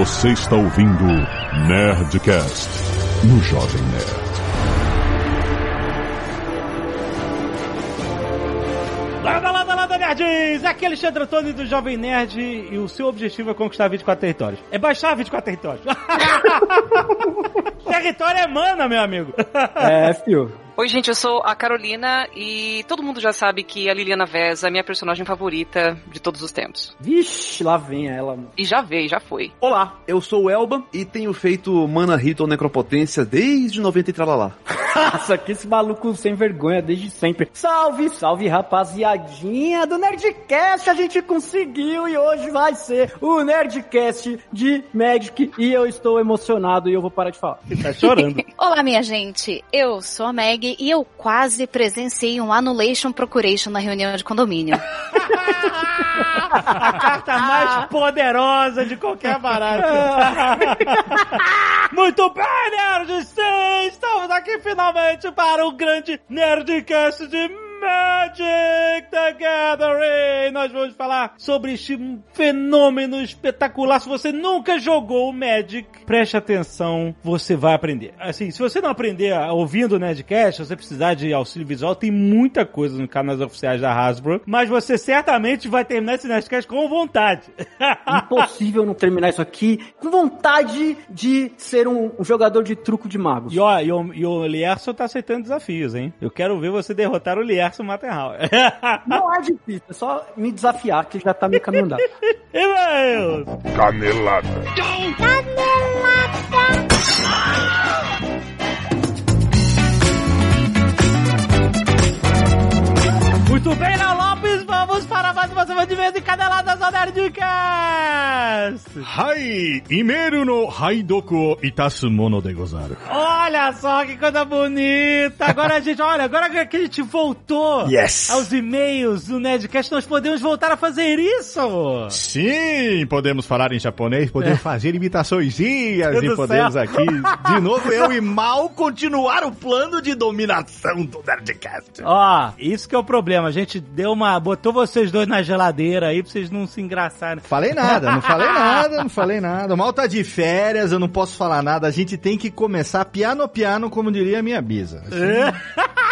Você está ouvindo Nerdcast no Jovem Nerd. Lada, lada, lada, nerds! Aqui é Alexandre Antônio do Jovem Nerd e o seu objetivo é conquistar 24 territórios. É baixar 24 territórios. Território é mana, meu amigo. É, fio. Oi, gente, eu sou a Carolina e todo mundo já sabe que a Liliana Vez é a minha personagem favorita de todos os tempos. Vixe, lá vem ela. E já veio, já foi. Olá, eu sou o Elba e tenho feito Mana Ritual Necropotência desde 90 e tralalá. Nossa, que esse maluco sem vergonha desde sempre. Salve, salve, rapaziadinha do Nerdcast, a gente conseguiu e hoje vai ser o Nerdcast de Magic e eu estou emocionado e eu vou parar de falar. Você tá chorando. Olá, minha gente. Eu sou a Meg e eu quase presenciei um Annulation Procuration na reunião de condomínio. A carta mais poderosa de qualquer baralho. Muito bem, nerds! Sim, estamos aqui finalmente para o grande Nerdcast de Magic the Gathering! Nós vamos falar sobre este fenômeno espetacular. Se você nunca jogou o Magic, preste atenção, você vai aprender. Assim, se você não aprender ouvindo o Nerdcast, se você precisar de auxílio visual, tem muita coisa nos canais oficiais da Hasbro, mas você certamente vai terminar esse Nerdcast com vontade. Impossível não terminar isso aqui com vontade de ser um, um jogador de truco de magos. E ó, e o, e o Lierson tá aceitando desafios, hein? Eu quero ver você derrotar o Lierson Matterhall. Não é difícil, é só me desafiar que já tá me caminhando. e meus? Canelada. Muito bem, Léo Lopes, vamos para mais uma semana de vez em Caneladas ao Nerdcast! Hai, imeru no haidoku o itasu mono de gozaru. Olha só que coisa bonita! Agora a gente, olha, agora que a gente voltou Yes. aos e-mails do Nerdcast, nós podemos voltar a fazer isso! Sim, podemos falar em japonês, podemos fazer imitações Meu e do podemos céu. aqui, de novo, eu e Mal continuar o plano de dominação do Nerdcast. Ó, isso que é o problema, a gente deu uma, botou vocês dois na geladeira aí pra vocês não se engraçarem. Falei nada, não falei nada, não falei nada. O Mal tá de férias, eu não posso falar nada. A gente tem que começar piano piano, como diria a minha bisa.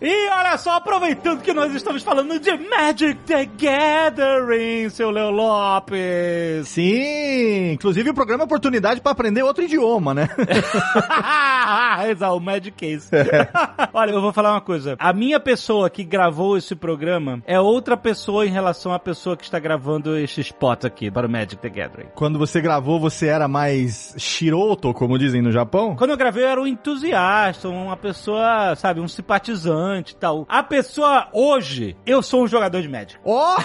E olha só, aproveitando que nós estamos falando de Magic the Gathering, seu Leo Lopes. Sim, inclusive o programa é oportunidade pra aprender outro idioma, né? Exato, o Magic Case. olha, eu vou falar uma coisa. A minha pessoa que gravou esse programa é outra pessoa em relação à pessoa que está gravando este spot aqui para o Magic the Gathering. Quando você gravou, você era mais shiroto, como dizem no Japão? Quando eu gravei, eu era um entusiasta, uma pessoa, sabe, um simpatizante e tal. A pessoa hoje, eu sou um jogador de Magic. Ó!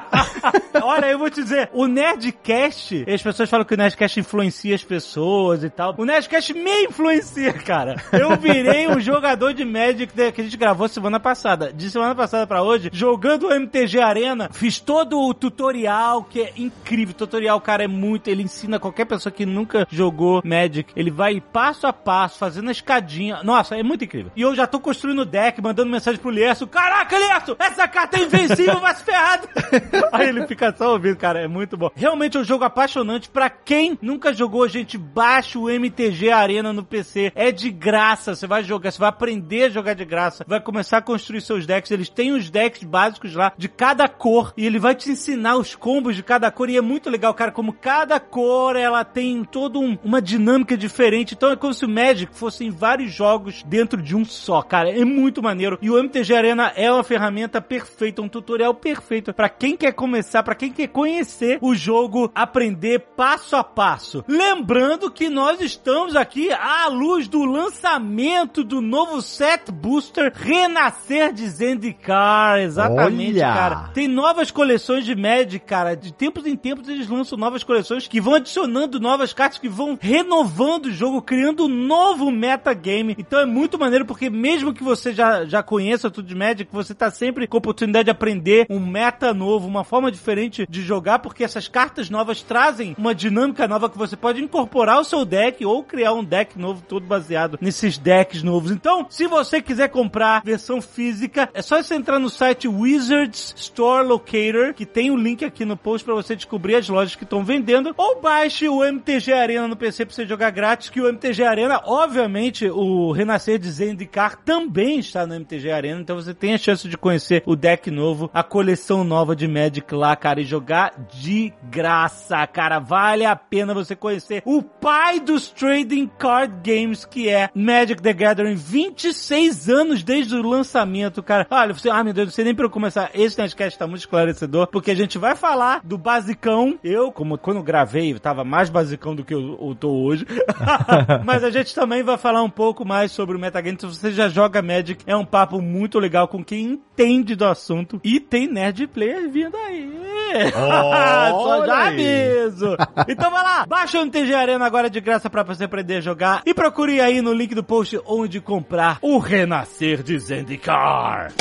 Olha, eu vou te dizer, o Nerdcast, as pessoas falam que o Nerdcast influencia as pessoas e tal. O Nerdcast me influencia, cara. Eu virei um jogador de Magic que a gente gravou semana passada. De semana passada pra hoje, jogando o MTG Arena, fiz todo o tutorial, que é incrível. O tutorial, cara, é muito. Ele ensina qualquer pessoa que nunca jogou Magic. Ele vai passo a passo, fazendo a escadinha. Nossa, é muito incrível. E eu já tô construindo o mandando mensagem pro Lierso. Caraca, Lierso, essa carta é invencível, vai se ferrar. Aí ele fica só ouvindo, cara, é muito bom. Realmente é um jogo apaixonante pra quem nunca jogou, gente, baixa o MTG Arena no PC. É de graça, você vai jogar, você vai aprender a jogar de graça, vai começar a construir seus decks. Eles têm os decks básicos lá de cada cor e ele vai te ensinar os combos de cada cor e é muito legal, cara, como cada cor ela tem toda um- uma dinâmica diferente. Então é como se o Magic fosse em vários jogos dentro de um só, cara. É muito maneiro. E o MTG Arena é uma ferramenta perfeita, um tutorial perfeito pra quem quer começar, pra quem quer conhecer o jogo, aprender passo a passo. Lembrando que nós estamos aqui à luz do lançamento do novo set booster Renascer de Zendikar. Exatamente, Olha! cara. Tem novas coleções de Magic, cara. De tempos em tempos eles lançam novas coleções que vão adicionando novas cartas que vão renovando o jogo, criando um novo metagame. Então é muito maneiro porque mesmo que você já, já conheça tudo de Magic, você tá sempre com a oportunidade de aprender um meta novo, uma forma diferente de jogar, porque essas cartas novas trazem uma dinâmica nova que você pode incorporar ao seu deck ou criar um deck novo todo baseado nesses decks novos. Então, se você quiser comprar versão física, é só você entrar no site Wizards Store Locator, que tem o link aqui no post para você descobrir as lojas que estão vendendo, ou baixe o MTG Arena no PC para você jogar grátis, que o MTG Arena, obviamente, o Renascer de Zendikar também está no MTG Arena, então você tem a chance de conhecer o deck novo, a coleção nova de Magic lá, cara, e jogar de graça, cara. Vale a pena você conhecer o pai dos trading card games, que é Magic the Gathering. 26 anos desde o lançamento, cara. Olha, você, ah, meu Deus, não sei nem pra eu começar. Esse Nerdcast tá muito esclarecedor, porque a gente vai falar do basicão. Eu, como quando gravei, tava mais basicão do que eu, eu tô hoje. Mas a gente também vai falar um pouco mais sobre o metagame. Se você já joga Magic, é um papo muito legal com quem entende do assunto. E tem nerd player vindo aí. Só já aviso. Então vai lá, baixa o MTG Arena agora de graça pra você aprender a jogar. E procure aí no link do post onde comprar o Renascer de Zendikar.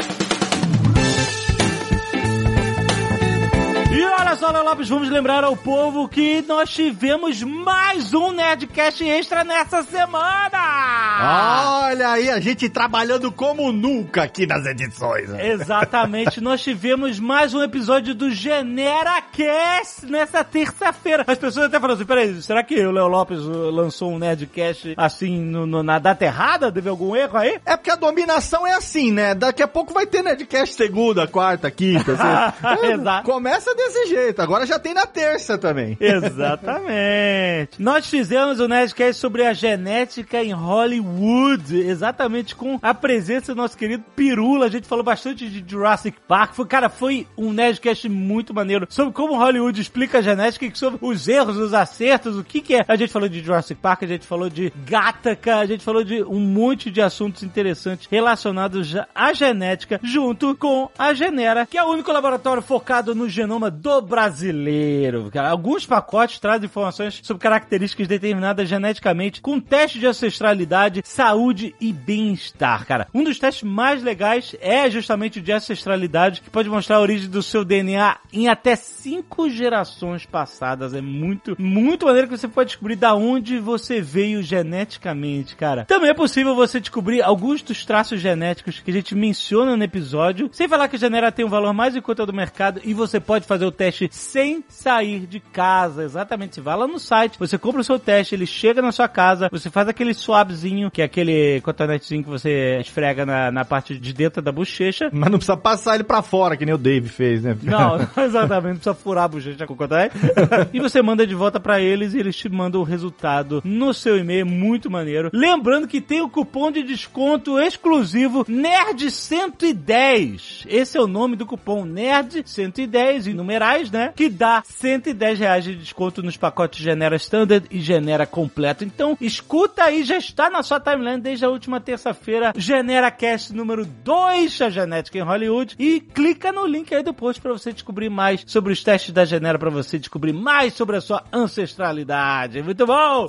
Olha só, Léo Lopes, vamos lembrar ao povo que nós tivemos mais um Nerdcast Extra nessa semana! Olha aí, a gente trabalhando como nunca aqui nas edições. né? Exatamente, nós tivemos mais um episódio do Genera Cast nessa terça-feira. As pessoas até falaram assim: peraí, será que o Léo Lopes uh, lançou um Nerdcast assim no- no- na data errada? Teve algum erro aí? É porque a dominação é assim, né? Daqui a pouco vai ter Nerdcast segunda, quarta, quinta. Assim. É, Exato. Começa desse jeito, agora já tem na terça também. Exatamente. Nós fizemos o Nerdcast sobre a genética em Hollywood, exatamente com a presença do nosso querido Pirula. A gente falou bastante de Jurassic Park. Foi, cara, foi um Nerdcast muito maneiro sobre como Hollywood explica a genética e sobre os erros, os acertos, o que que é. A gente falou de Jurassic Park, a gente falou de Gattaca, a gente falou de um monte de assuntos interessantes relacionados à genética junto com a Genera, que é o único laboratório focado no genoma do brasileiro. Alguns pacotes trazem informações sobre características determinadas geneticamente com teste de ancestralidade, saúde e bem-estar, cara. Um dos testes mais legais é justamente o de ancestralidade, que pode mostrar a origem do seu DNA em até cinco gerações passadas. É muito, muito maneiro que você pode descobrir da onde você veio geneticamente, cara. Também é possível você descobrir alguns dos traços genéticos que a gente menciona no episódio, sem falar que a Genera tem um valor mais em conta do mercado e você pode fazer o teste sem sair de casa. Exatamente. Você vai lá no site, você compra o seu teste, ele chega na sua casa, você faz aquele swabzinho, que é aquele cotonetezinho que você esfrega na, na parte de dentro da bochecha. Mas não precisa passar ele pra fora, que nem o Dave fez, né? Não, não exatamente, não precisa furar a bochecha com o cotonete. e você manda de volta pra eles e eles te mandam o resultado no seu e-mail, muito maneiro. Lembrando que tem o cupom de desconto exclusivo NERD110. Esse é o nome do cupom NERD110 em numerais, né? Que dá 110 reais de desconto nos pacotes Genera Standard e Genera Completo. Então, escuta aí, já está na sua timeline desde a última terça-feira, Genera Cast número 2, a genética em Hollywood, e clica no link aí do post para você descobrir mais sobre os testes da Genera, para você descobrir mais sobre a sua ancestralidade. Muito bom!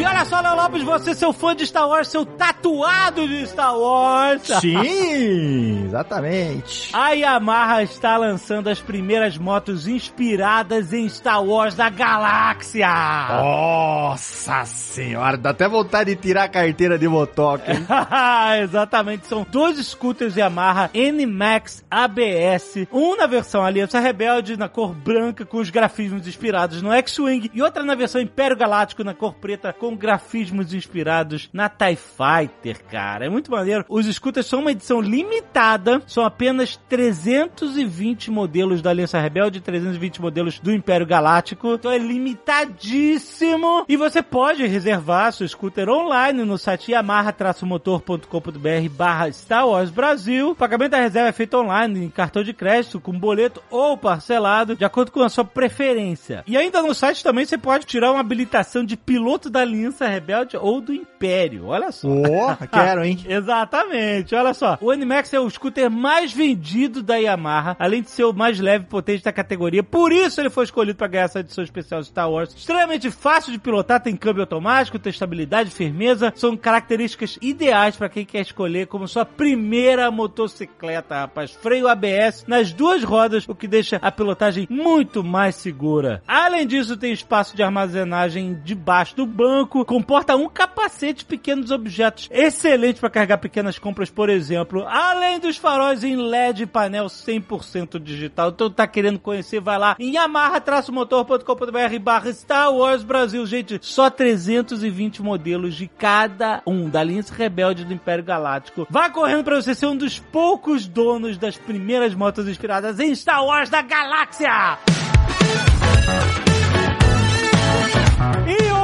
E olha só, Léo Lopes, você, seu fã de Star Wars, seu tatuado de Star Wars. Sim, exatamente. A Yamaha está lançando as primeiras motos inspiradas em Star Wars da galáxia. Nossa senhora, dá até vontade de tirar a carteira de motoca? Exatamente, são dois scooters Yamaha NMAX ABS, um na versão Aliança Rebelde na cor branca com os grafismos inspirados no X-Wing e outra na versão Império Galáctico na cor preta com grafismos inspirados na TIE Fighter, cara. É muito maneiro. Os scooters são uma edição limitada, são apenas 320 modelos da Aliança Rebelde e 320 modelos do Império Galáctico. Então é limitadíssimo e você pode reservar seu scooter online no site yamaha-motor.com.br barra Star Wars Brasil. O pagamento da reserva é feito online em cartão de crédito, com boleto ou parcelado, de acordo com a sua preferência. E ainda no site também você pode tirar uma habilitação de piloto da Aliança Aliança Rebelde ou do Império. Olha só. Ó, quero, hein? Exatamente, olha só. O Animax é o scooter mais vendido da Yamaha, além de ser o mais leve e potente da categoria. Por isso ele foi escolhido para ganhar essa edição especial de Star Wars. Extremamente fácil de pilotar, tem câmbio automático, tem estabilidade, firmeza. São características ideais para quem quer escolher como sua primeira motocicleta, rapaz. Freio ABS nas duas rodas, o que deixa a pilotagem muito mais segura. Além disso, tem espaço de armazenagem debaixo do banco, comporta um capacete pequenos objetos, excelente para carregar pequenas compras, por exemplo. Além dos faróis em LED painel 100% digital. Então tá querendo conhecer, vai lá em yamaha-motor.com.br barra Star Wars Brasil. Gente, só 320 modelos de cada um da linha Rebelde do Império Galáctico. Vai correndo para você ser um dos poucos donos das primeiras motos inspiradas em Star Wars da galáxia!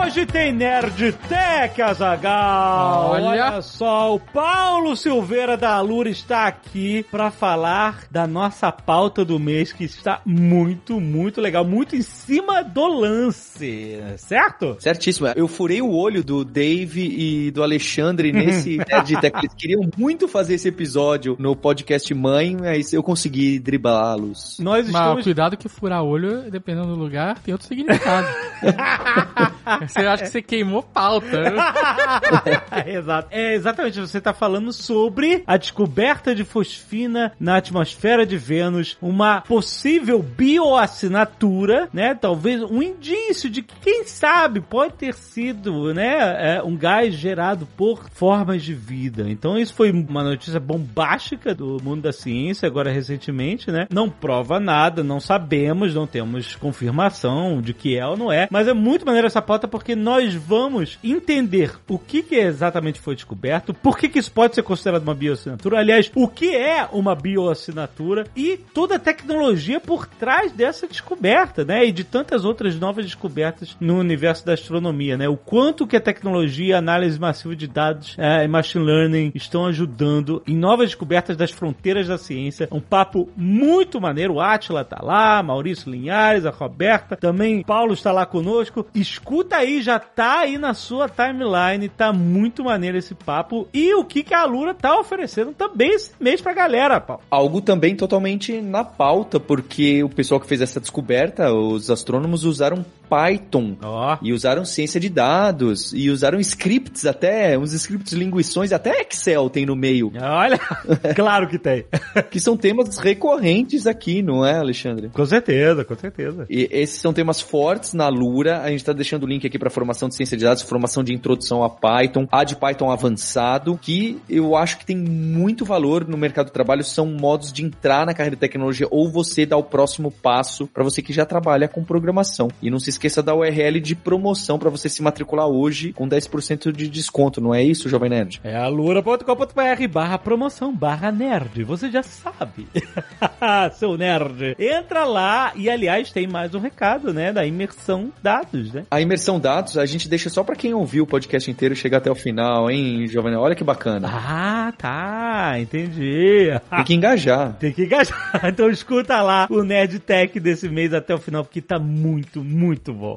Hoje tem Nerd Tech, Azagal. Olha. Olha só, o Paulo Silveira da Alura está aqui para falar da nossa pauta do mês que está muito, muito legal, muito em cima do lance, certo? Certíssimo. Eu furei o olho do Dave e do Alexandre nesse Nerd Tech. Eles queriam muito fazer esse episódio no podcast Mãe, mas eu consegui driblá-los. Nós Mas estamos cuidado que furar olho, dependendo do lugar, tem outro significado. você acha que você queimou pauta. Exato. É, exatamente, você está falando sobre a descoberta de fosfina na atmosfera de Vênus, uma possível bioassinatura, né? Talvez um indício de que, quem sabe, pode ter sido, né, é, um gás gerado por formas de vida. Então isso foi uma notícia bombástica do mundo da ciência, agora recentemente, né? Não prova nada, não sabemos, não temos confirmação de que é ou não é, mas é muito maneiro essa pauta porque nós vamos entender o que, que exatamente foi descoberto, por que, que isso pode ser considerado uma bioassinatura, aliás, o que é uma bioassinatura e toda a tecnologia por trás dessa descoberta, né? E de tantas outras novas descobertas no universo da astronomia, né? O quanto que a tecnologia, análise massiva de dados é, e machine learning estão ajudando em novas descobertas das fronteiras da ciência. Um papo muito maneiro. O Atila tá lá, Maurício Linhares, a Roberta, também Paulo está lá conosco. Escuta aí, já tá aí na sua timeline, tá muito maneiro esse papo. E o que, que a Lura tá oferecendo também esse mês pra galera, Paulo. Algo também totalmente na pauta, porque o pessoal que fez essa descoberta, os astrônomos usaram Python Ó. e usaram ciência de dados e usaram scripts até, uns scripts linguições, até Excel tem no meio, Olha, claro que tem. que são temas recorrentes aqui, não é, Alexandre? Com certeza, com certeza. E esses são temas fortes na Lura. A gente tá deixando o link aqui para formação de ciência de dados, formação de introdução a Python, a de Python avançado, que eu acho que tem muito valor no mercado do trabalho. São modos de entrar na carreira de tecnologia ou você dar o próximo passo para você que já trabalha com programação. E não se esqueça da URL de promoção para você se matricular hoje com 10% de desconto, não é isso, Jovem Nerd? É alura.com.br barra promoção barra nerd. Você já sabe. Seu nerd. Entra lá e, aliás, tem mais um recado, né? Da imersão dados, né? A imersão dados a gente deixa só para quem ouviu o podcast inteiro chegar até o final, hein, Jovem Nerd? Olha que bacana. Ah, tá. Entendi. Tem que engajar. Tem que engajar. Então escuta lá o Nerd Tech desse mês até o final, porque tá muito, muito bom.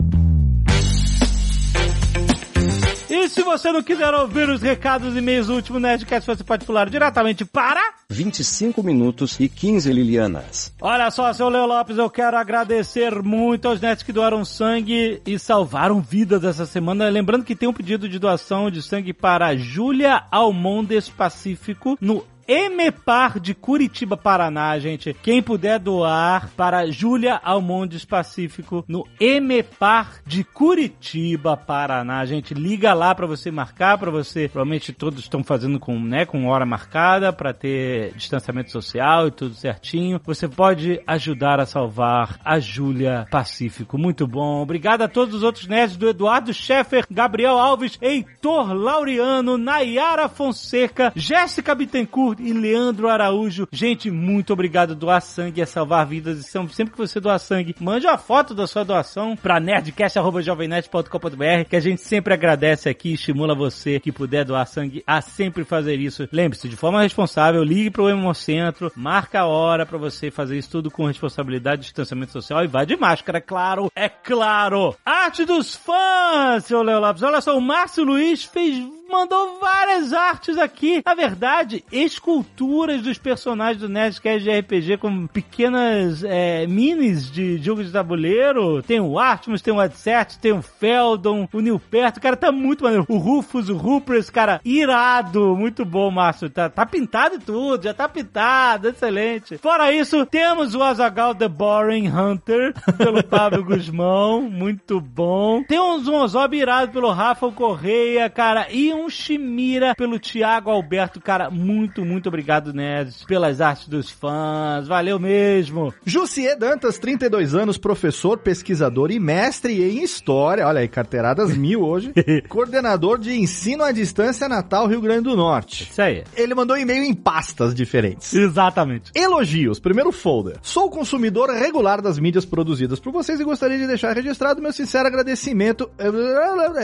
E se você não quiser ouvir os recados e meios do último Nerdcast, você pode pular diretamente para... 25 minutos e 15 Lilianas. Olha só, seu Leo Lopes, eu quero agradecer muito aos netos que doaram sangue e salvaram vidas essa semana. Lembrando que tem um pedido de doação de sangue para Júlia Almondes Pacífico no EMEPAR de Curitiba, Paraná, gente. Quem puder doar para Júlia Almondes Pacífico no EMEPAR de Curitiba, Paraná, gente. Liga lá para você marcar, para você. Provavelmente todos estão fazendo com, né, com hora marcada para ter distanciamento social e tudo certinho. Você pode ajudar a salvar a Júlia Pacífico. Muito bom. Obrigado a todos os outros nerds do Eduardo Scheffer, Gabriel Alves, Heitor Laureano, Nayara Fonseca, Jéssica Bittencourt, e Leandro Araújo. Gente, muito obrigado. Doar sangue é salvar vidas. E sempre que você doar sangue, mande uma foto da sua doação pra nerdcast.jovemnet.com.br que a gente sempre agradece aqui estimula você que puder doar sangue a sempre fazer isso. Lembre-se, de forma responsável, ligue pro Hemocentro, marca a hora pra você fazer isso tudo com responsabilidade, distanciamento social e vai de máscara, claro, é claro. Arte dos fãs, seu Léo Lopes. Olha só, o Márcio Luiz fez mandou várias artes aqui. Na verdade, esculturas dos personagens do Nerdcast de RPG com pequenas é, minis de jogo de tabuleiro. Tem o Artemis, tem o Adset, tem o Feldon, o Nilperto. Cara, tá muito maneiro. O Rufus, o Rupert, cara, irado. Muito bom, Márcio. Tá, tá pintado e tudo, já tá pintado. Excelente. Fora isso, temos o Azagal The Boring Hunter, pelo Pablo Guzmão. Muito bom. Tem um Zonzob irado pelo Rafa Correia, cara. E um Shimira pelo Thiago Alberto. Cara, muito, muito obrigado, Nerds, pelas artes dos fãs. Valeu mesmo. Jussier Dantas, 32 anos, professor, pesquisador e mestre em História. Olha aí, carteiradas mil hoje. Coordenador de Ensino à Distância Natal, Rio Grande do Norte. Isso aí. Ele mandou e-mail em pastas diferentes. Exatamente. Elogios, primeiro folder. Sou consumidor regular das mídias produzidas por vocês e gostaria de deixar registrado meu sincero agradecimento.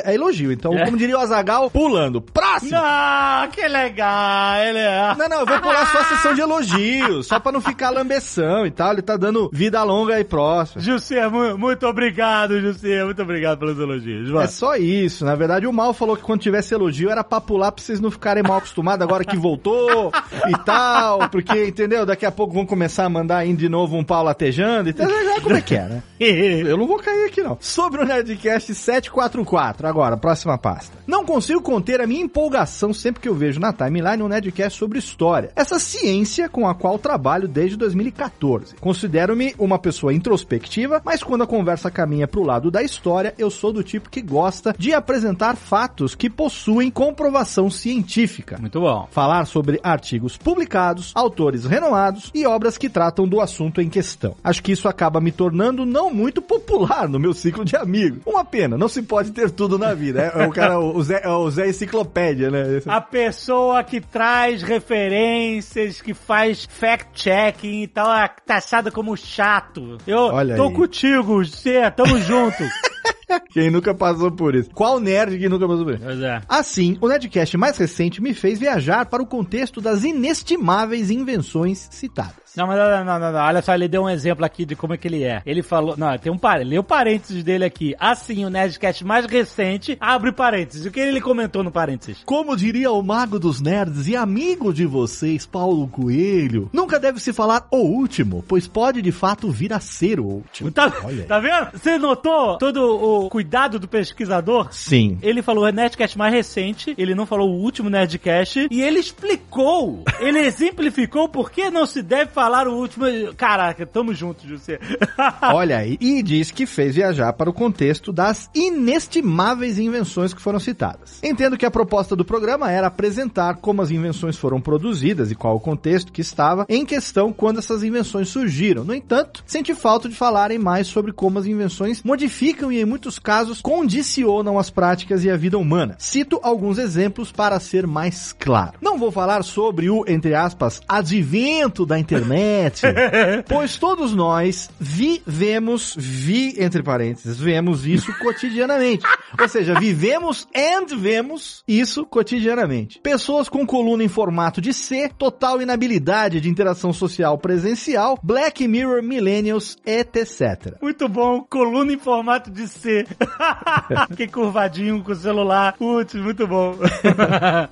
É elogio, então, É. como diria o Azagal, pulando. Próximo! Ah, que legal. Ele é... Não, não, eu vou pular só a sessão de elogios, só pra não ficar lambeção e tal. Ele tá dando vida longa e próxima. Mu- muito obrigado, José. Muito obrigado pelos elogios. Vai. É só isso. Na verdade, o Mal falou que quando tivesse elogio era pra pular pra vocês não ficarem mal acostumados agora que voltou e tal. Porque, entendeu? Daqui a pouco vão começar a mandar aí de novo um pau latejando e tal. Já como é que é, né? Eu não vou cair aqui, não. Sobre o Nerdcast 744, agora, próxima pasta. Não consigo conter a minha empolgação sempre que eu vejo na timeline um Nerdcast sobre história. Essa ciência com a qual trabalho desde 2014. Considero-me uma pessoa introspectiva, mas quando a conversa caminha pro lado da história, eu sou do tipo que gosta de apresentar fatos que possuem comprovação científica. Muito bom. Falar sobre artigos publicados, autores renomados e obras que tratam do assunto em questão. Acho que isso acaba me tornando não muito popular no meu ciclo de amigos. Uma pena, não se pode ter tudo na vida. É, é o cara, o Zé, é o Zé Enciclopédia, né? A pessoa que traz referências, que faz fact-checking e tal, é taxada como chato. Eu Olha tô aí. contigo, Zé, tamo junto. Quem nunca passou por isso? Qual nerd que nunca passou por isso? Pois é. Assim, o Nerdcast mais recente me fez viajar para o contexto das inestimáveis invenções citadas. Não, mas não, não, não, não. Olha só, ele deu um exemplo aqui de como é que ele é. Ele falou. Não, tem um parênteses. O parênteses dele aqui. Assim, o Nerdcast mais recente abre parênteses. O que ele comentou no parênteses? Como diria o mago dos nerds e amigo de vocês, Paulo Coelho, nunca deve se falar o último, pois pode de fato vir a ser o último. Tá, tá vendo? Você notou todo o cuidado do pesquisador? Sim. Ele falou o Nerdcast mais recente, ele não falou o último Nerdcast, e ele explicou, ele exemplificou por que não se deve falar o último. Caraca, tamo junto, José. Olha aí. E diz que fez viajar para o contexto das inestimáveis invenções que foram citadas. Entendo que a proposta do programa era apresentar como as invenções foram produzidas e qual o contexto que estava em questão quando essas invenções surgiram. No entanto, senti falta de falarem mais sobre como as invenções modificam e, em muitos casos, condicionam as práticas e a vida humana. Cito alguns exemplos para ser mais claro. Não vou falar sobre o, entre aspas, advento da internet, pois todos nós vivemos, vi, entre parênteses, vemos isso cotidianamente. Ou seja, vivemos and vemos isso cotidianamente. Pessoas com coluna em formato de C, total inabilidade de interação social presencial, Black Mirror Millennials, etc. Muito bom, coluna em formato de C. que curvadinho com o celular. Putz, muito bom.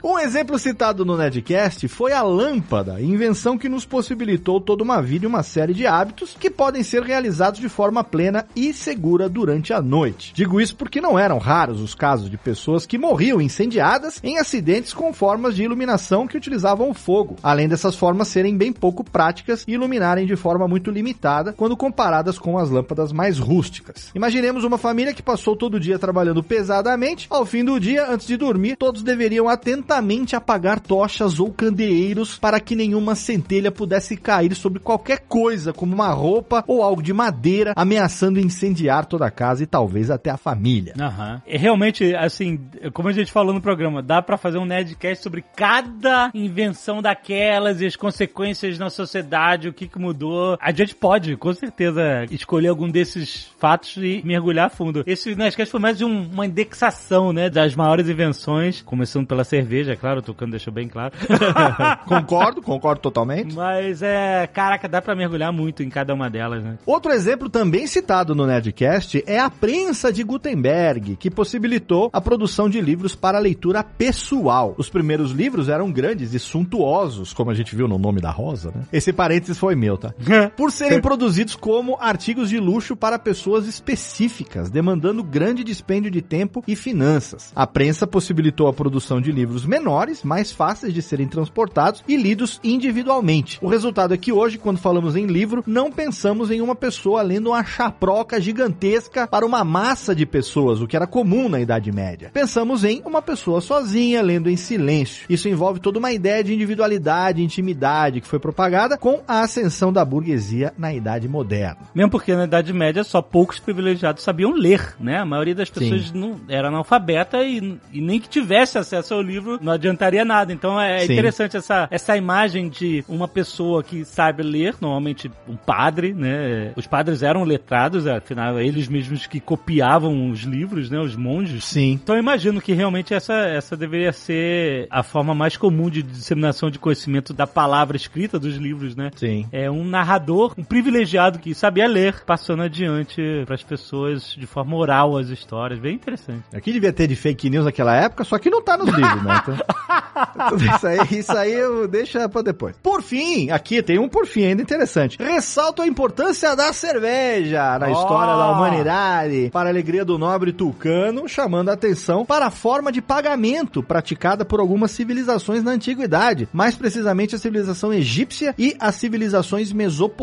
Um exemplo citado no Nedcast foi a lâmpada, invenção que nos possibilitou toda uma vida e uma série de hábitos que podem ser realizados de forma plena e segura durante a noite. Digo isso porque não eram raros os casos de pessoas que morriam incendiadas em acidentes com formas de iluminação que utilizavam o fogo, além dessas formas serem bem pouco práticas e iluminarem de forma muito limitada quando comparadas com as lâmpadas mais rústicas. Imaginemos uma família que passou todo o dia trabalhando pesadamente, ao fim do dia, antes de dormir, todos deveriam atentamente apagar tochas ou candeeiros para que nenhuma centelha pudesse cair cair sobre qualquer coisa, como uma roupa ou algo de madeira, ameaçando incendiar toda a casa e talvez até a família. Aham. E realmente, assim, como a gente falou no programa, dá pra fazer um Nerdcast sobre cada invenção daquelas e as consequências na sociedade, o que que mudou. A gente pode, com certeza, escolher algum desses fatos e mergulhar fundo. Esse Nerdcast foi mais um- uma indexação, né, das maiores invenções, começando pela cerveja, é claro, o Tucano deixou bem claro. concordo, concordo totalmente. Mas é, caraca, dá pra mergulhar muito em cada uma delas, né? Outro exemplo também citado no Nerdcast é a prensa de Gutenberg, que possibilitou a produção de livros para leitura pessoal. Os primeiros livros eram grandes e suntuosos, como a gente viu no nome da rosa, né? Esse parênteses foi meu, tá? Por serem produzidos como artigos de luxo para pessoas específicas, demandando grande dispêndio de tempo e finanças. A prensa possibilitou a produção de livros menores, mais fáceis de serem transportados e lidos individualmente. O resultado é que hoje, quando falamos em livro, não pensamos em uma pessoa lendo uma chaproca gigantesca para uma massa de pessoas, o que era comum na Idade Média. Pensamos em uma pessoa sozinha lendo em silêncio. Isso envolve toda uma ideia de individualidade intimidade que foi propagada com a ascensão da burguesia na Idade Moderna. Mesmo porque na Idade Média só poucos privilegiados sabiam ler, né? A maioria das pessoas não era analfabeta e, e nem que tivesse acesso ao livro não adiantaria nada. Então é Sim. interessante essa, essa imagem de uma pessoa que sabe ler, normalmente um padre, né? Os padres eram letrados, afinal, eles mesmos que copiavam os livros, né? Os monges. Sim. Então eu imagino que realmente essa, essa deveria ser a forma mais comum de disseminação de conhecimento da palavra escrita dos livros, né? Sim. É um narrador, um privilegiado que sabia ler, passando adiante para as pessoas de forma oral as histórias. Bem interessante. Aqui devia ter de fake news naquela época, só que não tá nos livros, né? Então, isso aí, isso aí eu deixa pra depois. Por fim, aqui tem um por fim ainda interessante. Ressalto a importância da cerveja na Oh! história da humanidade, para a alegria do nobre Tucano, chamando a atenção para a forma de pagamento praticada por algumas civilizações na antiguidade, mais precisamente a civilização egípcia e as civilizações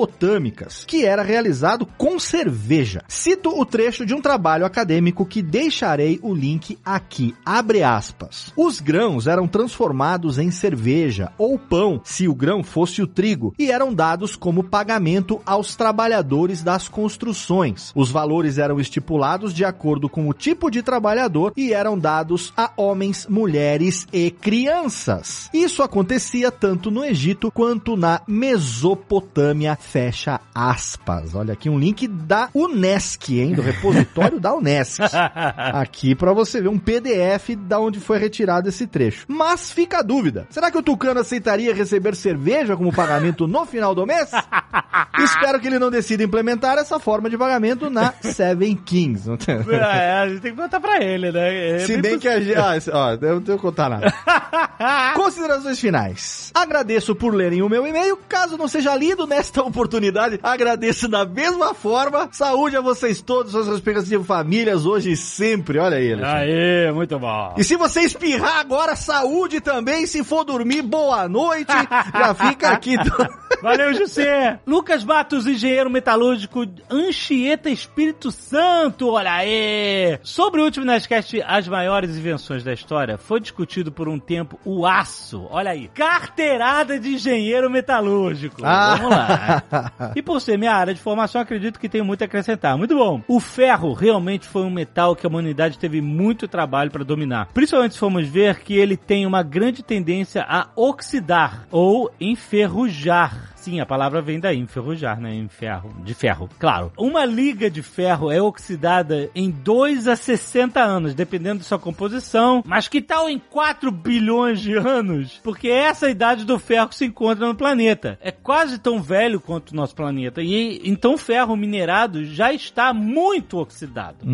mesopotâmicas, que era realizado com cerveja. Cito o trecho de um trabalho acadêmico que deixarei o link aqui. Abre aspas. Os grãos eram transformados em cerveja ou pão, se o grão fosse o trigo, e eram dados como pagamento aos trabalhadores das construções. Os valores eram estipulados de acordo com o tipo de trabalhador e eram dados a homens, mulheres e crianças. Isso acontecia tanto no Egito quanto na Mesopotâmia, fecha aspas. Olha aqui um link da Unesc, hein, do repositório da Unesc. Aqui pra você ver um PDF da onde foi retirado esse trecho. Mas fica a dúvida. Será que o Tucano aceitaria receber cerveja como pagamento no final do mês? Espero que ele não decida implementar essa forma de pagamento na Seven Kings. É, a gente tem que contar pra ele, né? É Se bem que a gente. Ah, ó, eu não tenho que contar nada. Considerações finais. Agradeço por lerem o meu e-mail. Caso não seja lido nesta oportunidade, agradeço da mesma forma. Saúde a vocês todos, suas respectivas famílias, hoje e sempre. Olha aí, Alexandre. Aê, muito bom. E se você espirrar agora, saúde também. Se for dormir, boa noite. Já fica aqui. Valeu, José. Lucas Matos, engenheiro metalúrgico, Anchieta Espírito Santo, olha aí. Sobre o último Nerdcast, as maiores invenções da história, foi discutido por um tempo o aço, olha aí. Carteirada de engenheiro metalúrgico. Ah. Vamos lá. E por ser minha área de formação, acredito que tenho muito a acrescentar. Muito bom. O ferro realmente foi um metal que a humanidade teve muito trabalho para dominar. Principalmente se formos ver que ele tem uma grande tendência a oxidar ou enferrujar. Sim, a palavra vem daí, enferrujar, né? Em ferro, de ferro, claro. Uma liga de ferro é oxidada em 2 a 60 anos, dependendo da sua composição. Mas que tal em 4 bilhões de anos? Porque essa é a idade do ferro que se encontra no planeta. É quase tão velho quanto o nosso planeta. E então o ferro minerado já está muito oxidado.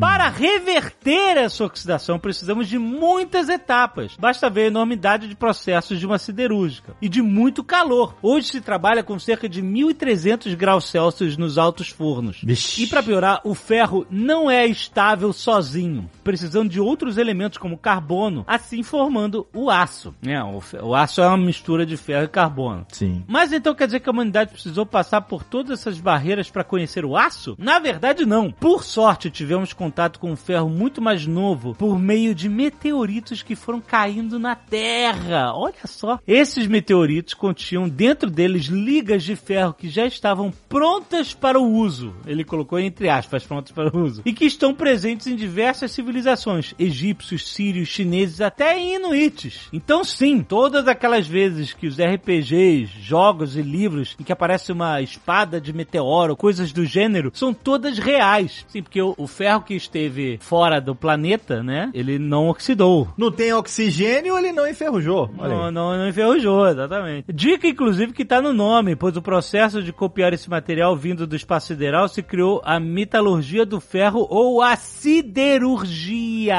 Para reverter essa oxidação, precisamos de muitas etapas. Basta ver a enormidade de processos de uma siderúrgica e de muito calor. Hoje se trabalha com cerca de 1.300 graus Celsius nos altos fornos. E para piorar, o ferro não é estável sozinho, precisando de outros elementos como carbono, assim formando o aço. né? o, o aço é uma mistura de ferro e carbono. Sim. Mas então quer dizer que a humanidade precisou passar por todas essas barreiras para conhecer o aço? Na verdade, não. Por sorte, tivemos contato com um ferro muito mais novo por meio de meteoritos que foram caindo na Terra. Olha só. Esses meteoritos continham dentro deles simples ligas de ferro que já estavam prontas para o uso. Ele colocou entre aspas, prontas para o uso. E que estão presentes em diversas civilizações, egípcios, sírios, chineses, até inuites. Então sim, todas aquelas vezes que os RPGs, jogos e livros em que aparece uma espada de meteoro, coisas do gênero, são todas reais. Sim, porque o, o ferro que esteve fora do planeta, né, ele não oxidou. Não tem oxigênio, ele não enferrujou. Não, não, não enferrujou, exatamente. Dica, inclusive, que tá no nome, pois o processo de copiar esse material vindo do espaço sideral se criou a metalurgia do ferro ou a siderurgia.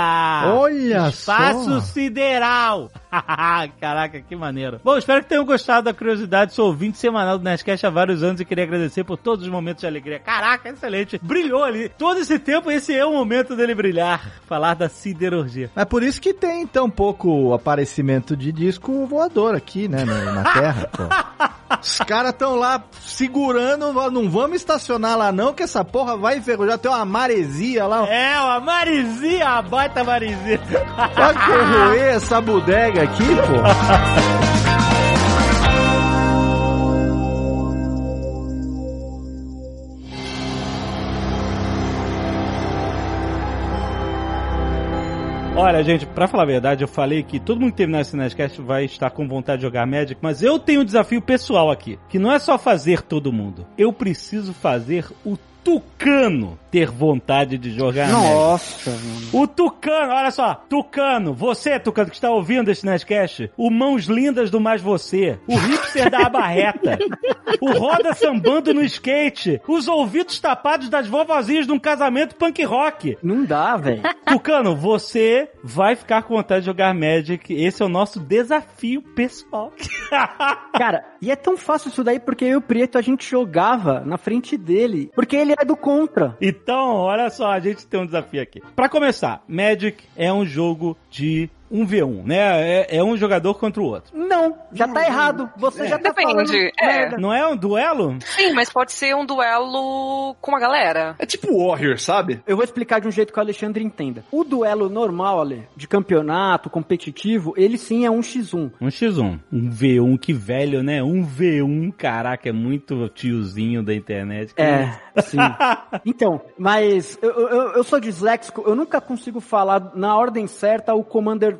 Olha Espaço só. sideral. Caraca, que maneiro. Bom, espero que tenham gostado da curiosidade. Sou ouvinte semanal do Nerdcast há vários anos e queria agradecer por todos os momentos de alegria. Caraca, excelente. Brilhou ali. Todo esse tempo, esse é o momento dele brilhar. Falar da siderurgia. É por isso que tem tão pouco aparecimento de disco voador aqui, né, na, na Terra, pô. Os caras estão lá segurando, não vamos estacionar lá não, que essa porra vai enferrujar. Tem uma maresia lá. É, uma maresia, a baita maresia. Pode corroer essa bodega aqui, pô. Olha, gente, pra falar a verdade, eu falei que todo mundo que terminar esse Nerdcast vai estar com vontade de jogar Magic, mas eu tenho um desafio pessoal aqui, que não é só fazer todo mundo. Eu preciso fazer o Tucano ter vontade de jogar. Nossa, mano. O Tucano, olha só, Tucano, você, Tucano, que está ouvindo esse Nerdcast, o Mãos Lindas do Mais Você, o hipster da aba reta, o Roda sambando no skate, os ouvidos tapados das vovozinhas de um casamento punk rock. Não dá, velho. Tucano, você vai ficar com vontade de jogar Magic, esse é o nosso desafio pessoal. Cara, e é tão fácil isso daí porque eu e o Prieto a gente jogava na frente dele. Porque ele é do contra. Então, olha só, a gente tem um desafio aqui. Pra começar, Magic é um jogo de 1v1, né? É, é um jogador contra o outro. Não, já tá errado. Você já tá Depende, falando é. Não é um duelo? Sim, mas pode ser um duelo com a galera. É tipo Warrior, sabe? Eu vou explicar de um jeito que o Alexandre entenda. O duelo normal, Ale, de campeonato, competitivo, ele sim é um x1. Um x1. Um V1, que velho, né? Um V1, caraca, é muito tiozinho da internet. É, sim. Então, mas eu, eu, eu sou disléxico, eu nunca consigo falar na ordem certa o Commander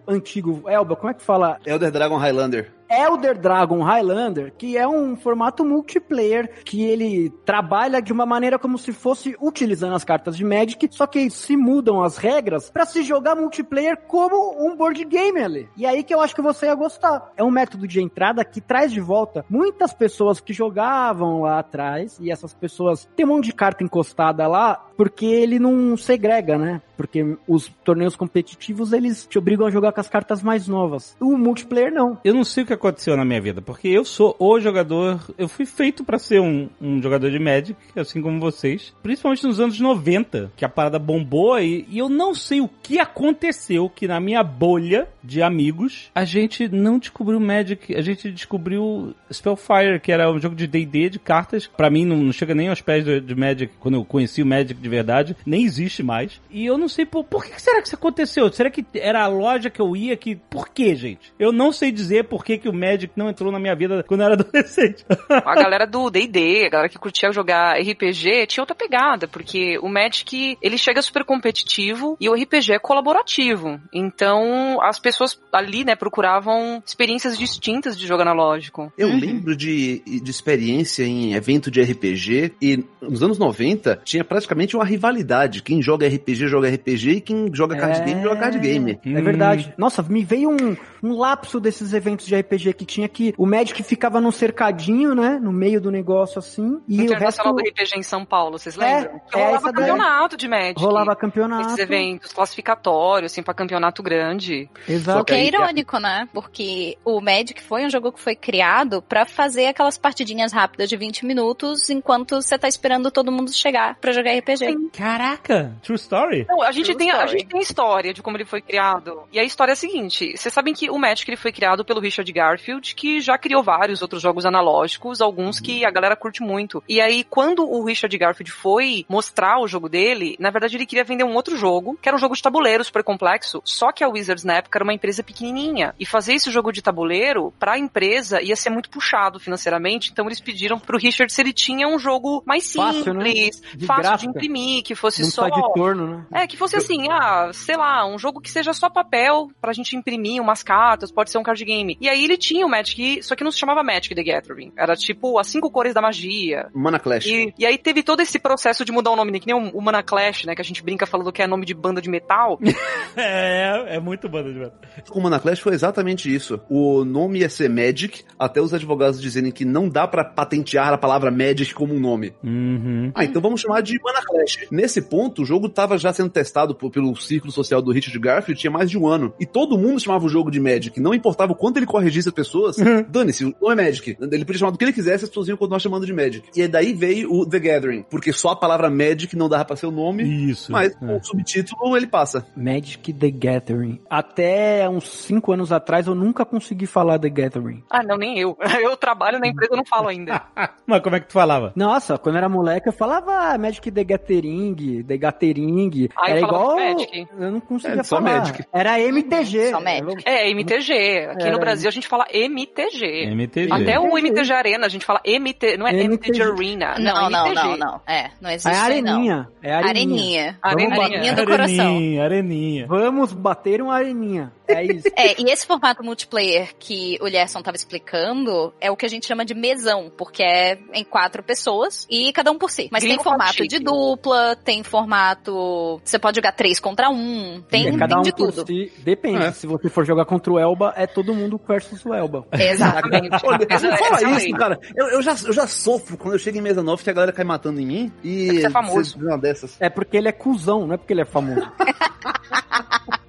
antigo. Elba, como é que fala? Elder Dragon Highlander. Elder Dragon Highlander, que é um formato multiplayer que ele trabalha de uma maneira como se fosse utilizando as cartas de Magic, só que se mudam as regras pra se jogar multiplayer como um board game ali. E aí que eu acho que você ia gostar. É um método de entrada que traz de volta muitas pessoas que jogavam lá atrás e essas pessoas têm um monte de carta encostada lá porque ele não segrega, né? Porque os torneios competitivos eles te obrigam a jogar com as cartas mais novas. O multiplayer não. Eu não sei o que aconteceu na minha vida, porque eu sou o jogador. Eu fui feito pra ser um, um jogador de Magic, assim como vocês. Principalmente nos anos 90, que a parada bombou e, e eu não sei o que aconteceu que na minha bolha de amigos a gente não descobriu Magic, a gente descobriu Spellfire, que era um jogo de D&D de cartas. Pra mim não, não chega nem aos pés de, de Magic, quando eu conheci o Magic de verdade, nem existe mais. E eu não sei por, por que será que isso aconteceu? Será que era a loja que eu ia que por que, gente? Eu não sei dizer por que que o Magic não entrou na minha vida quando eu era adolescente. A galera do D&D, a galera que curtia jogar RPG, tinha outra pegada, porque o Magic, ele chega super competitivo e o RPG é colaborativo. Então, as pessoas ali, né, procuravam experiências distintas de jogo analógico. Eu lembro de, de experiência em evento de RPG e nos anos 90 tinha praticamente uma rivalidade. Quem joga RPG joga RPG e quem joga card É. game joga card game. É verdade. Nossa, me veio um, um lapso desses eventos de RPG que tinha que o Magic ficava num cercadinho, né? No meio do negócio assim. E o resto do RPG em São Paulo, vocês É, lembram? Que é, rolava campeonato de Magic. rolava campeonato. Esses eventos classificatórios, assim, pra campeonato grande. Exato. O que é irônico, né? Porque o Magic foi um jogo que foi criado pra fazer aquelas partidinhas rápidas de 20 minutos enquanto você tá esperando todo mundo chegar pra jogar RPG. Caraca, true story? Não, a gente, True tem, a story. gente tem história de como ele foi criado. E a história história é a seguinte: vocês sabem que o Magic ele foi criado pelo Richard Garfield, que já criou vários outros jogos analógicos, alguns que a galera curte muito. E aí, quando o Richard Garfield foi mostrar o jogo dele, na verdade ele queria vender um outro jogo, que era um jogo de tabuleiro super complexo, só que a Wizards na época era uma empresa pequenininha. E fazer esse jogo de tabuleiro, pra empresa, ia ser muito puxado financeiramente, então eles pediram pro Richard se ele tinha um jogo mais simples, Fácil, né? De fácil gráfica. de imprimir, que fosse só. de torno, né? É, que fosse assim, ah, sei lá, um jogo que seja só papel pra gente imprimir umas cartas, pode ser um card game. E aí ele tinha o Magic, só que não se chamava Magic the Gathering. Era tipo as cinco cores da magia. Mana Clash. E, e aí teve todo esse processo de mudar o nome, né? que nem o, o Mana Clash, né? Que a gente brinca falando que é nome de banda de metal. É, é muito banda de metal. O Mana Clash foi exatamente isso. O nome ia ser Magic, até os advogados dizerem que não dá pra patentear a palavra Magic como um nome. Uhum. Ah, então vamos chamar de Mana Clash. Nesse ponto, o jogo tava já sendo testado por- pelo círculo social do Richard Garfield tinha mais de um ano. E todo mundo chamava o jogo de Magic. Não importava o quanto ele corrigisse as pessoas. Dane-se, o nome é Magic. Ele podia chamar do que ele quisesse, as pessoas iam continuar chamando de Magic. E aí daí veio o The Gathering. Porque só a palavra Magic não dava pra ser o nome. Isso. Mas É. com o subtítulo ele passa. Magic the Gathering. Até uns 5 anos atrás eu nunca consegui falar The Gathering. ah, não, nem eu. Eu trabalho na empresa, eu não falo ainda. Mas como é que tu falava? Nossa, quando eu era moleque eu falava ah, Magic the Gathering, The Gathering. Ah, era igual. Magic. Eu não conseguia É, só falar. Magic. Era MTG. É, MTG. Aqui Era no Brasil a gente fala MTG. MTG. Até o MTG. Arena a gente fala MT, não é MTG, MTG. Arena. Não, não, MTG. não, não. É, não existe É isso aí, não. areninha. É areninha. Areninha. Areninha. Areninha do coração. Areninha, areninha. Vamos bater uma areninha. É isso. É, e esse formato multiplayer que o Gerson tava explicando é o que a gente chama de mesão, porque é em quatro pessoas e cada um por si. Mas Gringo tem formato de dupla, tem formato. Você pode jogar três contra um, tem, É, cada tem um de por tudo. si. Depende. É. Se você for jogar contra o Elba, é todo mundo versus o Elba. Exatamente. Olha, não fala isso, cara. Eu, eu já, eu já sofro quando eu chego em mesa nova que a galera cai matando em mim. E. É é famoso. Uma dessas. É porque ele é cuzão, não é porque ele é famoso.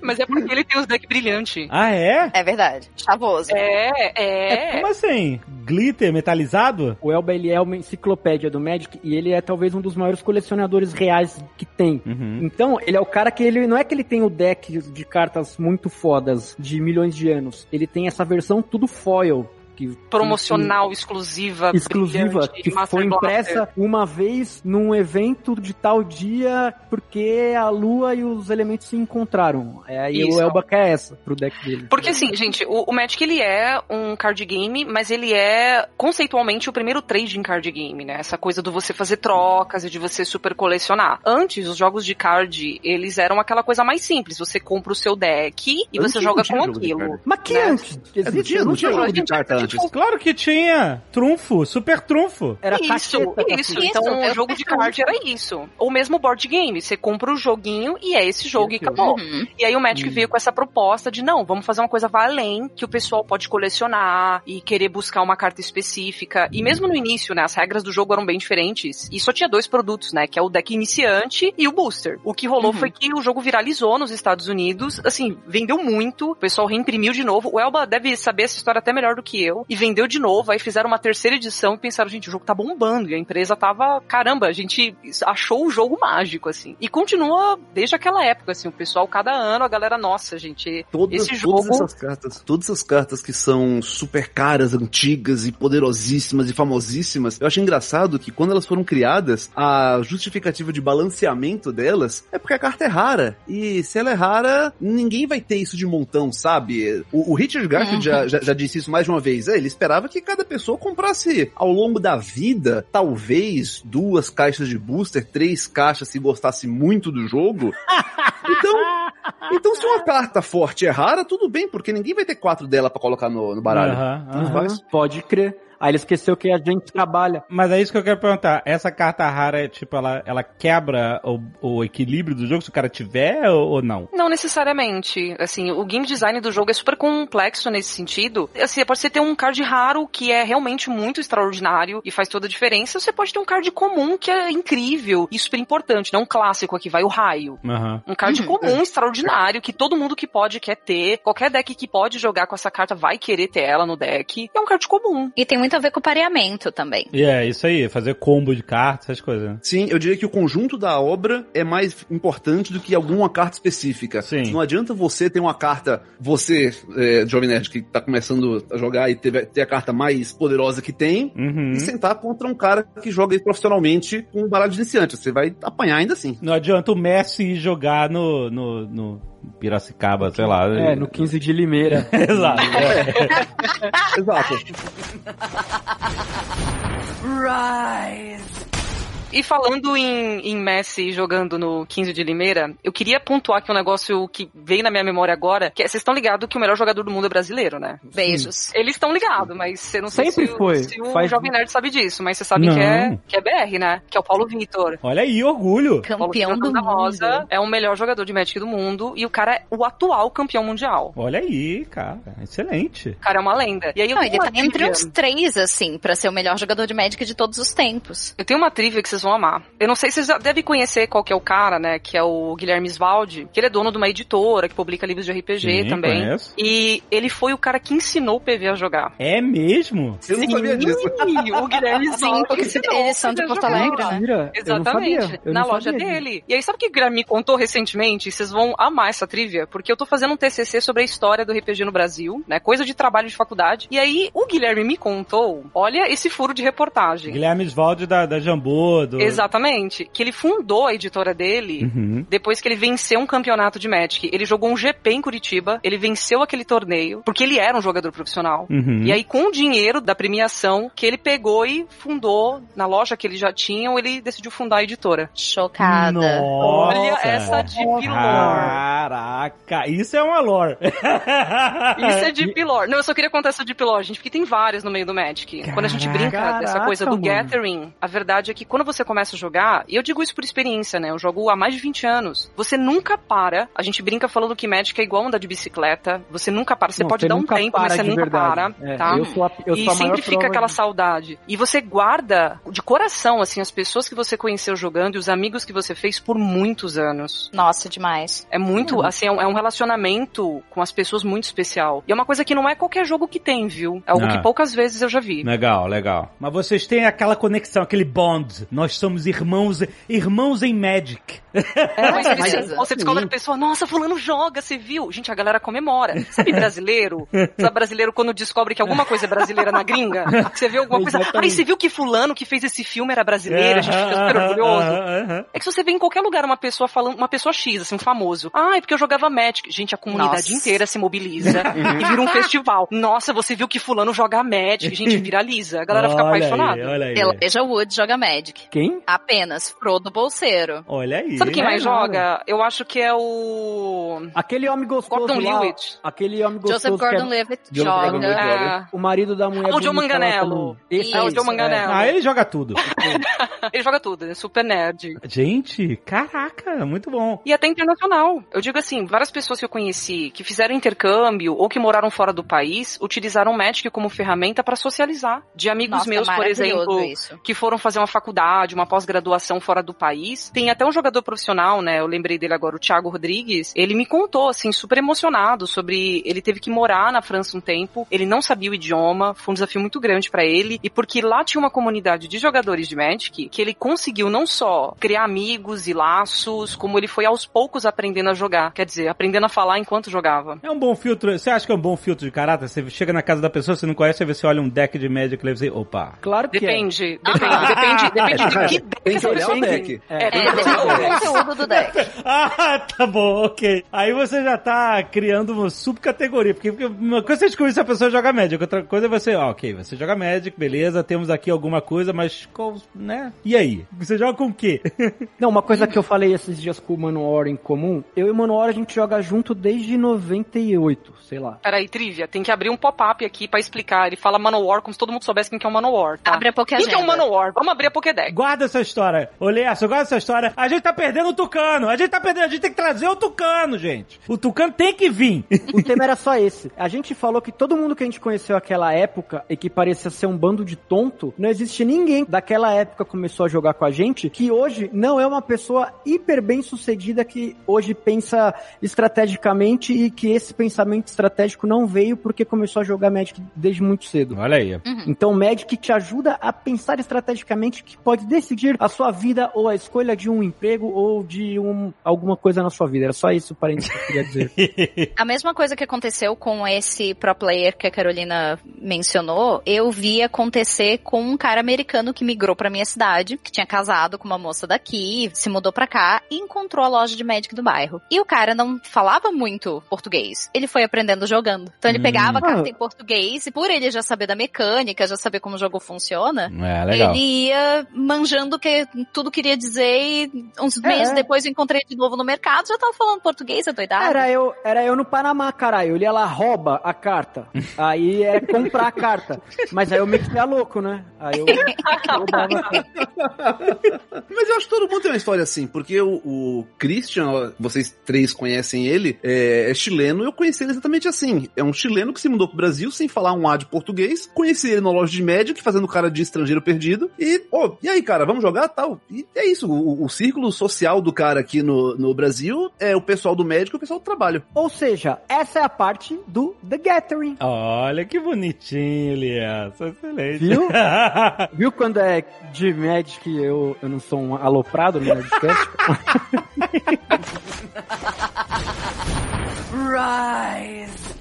Mas é porque ele tem os decks brilhantes. Ah, é? É verdade. Chavoso. É, é. Como assim? Glitter metalizado? O Elba, ele é uma enciclopédia do Magic e ele é talvez um dos maiores colecionadores reais que tem. Uhum. Então, ele é o cara que ele não é que ele tem o deck de cartas muito fodas de milhões de anos. Ele tem essa versão tudo foil. Que, Promocional, exclusiva, que- exclusiva, brilhante, que foi Blaster. impressa uma vez num evento de tal dia porque a lua e os elementos se encontraram. É, aí Isso. o Elba quer essa pro deck dele. Porque assim, gente, o, o Magic ele é um card game, mas ele é conceitualmente o primeiro trading card game, né? Essa coisa do você fazer trocas e de você super colecionar. Antes, os jogos de card, eles eram aquela coisa mais simples. Você compra o seu deck e Antes você joga com aquilo. Mas que né? antes? É, não tinha, jogo de carta antes. Claro que tinha. Trunfo, super trunfo. Era isso, isso. Então, Isso, o jogo de card era isso. Ou mesmo board game. Você compra o joguinho e é esse jogo e acabou. Uhum. E aí o Magic veio com essa proposta de não, vamos fazer uma coisa vai além, que o pessoal pode colecionar e querer buscar uma carta específica. E mesmo no início, né, as regras do jogo eram bem diferentes. E só tinha dois produtos, né, que é o deck iniciante e o booster. O que rolou foi que o jogo viralizou nos Estados Unidos, assim, vendeu muito, o pessoal reimprimiu de novo. O Elba deve saber essa história até melhor do que eu. E vendeu de novo, aí fizeram uma terceira edição e pensaram, gente, o jogo tá bombando. E a empresa tava, caramba, a gente achou o jogo mágico, assim. E continua desde aquela época, assim, o pessoal, cada ano, a galera, nossa, gente, Todas, esse todas jogo. essas cartas, todas essas cartas que são super caras, antigas e poderosíssimas e famosíssimas, eu acho engraçado que quando elas foram criadas, a justificativa de balanceamento delas é porque a carta é rara. E se ela é rara, ninguém vai ter isso de montão, sabe? O, o Richard Garfield já, já, já disse isso mais de uma vez. É, ele esperava que cada pessoa comprasse ao longo da vida, talvez duas caixas de booster, três caixas se gostasse muito do jogo. Então, então, se uma carta forte é rara, tudo bem, porque ninguém vai ter quatro dela pra colocar no, no baralho. Não faz? Pode crer. Aí ele esqueceu que a gente trabalha. Mas é isso que eu quero perguntar. Essa carta rara, é, tipo, ela, ela quebra o, o equilíbrio do jogo se o cara tiver ou, ou não? Não necessariamente. Assim, o game design do jogo é super complexo nesse sentido. Assim, pode ser ter um card raro que é realmente muito extraordinário e faz toda a diferença. Você pode ter um card comum que é incrível e super importante. Não um clássico aqui, vai o raio. Aham. Um card comum, extraordinário, que todo mundo que pode quer ter. Qualquer deck que pode jogar com essa carta vai querer ter ela no deck. É um card comum. E tem muito a ver com o pareamento também. E é, isso aí, fazer combo de cartas, essas coisas. né? Sim, eu diria que o conjunto da obra é mais importante do que alguma carta específica. Sim. Não adianta você ter uma carta, você, é, Jovem Nerd, que tá começando a jogar e ter, ter a carta mais poderosa que tem, Uhum. e sentar contra um cara que joga profissionalmente com um baralho de iniciante. Você vai apanhar ainda assim. Não adianta o Messi jogar no, no, no Piracicaba, sei lá. É, no 15 de Limeira. Exato. é. Exato. E falando em, em Messi jogando no 15 de Limeira, eu queria pontuar aqui um negócio que veio na minha memória agora, que é, vocês estão ligados que o melhor jogador do mundo é brasileiro, né? Beijos. Eles estão ligados, mas você não sei Sempre se, o- foi. se o Faz- Jovem Nerd sabe disso, mas você sabe Não. que é, que é BR, né? Que é o Paulo Vitor. Olha aí, orgulho. Paulo Campeão Vitor do da mundo. Rosa é o melhor jogador de Magic do mundo e o cara é o atual campeão mundial. Olha aí, cara. Excelente. O cara é uma lenda. E aí eu Não, ele tá entre uns três, assim, pra ser o melhor jogador de Magic de todos os tempos. Eu tenho uma trivia que vocês vão amar. Eu não sei se vocês já devem conhecer qual que é o cara, né? Que é o Guilherme Svaldi, que ele é dono de uma editora que publica livros de RPG Sim, também. conheço. E ele foi o cara que ensinou o PV a jogar. É mesmo? Eu não sabia disso. Sim, o Guilherme Sim, porque eles são o de Porto. Alegre, né? Não Exatamente, sabia, eu na não loja sabia dele. E aí, sabe o que o Guilherme me contou recentemente? Vocês vão amar essa trivia, porque eu tô fazendo um TCC sobre a história do RPG no Brasil, né? Coisa de trabalho de faculdade. E aí, o Guilherme me contou, olha esse furo de reportagem. Guilherme Svaldi da, da Jambô. Do... Exatamente. Que ele fundou a editora dele Uhum. depois que ele venceu um campeonato de Magic. Ele jogou um GP em Curitiba, ele venceu aquele torneio, porque ele era um jogador profissional. Uhum. E aí, com o dinheiro da premiação, que ele pegou e fundou na loja que ele já tinha, ele decidiu fundar a editora. Chocada. Nossa. Olha essa de Pilor. Caraca, isso é uma lore. Isso é Deep Lore. Não, eu só queria contar essa Deep Lore, gente, porque tem vários no meio do Magic. quando a gente brinca Caraca, dessa coisa do mano. Gathering, a verdade é que quando você começa a jogar, e eu digo isso por experiência, né? Eu jogo há mais de 20 anos. Você nunca para. A gente brinca falando que Magic é igual andar de bicicleta. Você nunca para. Você Não, pode você dar um tempo, mas você de nunca verdade. para. É, tá? eu sou a- eu e sou sempre fica aquela disso. saudade. E você guarda de coração, assim, as pessoas que você conheceu jogando e os amigos que você fez por muitos anos. Nossa, demais. É muito, assim, é um, é um relacionamento com as pessoas muito especial. E é uma coisa que não é qualquer jogo que tem, viu? É algo Ah. que poucas vezes eu já vi. Legal, legal. Mas vocês têm aquela conexão, aquele bond. Nós somos irmãos, irmãos em Magic. É, mas mas você, descobre a pessoa, nossa, fulano joga, você viu? Gente, a galera comemora. Sabe brasileiro? Sabe brasileiro quando descobre que alguma coisa é brasileira na gringa? Você vê alguma coisa, Exatamente. ai, você viu que fulano que fez esse filme era brasileiro, a gente fica super orgulhoso. É que se você vê em qualquer lugar uma pessoa falando, uma pessoa X, assim, um famoso. Ah, é porque eu jogava Magic. Gente, a comunidade Nossa. inteira se mobiliza e vira um festival. Nossa, você viu que fulano joga Magic. Gente, viraliza. A galera fica Olha aí, apaixonada. olha aí. Elijah Wood joga Magic. Quem? Apenas Frodo Bolseiro. Olha aí. Sabe quem É mais joga? Eu acho que é o... Aquele homem gostoso Gordon lá. Lewitt. Aquele homem gostoso Joseph é Gordon-Levitt joga. É, o marido da mulher Ah, o Joe Manganello. Esse é o. Joe Manganello. Ah, ele joga tudo. Ele joga tudo, é super nerd. Gente, caraca, muito bom. E até internacional. Eu digo assim, várias pessoas que eu conheci que fizeram intercâmbio ou que moraram fora do país utilizaram o Magic como ferramenta para socializar. De amigos Nossa, meus, por exemplo, isso. que foram fazer uma faculdade, uma pós-graduação fora do país. Tem até um jogador profissional, né? Eu lembrei dele agora, o Thiago Rodrigues. Ele me contou, assim, super emocionado sobre. Ele teve que morar na França um tempo, ele não sabia o idioma, foi um desafio muito grande para ele. E porque lá tinha uma comunidade de jogadores de Magic, que ele conseguiu não só criar amigos e laços, como ele foi aos poucos aprendendo a jogar. Quer dizer, aprendendo a falar enquanto jogava. É um bom filtro. Você acha que é um bom filtro de caráter? Você chega na casa da pessoa, você não conhece, aí você olha um deck de Magic e você, opa. Claro que é. Depende, depende, depende, depende de que deck Tem que olhar o deck. É, É, tem que olhar o conteúdo do deck. Ah, tá bom, ok. Aí você já tá criando uma subcategoria, porque, uma coisa é você descobrir se a pessoa joga Magic, outra coisa é você, ó, ok, você joga Magic, beleza, temos aqui alguma coisa, mas qual, né? E aí? Você joga com o quê? Não, uma coisa que eu falei esses dias com o Manowar em comum, eu e o Manowar a gente joga junto desde 98, sei lá. Peraí, Trivia, tem que abrir um pop-up aqui pra explicar. Ele fala Manowar como se todo mundo soubesse quem que é o Manowar, tá? Abre a Quem que é o Pokéagenda. Manowar? Vamos abrir a Pokédex. Guarda essa história. Olê, essa, guarda essa história. A gente tá perdendo o Tucano. A gente tá perdendo, a gente tem que trazer o Tucano, gente. O Tucano tem que vir. O tema era só esse. A gente falou que todo mundo que a gente conheceu naquela época e que parecia ser um bando de tonto, não existe ninguém daquela época que começou a jogar com a gente que hoje não é uma pessoa hiper bem sucedida que hoje pensa estrategicamente e que esse pensamento estratégico não veio porque começou a jogar Magic desde muito cedo. Olha aí. Então, o Magic te ajuda a pensar estrategicamente que pode decidir a sua vida ou a escolha de um emprego ou de um, alguma coisa na sua vida. Era só isso, parênteses, que eu queria dizer. A mesma coisa que aconteceu com esse pro player que a Carolina mencionou, eu vi acontecer com um cara americano que migrou pra minha cidade, que tinha casado com uma moça daqui, se mudou pra cá e encontrou a loja de Magic do bairro. E o cara não falava muito português. Ele foi aprendendo jogando. Então ele Hum. pegava a carta Ah. em português e por ele já saber da mecânica, já saber como o jogo funciona, É, legal. ele ia manjando o que tudo queria dizer e uns É, meses é. depois eu encontrei de novo no mercado, já tava falando português, é doidado. Era eu, era eu no Panamá, caralho. Eu lia lá, rouba a carta. Aí era comprar a carta. Mas aí eu me fiquei louco, né? Aí eu roubava a carta. Mas eu acho que todo mundo tem uma história assim, porque o, o Christian, vocês três conhecem ele, é, é chileno, eu conheci ele exatamente assim. É um chileno que se mudou pro Brasil sem falar um A de português, conheci ele na loja de Magic, fazendo cara de estrangeiro perdido, e, ô, e aí, cara, vamos jogar tal? E é isso, o, o círculo social do cara aqui no, no Brasil é o pessoal do Magic e o pessoal do trabalho. Ou seja, essa é a parte do The Gathering. Olha que bonitinho, Elias. Excelente. Viu? Viu quando é de Magic eu, eu não sou um aloprado no Nerdcast?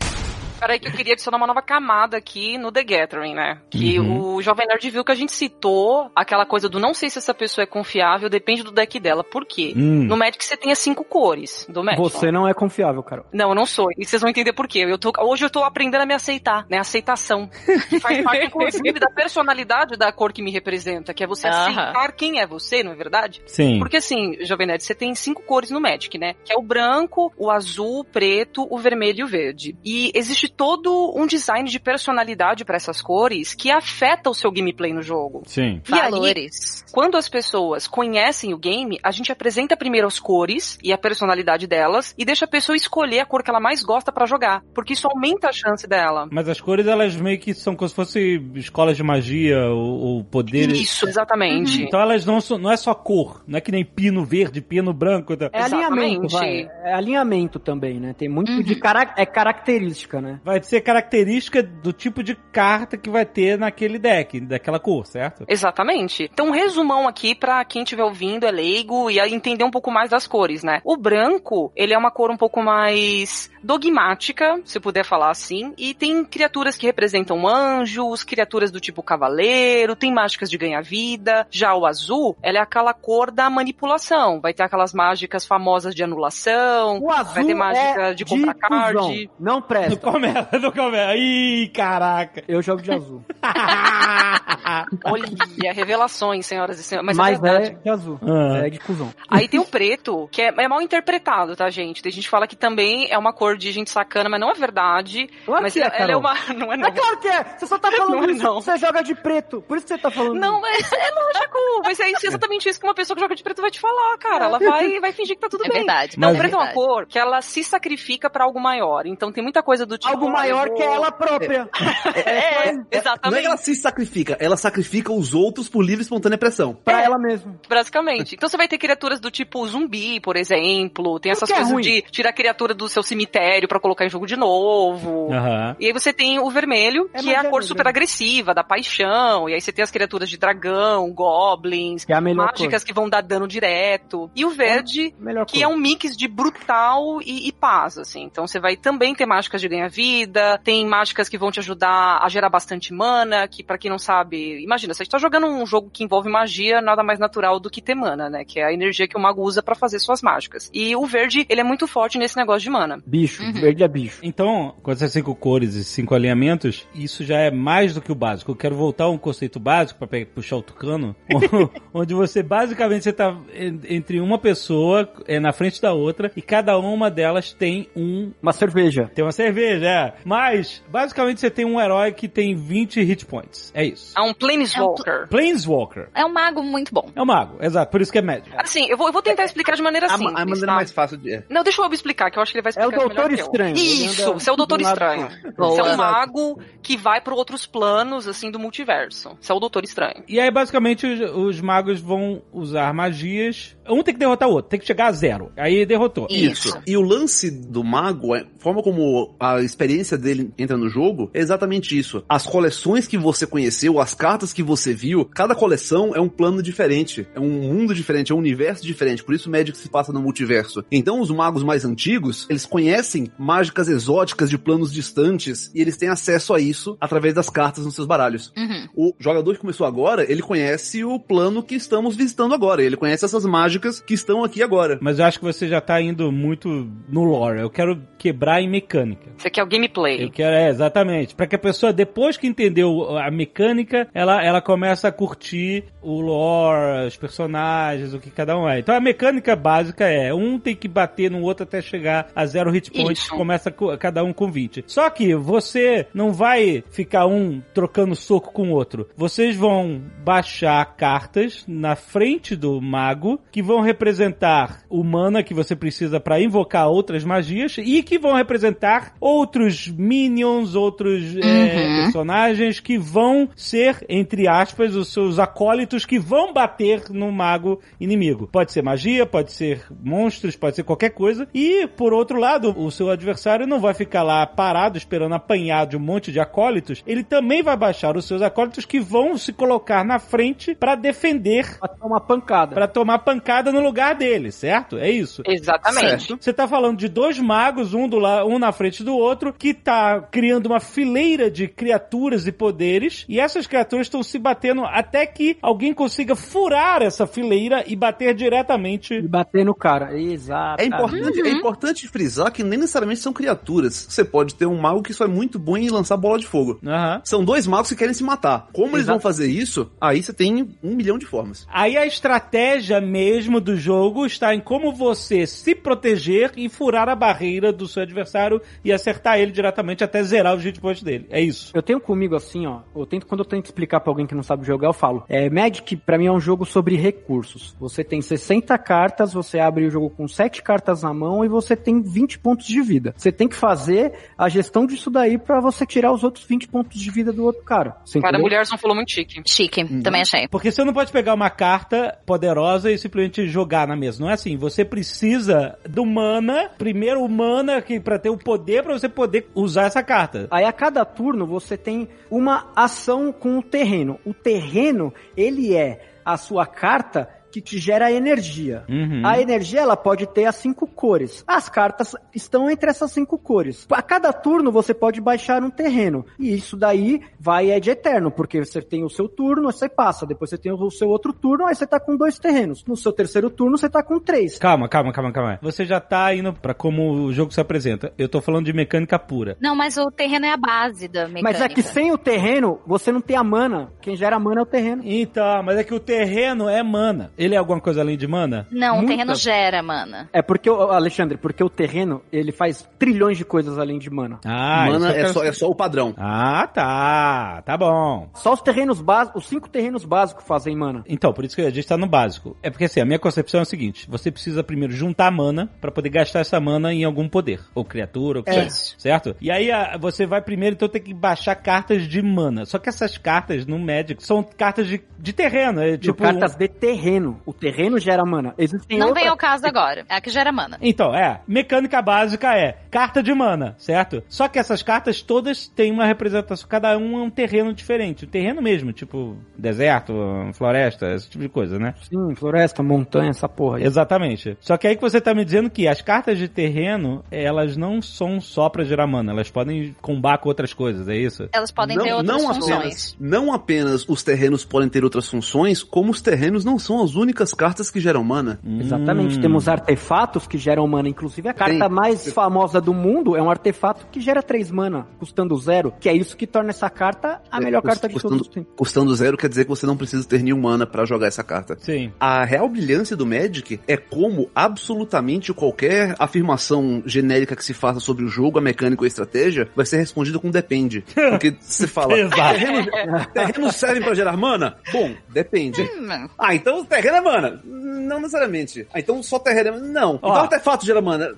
Peraí que eu queria adicionar uma nova camada aqui no The Gathering, né? Que Uhum. o Jovem Nerd viu que a gente citou aquela coisa do não sei se essa pessoa é confiável, depende do deck dela. Por quê? Hum. No Magic você tem as cinco cores do Magic. Você não é confiável, Carol. Não, eu não sou. E vocês vão entender por quê. Eu tô, hoje eu tô aprendendo a me aceitar, né? Aceitação. Que faz parte, inclusive, da personalidade da cor que me representa, que é você Aham. aceitar quem é você, não é verdade? Sim. Porque assim, Jovem Nerd, você tem cinco cores no Magic, né? Que é o branco, o azul, o preto, o vermelho e o verde. E existe todo um design de personalidade para essas cores que afeta o seu gameplay no jogo. Sim. E aí, Valores. quando as pessoas conhecem o game, a gente apresenta primeiro as cores e a personalidade delas e deixa a pessoa escolher a cor que ela mais gosta pra jogar, porque isso aumenta a chance dela. Mas as cores, elas meio que são como se fossem escolas de magia ou, ou poderes. Isso, exatamente. Então elas não são, não é só cor, não é que nem pino verde, pino branco. tá? É alinhamento, vai. É alinhamento também, né? Tem muito Uhum. de cara... é característica, né? Vai ser característica do tipo de carta que vai ter naquele deck, daquela cor, certo? Exatamente. Então, um resumão aqui pra quem estiver ouvindo, é leigo e entender um pouco mais das cores, né? O branco, ele é uma cor um pouco mais dogmática, se puder falar assim, e tem criaturas que representam anjos, criaturas do tipo cavaleiro, tem mágicas de ganhar vida. Já o azul, ela é aquela cor da manipulação. Vai ter aquelas mágicas famosas de anulação, O azul vai ter mágica é de comprar card. cuzão. Não Não presta. começa, não começa. Ih, caraca. Eu jogo de azul. Olha, revelações, senhoras e senhores. Mas, Mas, é verdade. é de azul. Ah. É de cuzão. Aí tem o preto, que é, é mal interpretado, tá, gente? Tem gente que fala que também é uma cor de gente sacana, mas não é verdade. Claro mas que é, ela é uma. Não é, não. É claro que é! Você só tá falando Não é isso não. porque você joga de preto. Por isso que você tá falando Não, isso. mas é lógico. Mas é isso- exatamente isso que uma pessoa que joga de preto vai te falar, cara. Ela vai, vai fingir que tá tudo É bem. verdade. Então, Mas- o preto é uma cor que ela se sacrifica pra algo maior. Então tem muita coisa do tipo. Algo maior que ela própria. É, Não é que exatamente. ela se sacrifica, ela sacrifica os outros por livre e espontânea pressão. Pra ela mesma. Basicamente. Então você vai ter criaturas do tipo zumbi, por exemplo. Tem essas é coisas de tirar a criatura do seu cemitério pra colocar em jogo de novo. Aham. E aí você tem o vermelho, É que é a cor super agressiva, da paixão. E aí você tem as criaturas de dragão, goblins, Que é mágicas que vão dar dano direto. E o verde, cor. Melhor que cor. é um mix de brutal e, e paz, assim. Então você vai também ter mágicas de ganha-vida, tem mágicas que vão te ajudar a gerar bastante mana, que pra quem não sabe, imagina, você tá jogando um jogo que envolve magia, nada mais natural do que ter mana, né? Que é a energia que o mago usa pra fazer suas mágicas. E o verde, ele é muito forte nesse negócio de mana. Bicho, Uhum. verde é bicho. Então, com essas cinco cores e cinco alinhamentos, isso já é mais do que o básico. Eu quero voltar a um conceito básico para puxar o tucano, onde você basicamente você tá en- entre uma pessoa é, na frente da outra e cada uma delas tem um Uma cerveja. tem uma cerveja, é. Mas basicamente você tem um herói que tem 20 hit points. É isso. É um Planeswalker. Planeswalker. É um mago muito bom. É um mago, exato. Por isso que é Magic. Assim, eu vou, eu vou tentar explicar de maneira A, simples. a maneira tá? mais fácil de. é. Não, deixa o explicar, que eu acho que ele vai É o explicar Doutor eu. Estranho, Isso, você é o Doutor Estranho. Você é um mago que vai para outros planos, assim, do multiverso. Você é o Doutor Estranho. E aí, basicamente, os, os magos vão usar magias. Um tem que derrotar o outro, tem que chegar a zero. Aí derrotou. Isso. E o lance do mago, é- a forma como a experiência dele entra no jogo, é exatamente isso. As coleções que você conheceu, as cartas que você viu, cada coleção é um plano diferente, é um mundo diferente, é um universo diferente. Por isso o Magic se passa no multiverso. Então os magos mais antigos, eles conhecem mágicas exóticas de planos distantes e eles têm acesso a isso através das cartas nos seus baralhos. Uhum. O jogador que começou agora, ele conhece o plano que estamos visitando agora. Ele conhece essas mágicas que estão aqui agora. Mas eu acho que você já tá indo muito no lore. Eu quero quebrar em mecânica. Você quer o gameplay. Eu quero, é, exatamente. Pra que a pessoa, depois que entendeu a mecânica, ela, ela começa a curtir o lore, os personagens, o que cada um é. Então a mecânica básica é, um tem que bater no outro até chegar a zero hit points, Isso. começa co- cada um com 20. Só que você não vai ficar um trocando soco com o outro. Vocês vão baixar cartas na frente do mago que vão representar o mana que você precisa pra invocar outras magias e que vão representar outros minions, outros é, Uhum. personagens que vão ser, entre aspas, os seus acólitos que vão bater no mago inimigo. Pode ser magia, pode ser monstros, pode ser qualquer coisa. E, por outro lado, o seu adversário não vai ficar lá parado esperando apanhar de um monte de acólitos. Ele também vai baixar os seus acólitos que vão se colocar na frente pra defender, Pra tomar pancada. pra tomar pancada no lugar dele, certo? É isso. Exatamente. Você tá falando de dois magos, um, do la um na frente do outro, que tá criando uma fileira de criaturas e poderes, e essas criaturas estão se batendo até que alguém consiga furar essa fileira e bater E diretamente. bater no cara. Exato. É importante, é importante frisar que nem necessariamente são criaturas. Você pode ter um mago que só é muito bom em lançar bola de fogo. Aham. São dois magos que querem se matar. Como eles Exato. vão fazer isso? Aí você tem um milhão de formas. Aí a estratégia mesmo do jogo está em como você se proteger e furar a barreira do seu adversário e acertar ele diretamente até zerar os hit points dele. É isso. Eu tenho comigo assim, ó. Eu tento, quando eu tento explicar pra alguém que não sabe jogar, eu falo. É, Magic, pra mim, é um jogo sobre recursos. Você tem 60 cartas, você abre o jogo com 7 cartas na mão e você tem 20 pontos de vida. Você tem que fazer a gestão disso daí pra você tirar os outros 20 pontos de vida do outro cara. Você Cara, a entendeu? mulher não falou muito chique. Chique, Uhum. também achei. Porque você não pode pegar uma carta poderosa e simplesmente jogar na mesa. Não é assim. Você precisa do mana, primeiro mana que para ter o poder para você poder usar essa carta. Aí a cada turno você tem uma ação com o terreno. O terreno, ele é a sua carta que te gera energia. Uhum. A energia ela pode ter as cinco cores. As cartas estão entre essas cinco cores. A cada turno você pode baixar um terreno. E isso daí vai é de eterno, porque você tem o seu turno, aí você passa. Depois você tem o seu outro turno, aí você tá com dois terrenos. No seu terceiro turno você tá com três. Calma, calma, calma, calma. Você já tá indo pra como o jogo se apresenta. Eu tô falando de mecânica pura. Não, mas o terreno é a base da mecânica. Mas é que sem o terreno, você não tem a mana. Quem gera mana é o terreno. Então, mas é que o terreno é mana. Ele é alguma coisa além de mana? Não, o Muita. terreno gera, mana. É porque, o- Alexandre, porque o terreno, ele faz trilhões de coisas além de mana. Ah, Mana é só, é só o padrão. Ah, tá. Tá bom. Só os terrenos básicos, os cinco terrenos básicos fazem mana. Então, por isso que a gente tá no básico. É porque assim, a minha concepção é o seguinte: você precisa primeiro juntar mana pra poder gastar essa mana em algum poder, ou criatura, ou o que É. seja, certo? E aí a- você vai primeiro então ter que baixar cartas de mana. Só que essas cartas no Magic são cartas de, de terreno, é Tipo, tipo cartas de terreno. O terreno gera mana. Existem Não outras- vem ao caso agora. É a que gera mana. Então, é, mecânica básica é carta de mana, certo? Só que essas cartas todas têm uma representação, cada um é um terreno diferente, um terreno mesmo, tipo deserto, floresta, esse tipo de coisa, né? Sim, floresta, montanha, essa porra. aí. Exatamente. Só que aí que você tá me dizendo que as cartas de terreno, elas não são só pra gerar mana, elas podem combar com outras coisas, é isso? Elas podem ter outras não funções. apenas, não apenas os terrenos podem ter outras funções, como os terrenos não são as únicas cartas que geram mana. Exatamente. Temos artefatos que geram mana. Inclusive, a carta Tem. mais famosa do mundo é um artefato que gera 3 mana, custando zero. Que é isso que torna essa carta a melhor Cust- carta de custando, todos os tempos. custando zero quer dizer que você não precisa ter nenhum mana pra jogar essa carta. Sim. A real brilhância do Magic é como absolutamente qualquer afirmação genérica que se faça sobre o jogo, a mecânica ou a estratégia vai ser respondida com depende. Porque você fala, Exato. terrenos, terrenos servem pra gerar mana? Bom, depende. Hum, Ah, então terreno é mana? Não necessariamente. Ah, então só é mana? Não. Então Ó. artefato gera mana?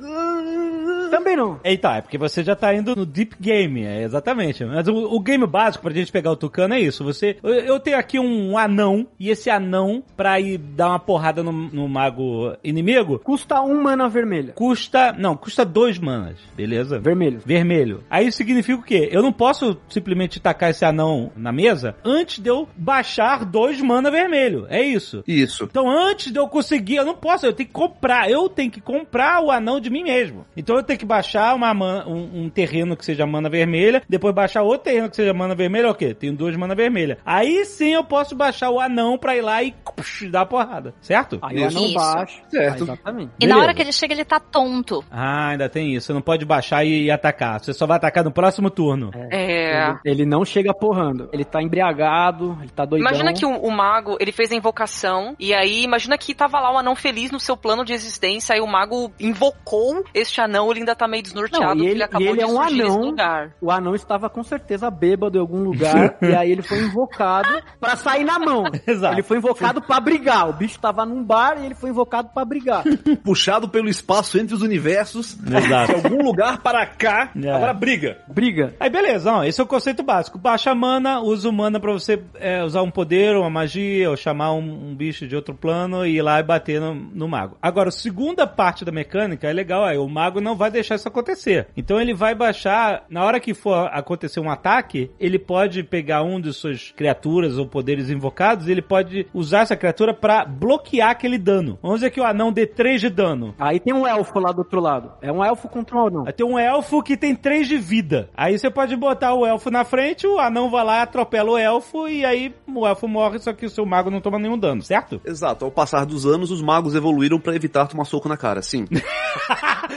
Também não. Eita, é porque você já tá indo no deep game, é exatamente. Mas o, o game básico pra gente pegar o Tucano é isso. Você, eu, eu tenho aqui um anão, e esse anão, pra ir dar uma porrada no, no mago inimigo, Custa um mana vermelha. custa. Não, custa dois manas, beleza? Vermelho. Vermelho. Aí significa o quê? Eu não posso simplesmente tacar esse anão na mesa antes de eu baixar dois mana vermelho. É isso. Isso. Então, antes de eu conseguir, eu não posso, eu tenho que comprar. Eu tenho que comprar o anão de mim mesmo. Então, eu tenho que baixar uma man- um, um terreno que seja mana vermelha, depois baixar outro terreno que seja mana vermelha, ok, tenho duas mana vermelha. Aí sim eu posso baixar o anão pra ir lá e psh, dar a porrada, certo? Aí o anão Isso. baixa. Certo. Ah, exatamente. E na Beleza. hora que ele chega, ele tá tonto. Ah, ainda tem isso. Você não pode baixar e, e atacar. Você só vai atacar no próximo turno. É. Ele, ele não chega porrando. Ele tá embriagado, ele tá doidão. Imagina que o, o mago, ele fez a invocação, e aí imagina que tava lá o anão feliz no seu plano de existência, aí o mago invocou este anão, ele ainda tá meio desnorteado, Não, e porque ele- ele acabou e ele de é um anão. lugar. O anão estava com certeza bêbado em algum lugar e aí ele foi invocado pra sair na mão. Exato. Ele foi invocado pra brigar. O bicho tava num bar e ele foi invocado pra brigar. Puxado pelo espaço entre os universos, Exato. de algum lugar para cá, É. agora briga. Briga. Aí beleza, ó, esse é o conceito básico. Baixa mana, usa o mana pra você é, usar um poder, uma magia, ou chamar um, um bicho de outro plano e ir lá e bater no, no mago. Agora, a segunda parte da mecânica é legal, aí o mago não vai deixar isso acontecer. Então ele vai baixar, na hora que for acontecer um ataque, ele pode pegar um de suas criaturas ou poderes invocados e ele pode usar essa criatura pra bloquear aquele dano. Vamos dizer que o anão dê 3 de dano. Aí tem um elfo lá do outro lado. É um elfo contra um anão. Aí tem um elfo que tem 3 de vida. Aí você pode botar o elfo na frente, o anão vai lá, atropela o elfo e aí o elfo morre, só que o seu mago não toma nenhum dano, certo? Exato, ao passar dos anos, os magos evoluíram pra evitar tomar soco na cara, sim.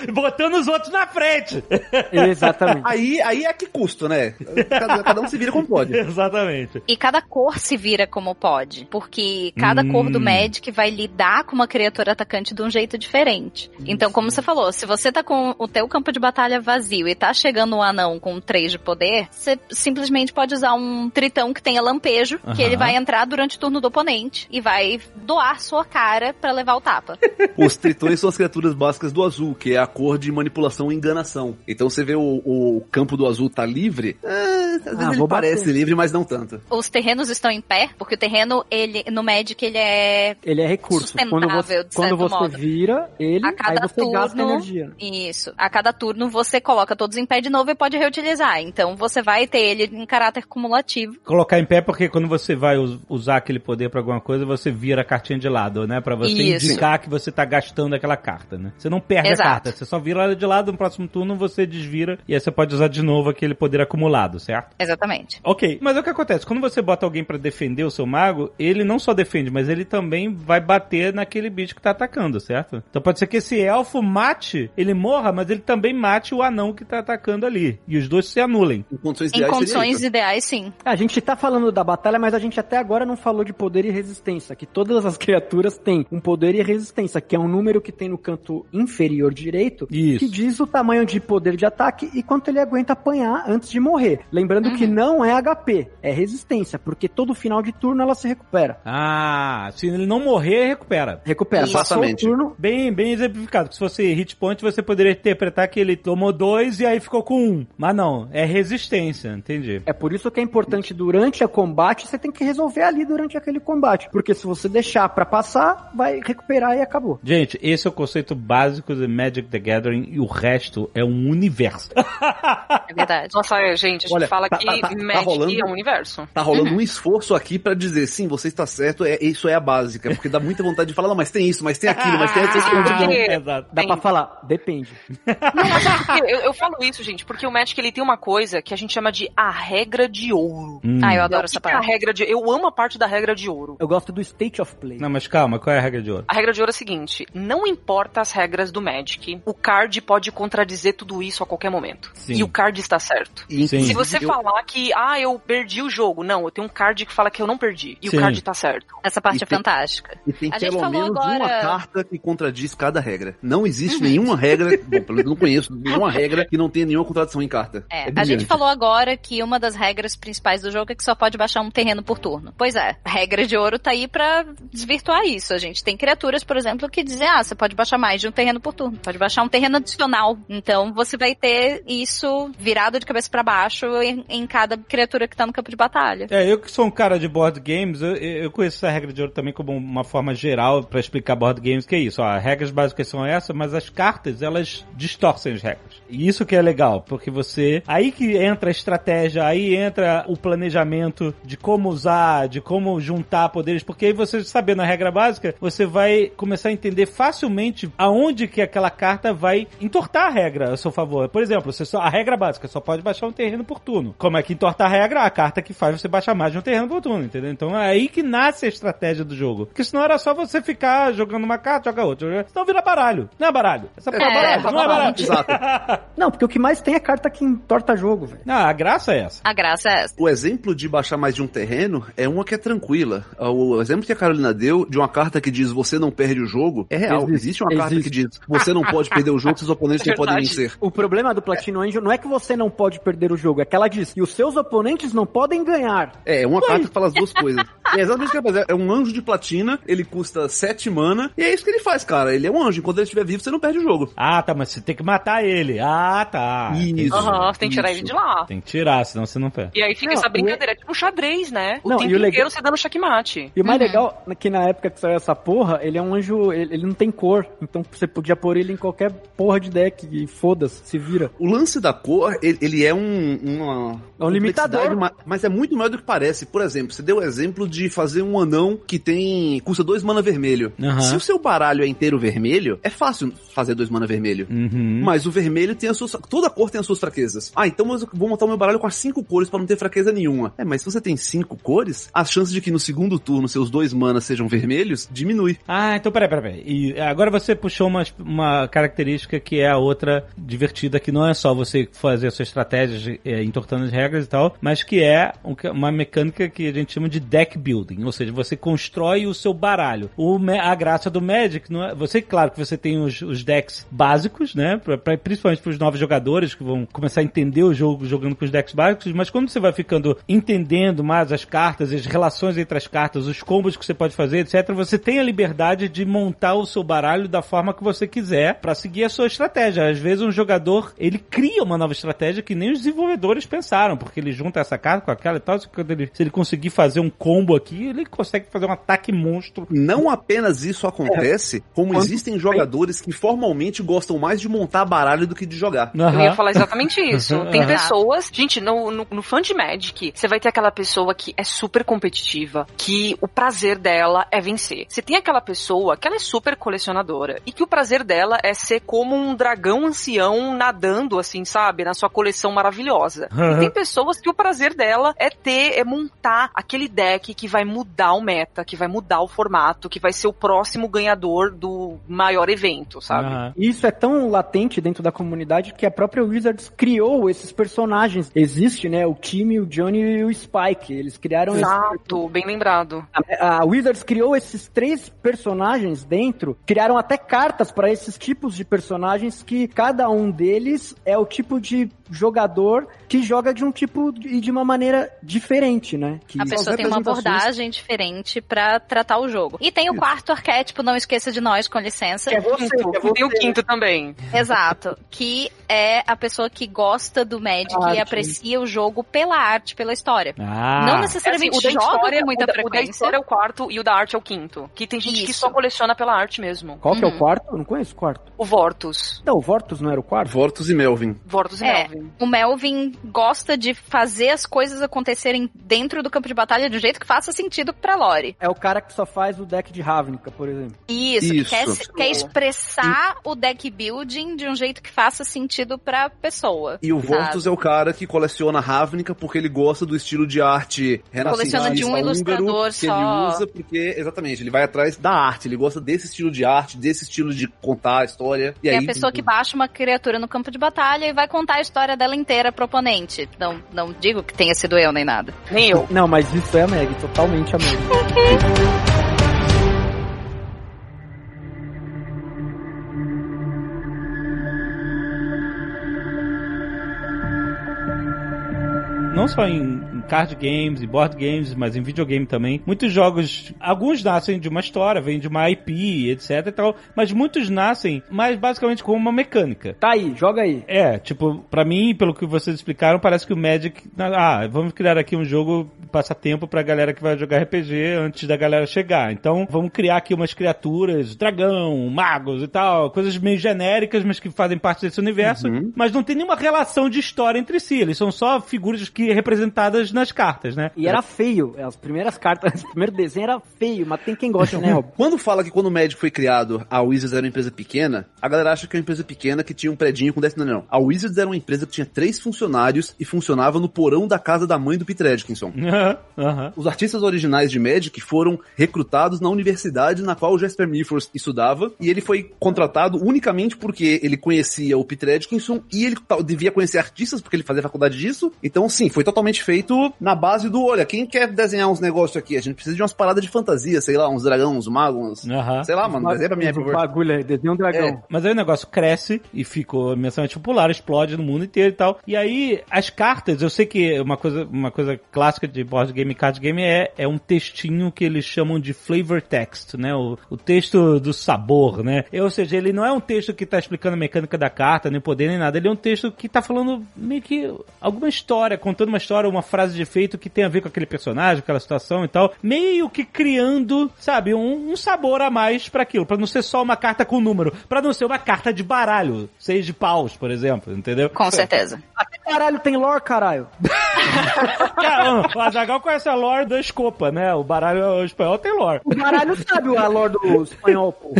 Botando os outros na frente. Exatamente. aí, aí é que custo, né? Cada, cada um se vira como pode. Exatamente. E cada cor se vira como pode. Porque cada cor do Hum. Magic vai lidar com uma criatura atacante de um jeito diferente. Então, como você falou, se você tá com o teu campo de batalha vazio e tá chegando um anão com 3 de poder, você simplesmente pode usar um tritão que tenha lampejo, que ele vai entrar durante o turno do oponente e vai doar sua cara pra levar o tapa. Os tritões são as criaturas básicas do azul, que é a cor de manipulação e enganação. Então você vê o, o campo do azul tá livre, é, às vezes Ah, ele vou bater. parece livre, mas não tanto. Os terrenos estão em pé, porque o terreno, ele, no Magic, ele é Ele é recurso. Sustentável, Quando você, de quando certo você modo. vira ele, A aí cada você gasta turno- energia. Isso. A cada turno você coloca todos em pé de novo e pode reutilizar. Então você vai ter ele em caráter cumulativo. Colocar em pé porque quando você vai us- usar aquele poder pra alguma coisa, você vira a cartinha de lado, né? Pra você Isso. indicar que você tá gastando aquela carta, né? Você não perde Exato. a carta, você só vira ela de lado, no próximo turno você desvira e aí você pode usar de novo aquele poder acumulado, certo? Exatamente. Ok, mas o que acontece? Quando você bota alguém pra defender o seu mago, ele não só defende, mas ele também vai bater naquele bicho que tá atacando, certo? Então pode ser que esse elfo mate, ele morra, mas ele também mate o anão que tá atacando ali. E os dois se anulem. Em condições Em ideais seria condições ideais, sim. A gente tá falando da batalha, mas a gente até agora não falou de poder e resistência. Que todas as criaturas têm um poder e resistência, que é um número que tem no canto inferior direito, Isso. que diz o tamanho de poder de ataque e quanto ele aguenta apanhar antes de morrer. Lembrando que não é HP, é resistência, porque todo final de turno ela se recupera. Ah, se ele não morrer, recupera. Recupera. Passou o Exatamente. turno, Bem, bem exemplificado. Se fosse hit point, você poderia interpretar que ele tomou dois e aí ficou com um. Mas não, é resistência, entendi. É por isso que é importante durante a combate, você tem que resolver ali durante aquele combate. Porque se você deixar pra passar, vai recuperar e acabou. Gente, esse é o conceito básico de Magic Magic the Gathering e o resto é um universo. É verdade. Nossa, é, gente, a gente Olha, fala tá- que tá- tá- tá Magic rolando- é um universo. Tá rolando um esforço aqui pra dizer, sim, você está certo, é, isso é a básica. Porque dá muita vontade de falar, não, mas tem isso, mas tem aquilo, mas tem essa Porque- Exato. Dá pra falar? Depende. Não, mas é eu, eu falo isso, gente, porque o Magic ele tem uma coisa que a gente chama de a regra de ouro. Hum. Ah, eu adoro essa é a parte. regra de. Eu amo a parte da regra de ouro. Eu gosto do state of play. Não, mas calma, qual é a regra de ouro? A regra de ouro é a seguinte: não importa as regras do Magic, o card pode contradizer tudo isso a qualquer momento. Sim. E o card está certo. Sim. Se você eu- falar que, ah, eu perdi o jogo, não, eu tenho um card que fala que eu não perdi. E Sim. o card tá certo. Essa parte E é tem- fantástica. E tem A gente pelo falou menos uma agora- carta que contradiz cada regra. Não existe nenhuma regra, bom, pelo menos eu não conheço nenhuma regra que não tenha nenhuma contradição em carta. É, a brilhante. gente falou agora que uma das regras principais do jogo é que só pode baixar um terreno por turno. Pois é, a regra de ouro tá aí pra desvirtuar isso. A gente tem criaturas, por exemplo, que dizem, ah, você pode baixar mais de um terreno por turno. Pode baixar um terreno adicional. Então você vai ter isso virado de cabeça pra baixo em, em cada criatura que tá no campo de batalha. É, eu que sou um cara de board games, eu, eu conheço essa regra de ouro também como uma forma geral pra explicar board games, que é isso, ó, as regras básicas são essas, mas as cartas, elas distorcem as regras. E isso que é legal, porque você, aí que entra a estratégia, aí entra o planejamento de como usar, de como juntar poderes, porque aí você sabendo a regra básica, você vai começar a entender facilmente aonde que aquela carta vai entortar a regra a seu favor. Por exemplo, você só, a regra básica só pode baixar um terreno por turno. Como é que entorta a regra? A carta que faz você baixar mais de um terreno por turno, entendeu? Então é aí que nasce a estratégia do jogo. Porque senão era só você ficar jogando uma carta, joga outra. joga- Senão vira baralho. Não é baralho. Essa porra é, É, baralho, não é baralho. Exato. Não, porque o que mais tem é carta que entorta jogo, velho. Não, a graça é essa. A graça é essa. O exemplo de baixar mais de um terreno é uma que é tranquila. O exemplo que a Carolina deu de uma carta que diz você não perde o jogo é real. Existe. Existe, uma carta Existe. que diz você não pode perder o jogo, seus oponentes não podem vencer. O problema do Platino Angel não é que você não pode perder o jogo, é que ela diz que os seus oponentes não podem ganhar. É, é uma carta que fala as duas coisas. É exatamente o que ele faz. É um anjo de platina, ele custa 7 mana, e é isso que ele faz, cara. Ele é um anjo. Enquanto ele estiver vivo, você não perde o jogo. Ah, tá, mas você tem que matar ele. Ah, tá. Isso. Aham, você tem que tirar isso. ele de lá. Tem que tirar, senão você não perde. E aí fica Não, essa o- brincadeira, é tipo um xadrez, né? O Não, tempo e o legal- inteiro você dando checkmate. E o mais Uhum. legal é que na época que saiu essa porra, ele é um anjo, ele, ele não tem cor. Então você podia pôr ele em qualquer porra de deck e foda-se, se vira. O lance da cor, ele, ele é um, uma. É um limitador. Mas é muito maior do que parece. Por exemplo, você deu o exemplo de fazer um anão que tem. custa dois mana vermelho. Aham. Se o seu baralho é inteiro vermelho, é fácil fazer dois mana vermelho. Uhum. Mas o vermelho tem as suas. Toda cor tem as suas fraquezas. Ah, então eu vou montar o meu baralho com as cinco cores pra não ter fraqueza nenhuma. É, mas se você tem cinco cores, as chances de que no segundo turno seus dois manas sejam vermelhos diminui. Ah, então peraí, peraí, peraí. E agora você puxou uma, uma característica que é a outra divertida, que não é só você fazer a sua estratégia é, entortando as regras e tal, mas que é um uma mecânica que a gente chama de deck building, ou seja, você constrói o seu baralho. O, a graça do Magic, não é, você, claro que você tem os, os decks básicos, né, pra, pra- principalmente para os novos jogadores que vão começar a entender o jogo jogando com os decks básicos, mas quando você vai ficando entendendo mais as cartas, as relações entre as cartas, os combos que você pode fazer, etc., você tem a liberdade de montar o seu baralho da forma que você quiser pra seguir a sua estratégia. Às vezes um jogador, ele cria uma nova estratégia que nem os desenvolvedores pensaram, porque ele junta essa carta com aquela e tal, se ele, se ele conseguir fazer um combo aqui, ele consegue fazer um ataque monstro. Não apenas isso acontece, como Quando existem jogadores que formalmente gostam mais de montar baralho do que de jogar. Eu ia falar exatamente isso. Tem pessoas. Gente, no, no, no fã de Magic, você vai ter aquela pessoa que é super competitiva, que o prazer dela é vencer. Você tem aquela pessoa que ela é super colecionadora e que o prazer dela é ser como um dragão ancião nadando, assim, sabe? Na sua coleção maravilhosa. E tem pessoas que o prazer dela é ter, é montar aquele deck que vai mudar o meta, que vai mudar o formato, que vai ser o próximo ganhador do maior evento, sabe? E Isso é tão latente dentro da comunidade que a própria Wizards criou esses personagens. Existe, né, o time, o Johnny e o Spike. Eles criaram esse Exato, bem lembrado. A a Wizards criou esses três personagens dentro, criaram até cartas para esses tipos de personagens que cada um deles é o tipo de jogador que joga de um tipo e de uma maneira diferente, né? Que A pessoa tem uma abordagem diferente pra tratar o jogo. E tem o quarto arquétipo, não esqueça de nós, com licença. Que é você, que é E tem o quinto também. Exato. Que é a pessoa que gosta do Magic e aprecia o jogo pela arte, pela história. Ah. Não É assim, necessariamente o da joga história, com muita o da, o da frequência. história é o quarto e o da arte é o quinto. Que tem gente que Isso. só coleciona pela arte mesmo. Qual que é Uhum. o quarto? Eu não conheço o quarto. O Vortus. Não, o Vortus não era o quarto? Vortus e Melvin. Vortus e É, Melvin. o Melvin gosta de fazer as coisas acontecerem dentro do campo de batalha de um jeito que faça sentido pra Lore. É o cara que só faz o deck de Ravnica, por exemplo. Isso, que Isso. quer, quer expressar o deck building de um jeito que faça sentido pra pessoa. E o sabe? Vortus é o cara que coleciona Ravnica porque ele gosta do estilo de arte renascentista Coleciona de um húngaro ilustrador que só. ele usa porque, exatamente, ele vai atrás da arte, ele gosta desse estilo de arte, desse estilo de contar a história. E é aí, a pessoa que baixa uma criatura no campo de batalha e vai contar a história dela inteira pro oponente. Não, não digo que tenha sido eu nem nada. Nem eu. Não, mas isso é a Meg, totalmente a Meg. não só em card games e board games, mas em videogame também. Muitos jogos, alguns nascem de uma história, vêm de uma IP, etc e tal, mas muitos nascem, mas basicamente com uma mecânica. Tá aí, joga aí. É, tipo, pra mim, pelo que vocês explicaram, parece que o Magic. Ah, vamos criar aqui um jogo passatempo pra galera que vai jogar RPG antes da galera chegar. Então, vamos criar aqui umas criaturas, dragão, magos e tal, coisas meio genéricas, mas que fazem parte desse universo, mas não tem nenhuma relação de história entre si. Eles são só figuras que representadas nas cartas, né? E era feio. As primeiras cartas, o primeiro desenho era feio, mas tem quem gosta, né? Rob? Quando fala que quando o Magic foi criado, a Wizards era uma empresa pequena, a galera acha que é uma empresa pequena que tinha um predinho com 10... Não, não, não. A Wizards era uma empresa que tinha três funcionários e funcionava no porão da casa da mãe do Peter Edkinson. Aham, aham. Os artistas originais de Magic foram recrutados na universidade na qual o Jasper Milford estudava e ele foi contratado unicamente porque ele conhecia o Peter Edkinson e ele devia conhecer artistas porque ele fazia faculdade disso. Então, sim, foi totalmente feito na base do, olha, quem quer desenhar uns negócios aqui? A gente precisa de umas paradas de fantasia, sei lá, uns dragões, uns magos, uns... Sei lá, mano, desenha pra mim, aí, por favor. Bagulho aí, desenho um dragão. É. Mas aí o negócio cresce e ficou imensamente popular, explode no mundo inteiro e tal. E aí, as cartas, eu sei que uma coisa, uma coisa clássica de board game e card game é, é um textinho que eles chamam de flavor text, né? O, o texto do sabor, né? Ou seja, ele não é um texto que tá explicando a mecânica da carta, nem poder, nem nada. Ele é um texto que tá falando meio que alguma história, contando uma história, uma frase de efeito que tem a ver com aquele personagem, aquela situação e tal. Meio que criando, sabe, um, um sabor a mais pra aquilo. Pra não ser só uma carta com número. Pra não ser uma carta de baralho. Seis de paus, por exemplo, entendeu? Com certeza. Até caralho tem lore, caralho. Cara, o Azagal conhece a lore da escopa, né? O baralho espanhol tem lore. O caralho sabe a lore do espanhol, pô.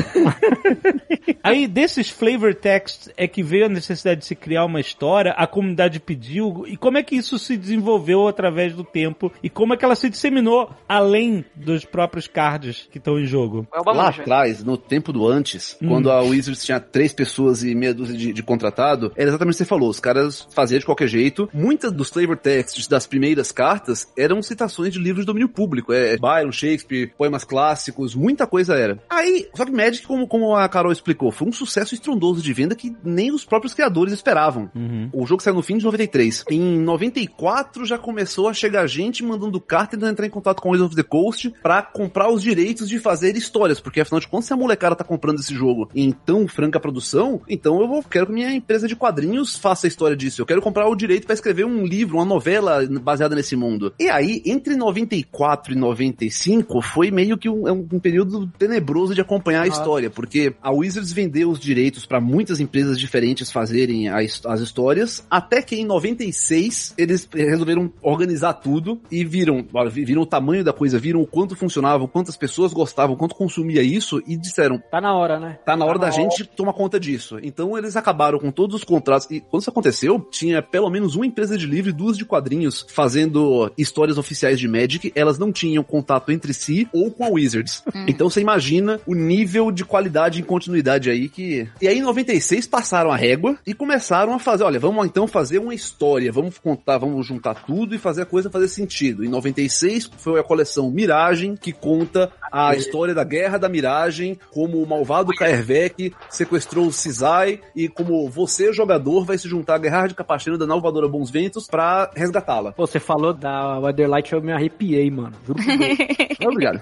Aí, desses flavor texts é que veio a necessidade de se criar uma história, a comunidade pediu, e como é que isso se desenvolveu através do tempo, e como é que ela se disseminou além dos próprios cards que estão em jogo. É Lá atrás, no tempo do antes, quando a Wizards tinha três pessoas e meia dúzia de, de contratado, era exatamente o que você falou. Os caras faziam de qualquer jeito. Muitas dos flavor texts das primeiras cartas eram citações de livros de domínio público. É Byron, Shakespeare, poemas clássicos, muita coisa era. Aí, só que Magic, como, como a Carol explicou, foi um sucesso estrondoso de venda que nem os próprios criadores esperavam. O jogo saiu no fim de 93. Em 94 já começou a chegar gente mandando carta e entrar em contato com Wizards of the Coast pra comprar os direitos de fazer histórias, porque afinal de contas, se a molecada tá comprando esse jogo em tão franca produção, então eu vou, quero que minha empresa de quadrinhos faça a história disso. Eu quero comprar o direito pra escrever um livro, uma novela baseada nesse mundo. E aí, entre 94 e 95, foi meio que um, é um período tenebroso de acompanhar a história, porque a Wizards vendeu os direitos pra muitas empresas diferentes fazerem a as histórias, até que em 96 eles resolveram organizar tudo e viram, viram o tamanho da coisa, viram o quanto funcionava, o quantas pessoas gostavam, o quanto consumia isso e disseram, Tá na hora, né? Tá na hora Tá da na gente tomar conta disso. Então eles acabaram com todos os contratos. E quando isso aconteceu, tinha pelo menos uma empresa de livro e duas de quadrinhos fazendo histórias oficiais de Magic. Elas não tinham contato entre si ou com a Wizards. Então você imagina o nível de qualidade e continuidade aí que. E aí em 96 passaram a régua e começaram a fazer: olha, vamos então fazer uma história, vamos contar, vamos juntar tudo e fazer a coisa fazer sentido. Em 96 foi a coleção Miragem, que conta a história da Guerra da Miragem, como o malvado Kaervek sequestrou o Cisai e como você, jogador, vai se juntar à Guerra de Capachena da Nova Voadora Bons Ventos pra resgatá-la. Pô, você falou da Weatherlight, eu me arrepiei, mano. Juro Deus. Obrigado.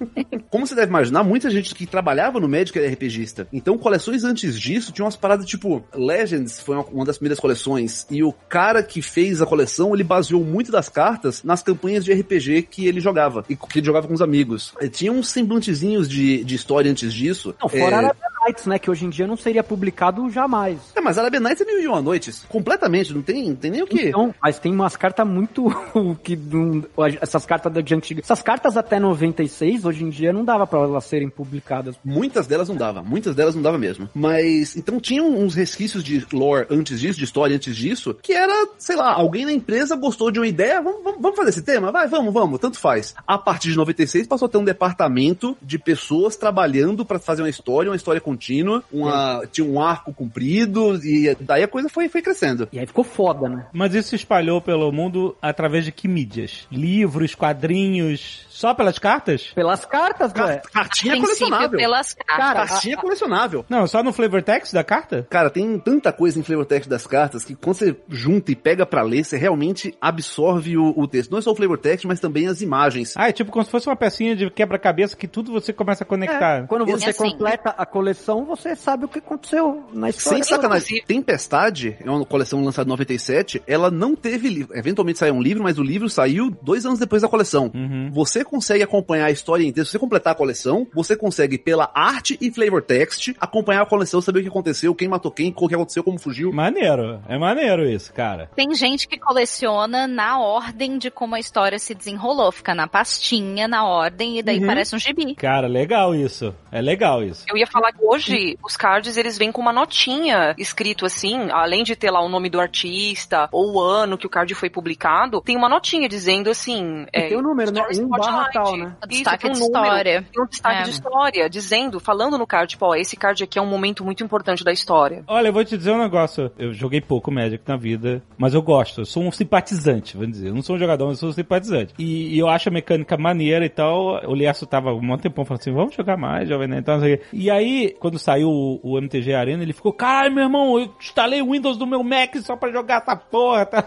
Como você deve imaginar, muita gente que trabalhava no Magic era RPGista. Então, coleções antes disso tinham umas paradas tipo Legends foi uma, uma das primeiras coleções e o cara que fez a coleção, ele baseou muito das cartas nas campanhas de RPG que ele jogava e que ele jogava com os amigos. E tinha uns semblantezinhos de, de história antes disso. Não, fora É, Nights, né? Que hoje em dia não seria publicado jamais. É, mas Arabian Nights é mil e uma noites. Completamente, não tem, tem nem o que. Então, mas tem umas cartas muito. que não- Essas cartas de antiga. Essas cartas até 96, hoje em dia, não dava pra elas serem publicadas. Muitas delas não dava, muitas delas não dava mesmo. Mas, então tinham uns resquícios de lore antes disso, de história antes disso, que era, sei lá, alguém na empresa gostou de uma ideia, vamos, vamos, vamos fazer esse tema? Vai, vamos, vamos, tanto faz. A partir de 96 passou a ter um departamento de pessoas trabalhando pra fazer uma história, uma história contínua, uma, tinha um arco comprido, e daí a coisa foi, foi crescendo. E aí ficou foda, né? Mas isso se espalhou pelo mundo através de que mídias? Livros, quadrinhos, só pelas cartas? Pelas cartas, Car- velho. Cartinha colecionável. pelas cartas. Cara, Cartinha colecionável. Não, só no flavor text da carta? Cara, tem tanta coisa em flavor text das cartas que quando você junta e pega pra ler, você realmente absorve o, o texto. Não é só o flavor text, mas também as imagens. Ah, é tipo como se fosse uma pecinha de quebra-cabeça que tudo você começa a conectar. É, quando você E assim- completa a coleção, você sabe o que aconteceu na Sem história. sacanagem. Tempestade, é uma coleção lançada em 97, ela não teve livro. Eventualmente saiu um livro, mas o livro saiu dois anos depois da coleção. Uhum. Você consegue acompanhar a história inteira. Se você completar a coleção, você consegue, pela arte e flavor text, acompanhar a coleção, saber o que aconteceu, quem matou quem, o que aconteceu, como fugiu. Maneiro, é maneiro isso, cara. Tem gente que coleciona na ordem de como a história se desenrolou. Fica na pastinha, na ordem, e daí Uhum. parece um gibi. Cara, legal isso. É legal isso. Eu ia falar que hoje os cards eles vêm com uma notinha escrito assim, além de ter lá o nome do artista ou o ano que o card foi publicado, tem uma notinha dizendo assim. E tem o número, né? Um barra Spotlight. tal, né? O Isso, destaque um de número, história. Tem um destaque É. de história, dizendo, falando no card, tipo, ó, esse card aqui é um momento muito importante da história. Olha, eu vou te dizer um negócio. Eu joguei pouco Magic na vida, mas eu gosto. Eu sou um simpatizante, vamos dizer. Eu não sou um jogador, mas eu sou um simpatizante. E, e eu acho a mecânica maneira e tal. O Lierso tava um monte tempão falando assim, vamos jogar mais, jovem nerd. Então, e aí, quando saiu o, o MTG Arena, ele ficou, caralho, meu irmão, eu instalei o Windows do meu Mac só pra jogar essa porra, tá?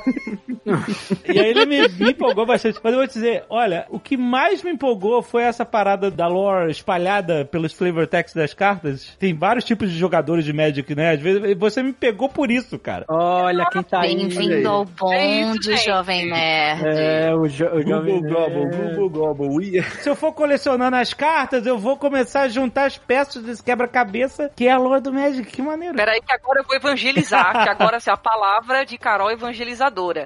e aí ele me, me empolgou bastante. Mas eu vou te dizer, olha, o que mais me empolgou foi essa parada da lore espalhada pelos flavor text das cartas. Tem vários tipos de jogadores de Magic, né? Às vezes você me pegou por isso, cara. Olha quem tá aí. Bem-vindo ao É bonde, gente. jovem nerd. É, o, jo o jovem Google Gobble, Nerd. Google ia. Se eu for colecionando as cartas, eu vou começar a juntar as peças desse quebra-cabeça, que é a lore do Magic. Que maneiro. Peraí que agora eu vou evangelizar, que agora é a palavra de Carol evangelizadora.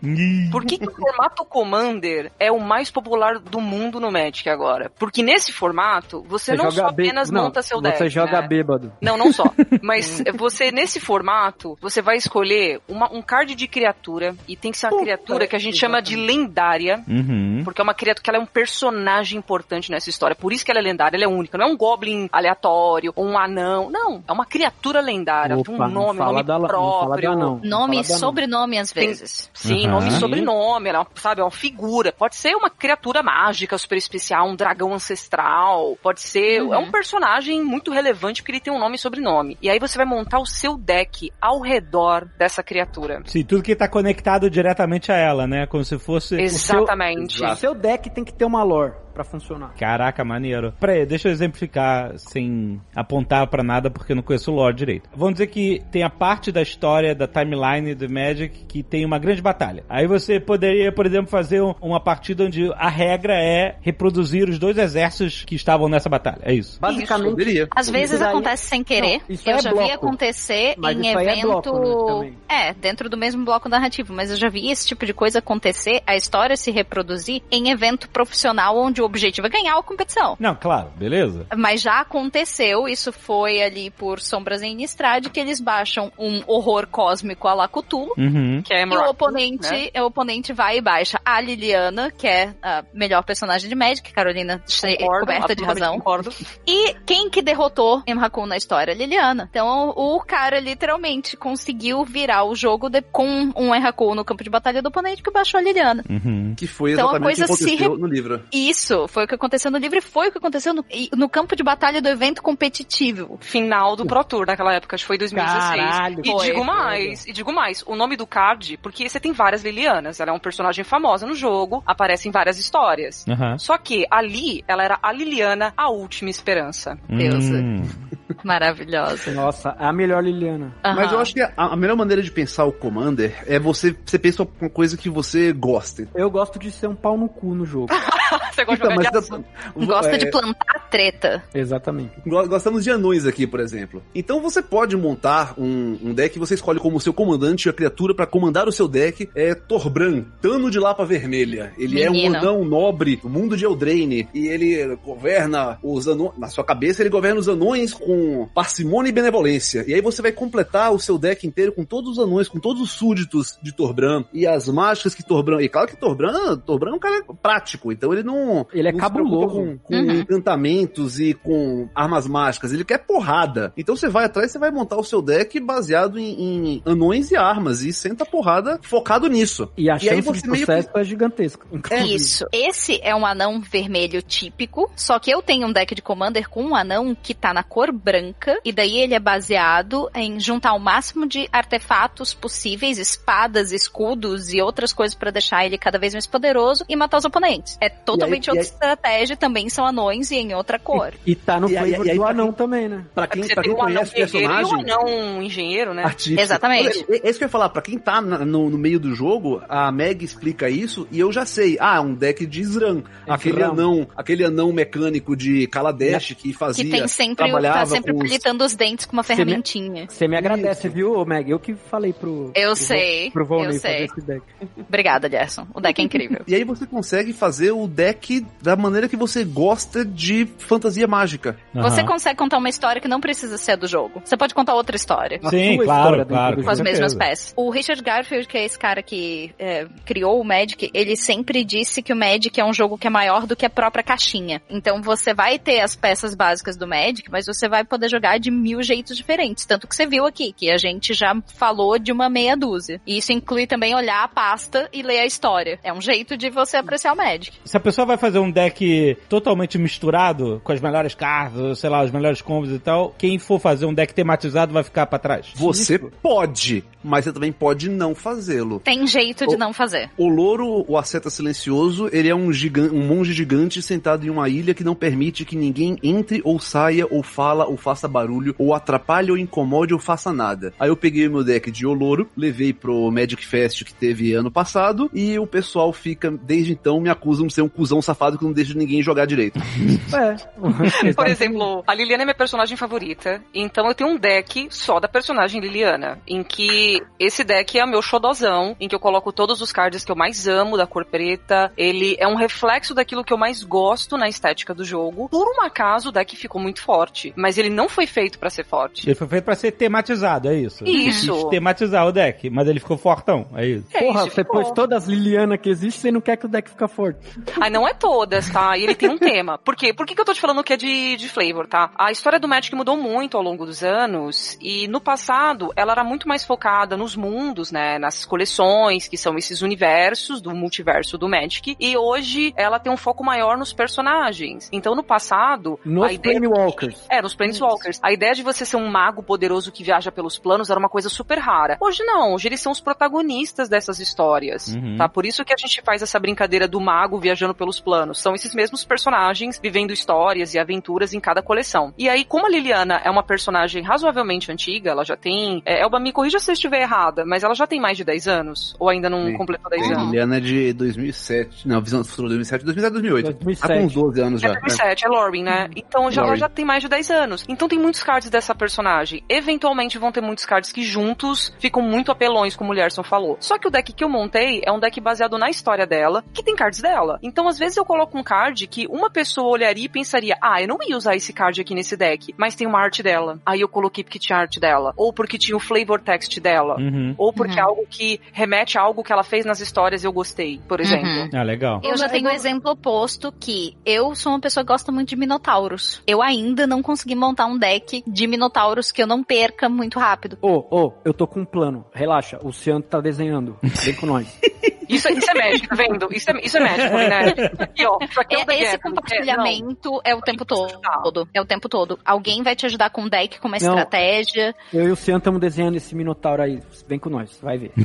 Por que, que o formato Commander é o mais popular do mundo no Magic agora? Porque nesse formato, você, não só apenas não, monta seu deck. Você joga né? bêbado. Não, não só. Mas você, nesse formato, você vai escolher uma- um card de criatura, e tem que ser uma Puta, criatura que a gente chama de lendária, Uhum. porque é uma criatura que ela é um personagem importante nessa história. Por isso que ela é lendária, ela é única. Não é um goblin aleatório, ou um anão. Não, é uma criatura lendária. Ela tem Opa, um nome, um nome da- próprio. da não. Nome e sobrenome às Tem- vezes. Sim, Aham. nome e sobrenome, ela, sabe, é uma figura. Pode ser uma criatura mágica, super especial, um dragão ancestral. Pode ser. Uhum. É um personagem muito relevante porque ele tem um nome e sobrenome. E aí você vai montar o seu deck ao redor dessa criatura. Sim, tudo que tá conectado diretamente a ela, né? Como se fosse. Exatamente. O seu deck tem que ter uma lore pra funcionar. Caraca, maneiro. Peraí, deixa eu exemplificar sem apontar pra nada porque eu não conheço o lore direito. Vamos dizer que tem a parte da história da timeline do Magic que tem uma grande batalha. Aí você poderia, por exemplo, fazer um- uma partida onde a regra é reproduzir os dois exércitos que estavam nessa batalha. É isso. Basicamente, Poderia. Às vezes daí- acontece sem querer. Não, isso eu é já vi bloco. acontecer Mas em isso aí é evento. bloco, né. É, dentro do mesmo bloco narrativo. Mas eu já vi esse tipo de coisa acontecer, a história se reproduzir em evento profissional onde o objetivo é ganhar a competição. Não, claro, beleza. Mas já aconteceu, isso foi ali por Sombras em Innistrad, que eles baixam um horror cósmico a la Cthulhu. Uhum. Que é E o oponente, né? o oponente vai e baixa a Liliana, que é a melhor personagem de Magic, Carolina che- Concordo, coberta de razão. Concordo. E quem que derrotou Emrakul na história? Liliana. Então o cara literalmente conseguiu virar o jogo de- com um Emrakul no campo de batalha do oponente que baixou a Liliana. Uhum. Que foi Então, a exatamente o que coisa se aconteceu re- no livro. Isso, Isso, foi o que aconteceu no livro e foi o que aconteceu no, no campo de batalha do evento competitivo. Final do Pro Tour naquela época, acho que foi 2016. Caralho, e foi, digo foi. mais, e digo mais, o nome do card, porque você tem várias Lilianas, ela é um personagem famosa no jogo, aparece em várias histórias. Aham. Só que ali, ela era a Liliana, a última esperança. Deusa. Hum. Maravilhosa. Nossa, é a melhor Liliana. Mas Aham. eu acho que a, a melhor maneira de pensar o Commander é você, você pensa uma coisa que você goste. Eu gosto de ser um pau no cu no jogo. você gosta Então, de jogar de ação? Gosta é, de plantar treta. Exatamente. go- Gostamos de anões aqui, por exemplo. Então você pode montar um, um deck, você escolhe como seu comandante a criatura pra comandar o seu deck. É Torbran, Tano de Lapa Vermelha. Ele é um Menino. anão nobre do mundo de Eldraine. E ele governa os anões. Na sua cabeça, ele governa os anões com parcimônia e benevolência. E aí você vai completar o seu deck inteiro com todos os anões, com todos os súditos de Torbran. E as mágicas que Torbran. E claro que Torbran, Torbran é um cara prático. Então ele não. Ele é não cabuloso. Com, com Uhum. encantamentos e com armas mágicas. Ele quer porrada. Então você vai atrás, você vai montar o seu deck baseado em, em anões e armas. E senta porrada focado nisso. E a aí chance você de meio que- sucesso é gigantesca. inclusive. Isso. Esse é um anão vermelho típico, só que eu tenho um deck de Commander com um anão que tá na cor branca, e daí ele é baseado em juntar o máximo de artefatos possíveis, espadas, escudos e outras coisas pra deixar ele cada vez mais poderoso e matar os oponentes. É totalmente E aí- outra estratégia, também são anões e em outra cor. E tá no E aí- flavor e aí do anão também, né? Pra quem, Você pra tem quem um anão conhece o e personagem. um anão engenheiro, né? Artífice. Exatamente. É, é isso que eu ia falar, pra quem tá no, no meio do jogo, a Meg explica isso e eu já sei. Ah, um deck de Sran. Aquele Sran. anão, aquele anão mecânico de Kaladesh que fazia. Que tem sempre, tá trabalhava sempre com os- os dentes com uma me- ferramentinha. Você me agradece, Isso. viu, Meg? Eu que falei pro. Eu pro sei, Pro Volney eu sei. fazer esse deck. Obrigada, Gerson. O deck é incrível. E aí você consegue fazer o deck da maneira que você gosta de fantasia mágica. Você Aham. consegue contar uma história que não precisa ser do jogo. Você pode contar outra história. Sim, sua claro, claro. Com as mesmas peças. O Richard Garfield, que é esse cara que é, criou o Magic, ele sempre disse que o Magic é um jogo que é maior do que a própria caixinha. Então você vai ter as peças básicas do Magic, mas você vai poder jogar de mil jeitos diferentes. Tanto que você viu aqui, que a gente já falou de uma meia dúzia. E isso inclui também olhar a pasta e ler a história. É um jeito de você apreciar o Magic. Se a pessoa vai fazer um deck totalmente misturado, com as melhores cartas, sei lá, os melhores combos e tal, quem for fazer um deck tematizado vai ficar pra trás. Você pode, mas você também pode não fazê-lo. Tem jeito de O- não fazer. O louro, o asceta silencioso, ele é um, gigan um monge gigante sentado em uma ilha que não permite que ninguém entre ou saia, ou fala, ou faça barulho, ou atrapalhe, ou incomode, ou faça nada. Aí eu peguei o meu deck de Oloro, levei pro Magic Fest que teve ano passado, e o pessoal fica, desde então, me acusam de ser um cuzão safado que não deixa ninguém jogar direito. É. Por exemplo, a Liliana é minha personagem favorita, então eu tenho um deck só da personagem Liliana, em que esse deck é o meu xodozão, em que eu coloco todos os cards que eu mais amo da cor preta, ele é um reflexo daquilo que eu mais gosto na estética do jogo. Por um acaso, o deck ficou muito forte, mas ele não foi feito pra ser forte. Ele foi feito pra ser tematizado, é isso? Isso. Quis tematizar o deck, mas ele ficou fortão, é isso. É Porra, isso, você ficou. pôs todas as Liliana que existem, você não quer que o deck fica forte. Aí não é todas, tá? E ele tem um tema. Por quê? Por que, que eu tô te falando que é de, de flavor, tá? A história do Magic mudou muito ao longo dos anos. E no passado, ela era muito mais focada nos mundos, né? Nas coleções, que são esses universos do multiverso do Magic. E hoje ela tem um foco maior nos personagens. Então no passado. Nos ideia Planewalkers. é, nos Planeswalkers. A ideia de você ser um mago poderoso que viaja pelos planos era uma coisa super rara. Hoje não, hoje eles são os protagonistas dessas histórias, Uhum. tá? Por isso que a gente faz essa brincadeira do mago viajando pelos planos. São esses mesmos personagens vivendo histórias e aventuras em cada coleção. E aí, como a Liliana é uma personagem razoavelmente antiga, ela já tem... É, Elba, me corrija se eu estiver errada, mas ela já tem mais de 10 anos? Ou ainda não Sim. completou 10 A anos? Liliana é de 2007. Não, Visão do Futuro 2007, 2007, 2008. 2007. Tá com uns 12 anos já. É 2007, é Lauren, né? Então já, ela já tem mais de 10 anos. Então tem muitos cards dessa personagem. Eventualmente vão ter muitos cards que juntos ficam muito apelões, como o Lerson falou. Só que o deck que eu montei é um deck baseado na história dela, que tem cards dela. Então às vezes eu coloco um card que uma pessoa olharia e pensaria, ah, eu não ia usar esse card aqui nesse deck, mas tem uma arte dela. Aí eu coloquei porque tinha arte dela. Ou porque tinha o flavor text dela. Uhum. Ou porque Uhum. é algo que remete a algo que ela fez nas histórias e eu gostei, por exemplo. Uhum. Ah, legal. Eu já tenho um exemplo oposto que eu sou uma pessoa que gosta muito de minotauros. Eu ainda não consegui montar um deck de minotauros que eu não perca muito rápido. Ô, ô, eu tô com um plano. Relaxa, o Cian tá desenhando. Vem com nós. Isso, isso é Magic, tá vendo? Isso é, isso é Magic, né? Aqui, ó. Isso aqui é, É, esse compartilhamento é, o tempo todo. É o tempo todo. Alguém vai te ajudar com um deck, com uma Não. estratégia. Eu e o Cian estamos desenhando esse Minotauro aí. Vem com nós, vai ver.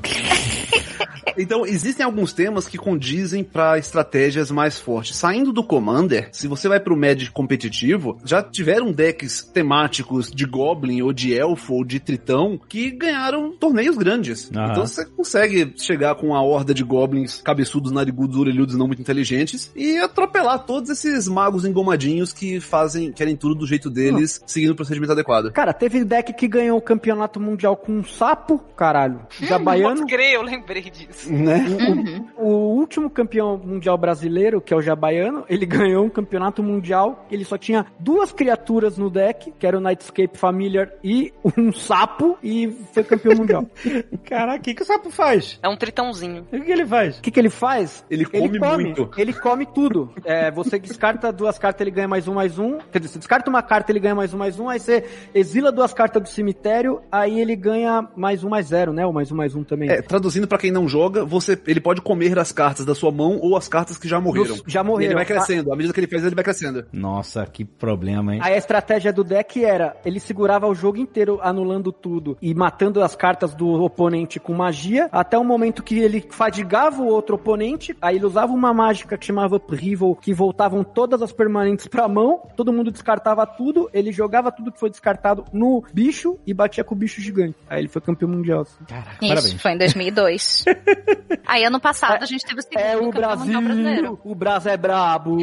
Então, existem alguns temas que condizem pra estratégias mais fortes. Saindo do Commander, se você vai pro Magic competitivo, já tiveram decks temáticos de Goblin, ou de Elfo, ou de Tritão, que ganharam torneios grandes. Aham. Então você consegue chegar com a horda de Goblins cabeçudos, narigudos, orelhudos, não muito inteligentes, e atropelar todos esses magos engomadinhos que fazem, querem tudo do jeito deles, seguindo o procedimento adequado. Cara, teve deck que ganhou o campeonato mundial com um sapo, caralho. Jabaiano. Pode crer, eu lembrei disso. Né? Uhum. O último campeão mundial brasileiro, que é o Jabaiano, ele ganhou um campeonato mundial. Ele só tinha duas criaturas no deck, que era o Nightscape Familiar e um sapo, e foi campeão mundial. Caraca, o que, que o sapo faz? É um tritãozinho. O que, que ele faz? O que, que ele faz? Ele come muito. Ele come tudo. É, você descarta duas cartas, ele ganha mais um, mais um. Quer dizer, você descarta uma carta, ele ganha mais um, mais um. Aí você exila duas cartas do cemitério, aí ele ganha mais um, mais zero, né? Ou mais um, mais um também. É, traduzindo pra quem não joga, você, ele pode comer as cartas da sua mão ou as cartas que já morreram. Dos- já E morreram. ele vai crescendo. À medida que ele faz, ele vai crescendo. Nossa, que problema, hein? Aí a estratégia do deck era, ele segurava o jogo inteiro anulando tudo e matando as cartas do oponente com magia, até o momento que ele fadigava o outro oponente, aí ele usava uma mágica que chamava Upheaval, que voltavam todas as permanentes pra mão, todo mundo descartava tudo, ele jogava tudo que foi descartado no bicho e batia com o bicho gigante. Aí ele foi campeão mundial. assim. Caraca, Isso, parabéns. foi em 2002. Aí ano passado a gente teve o segundo É o campeão mundial brasileiro. Brasil, o Brasil é brabo.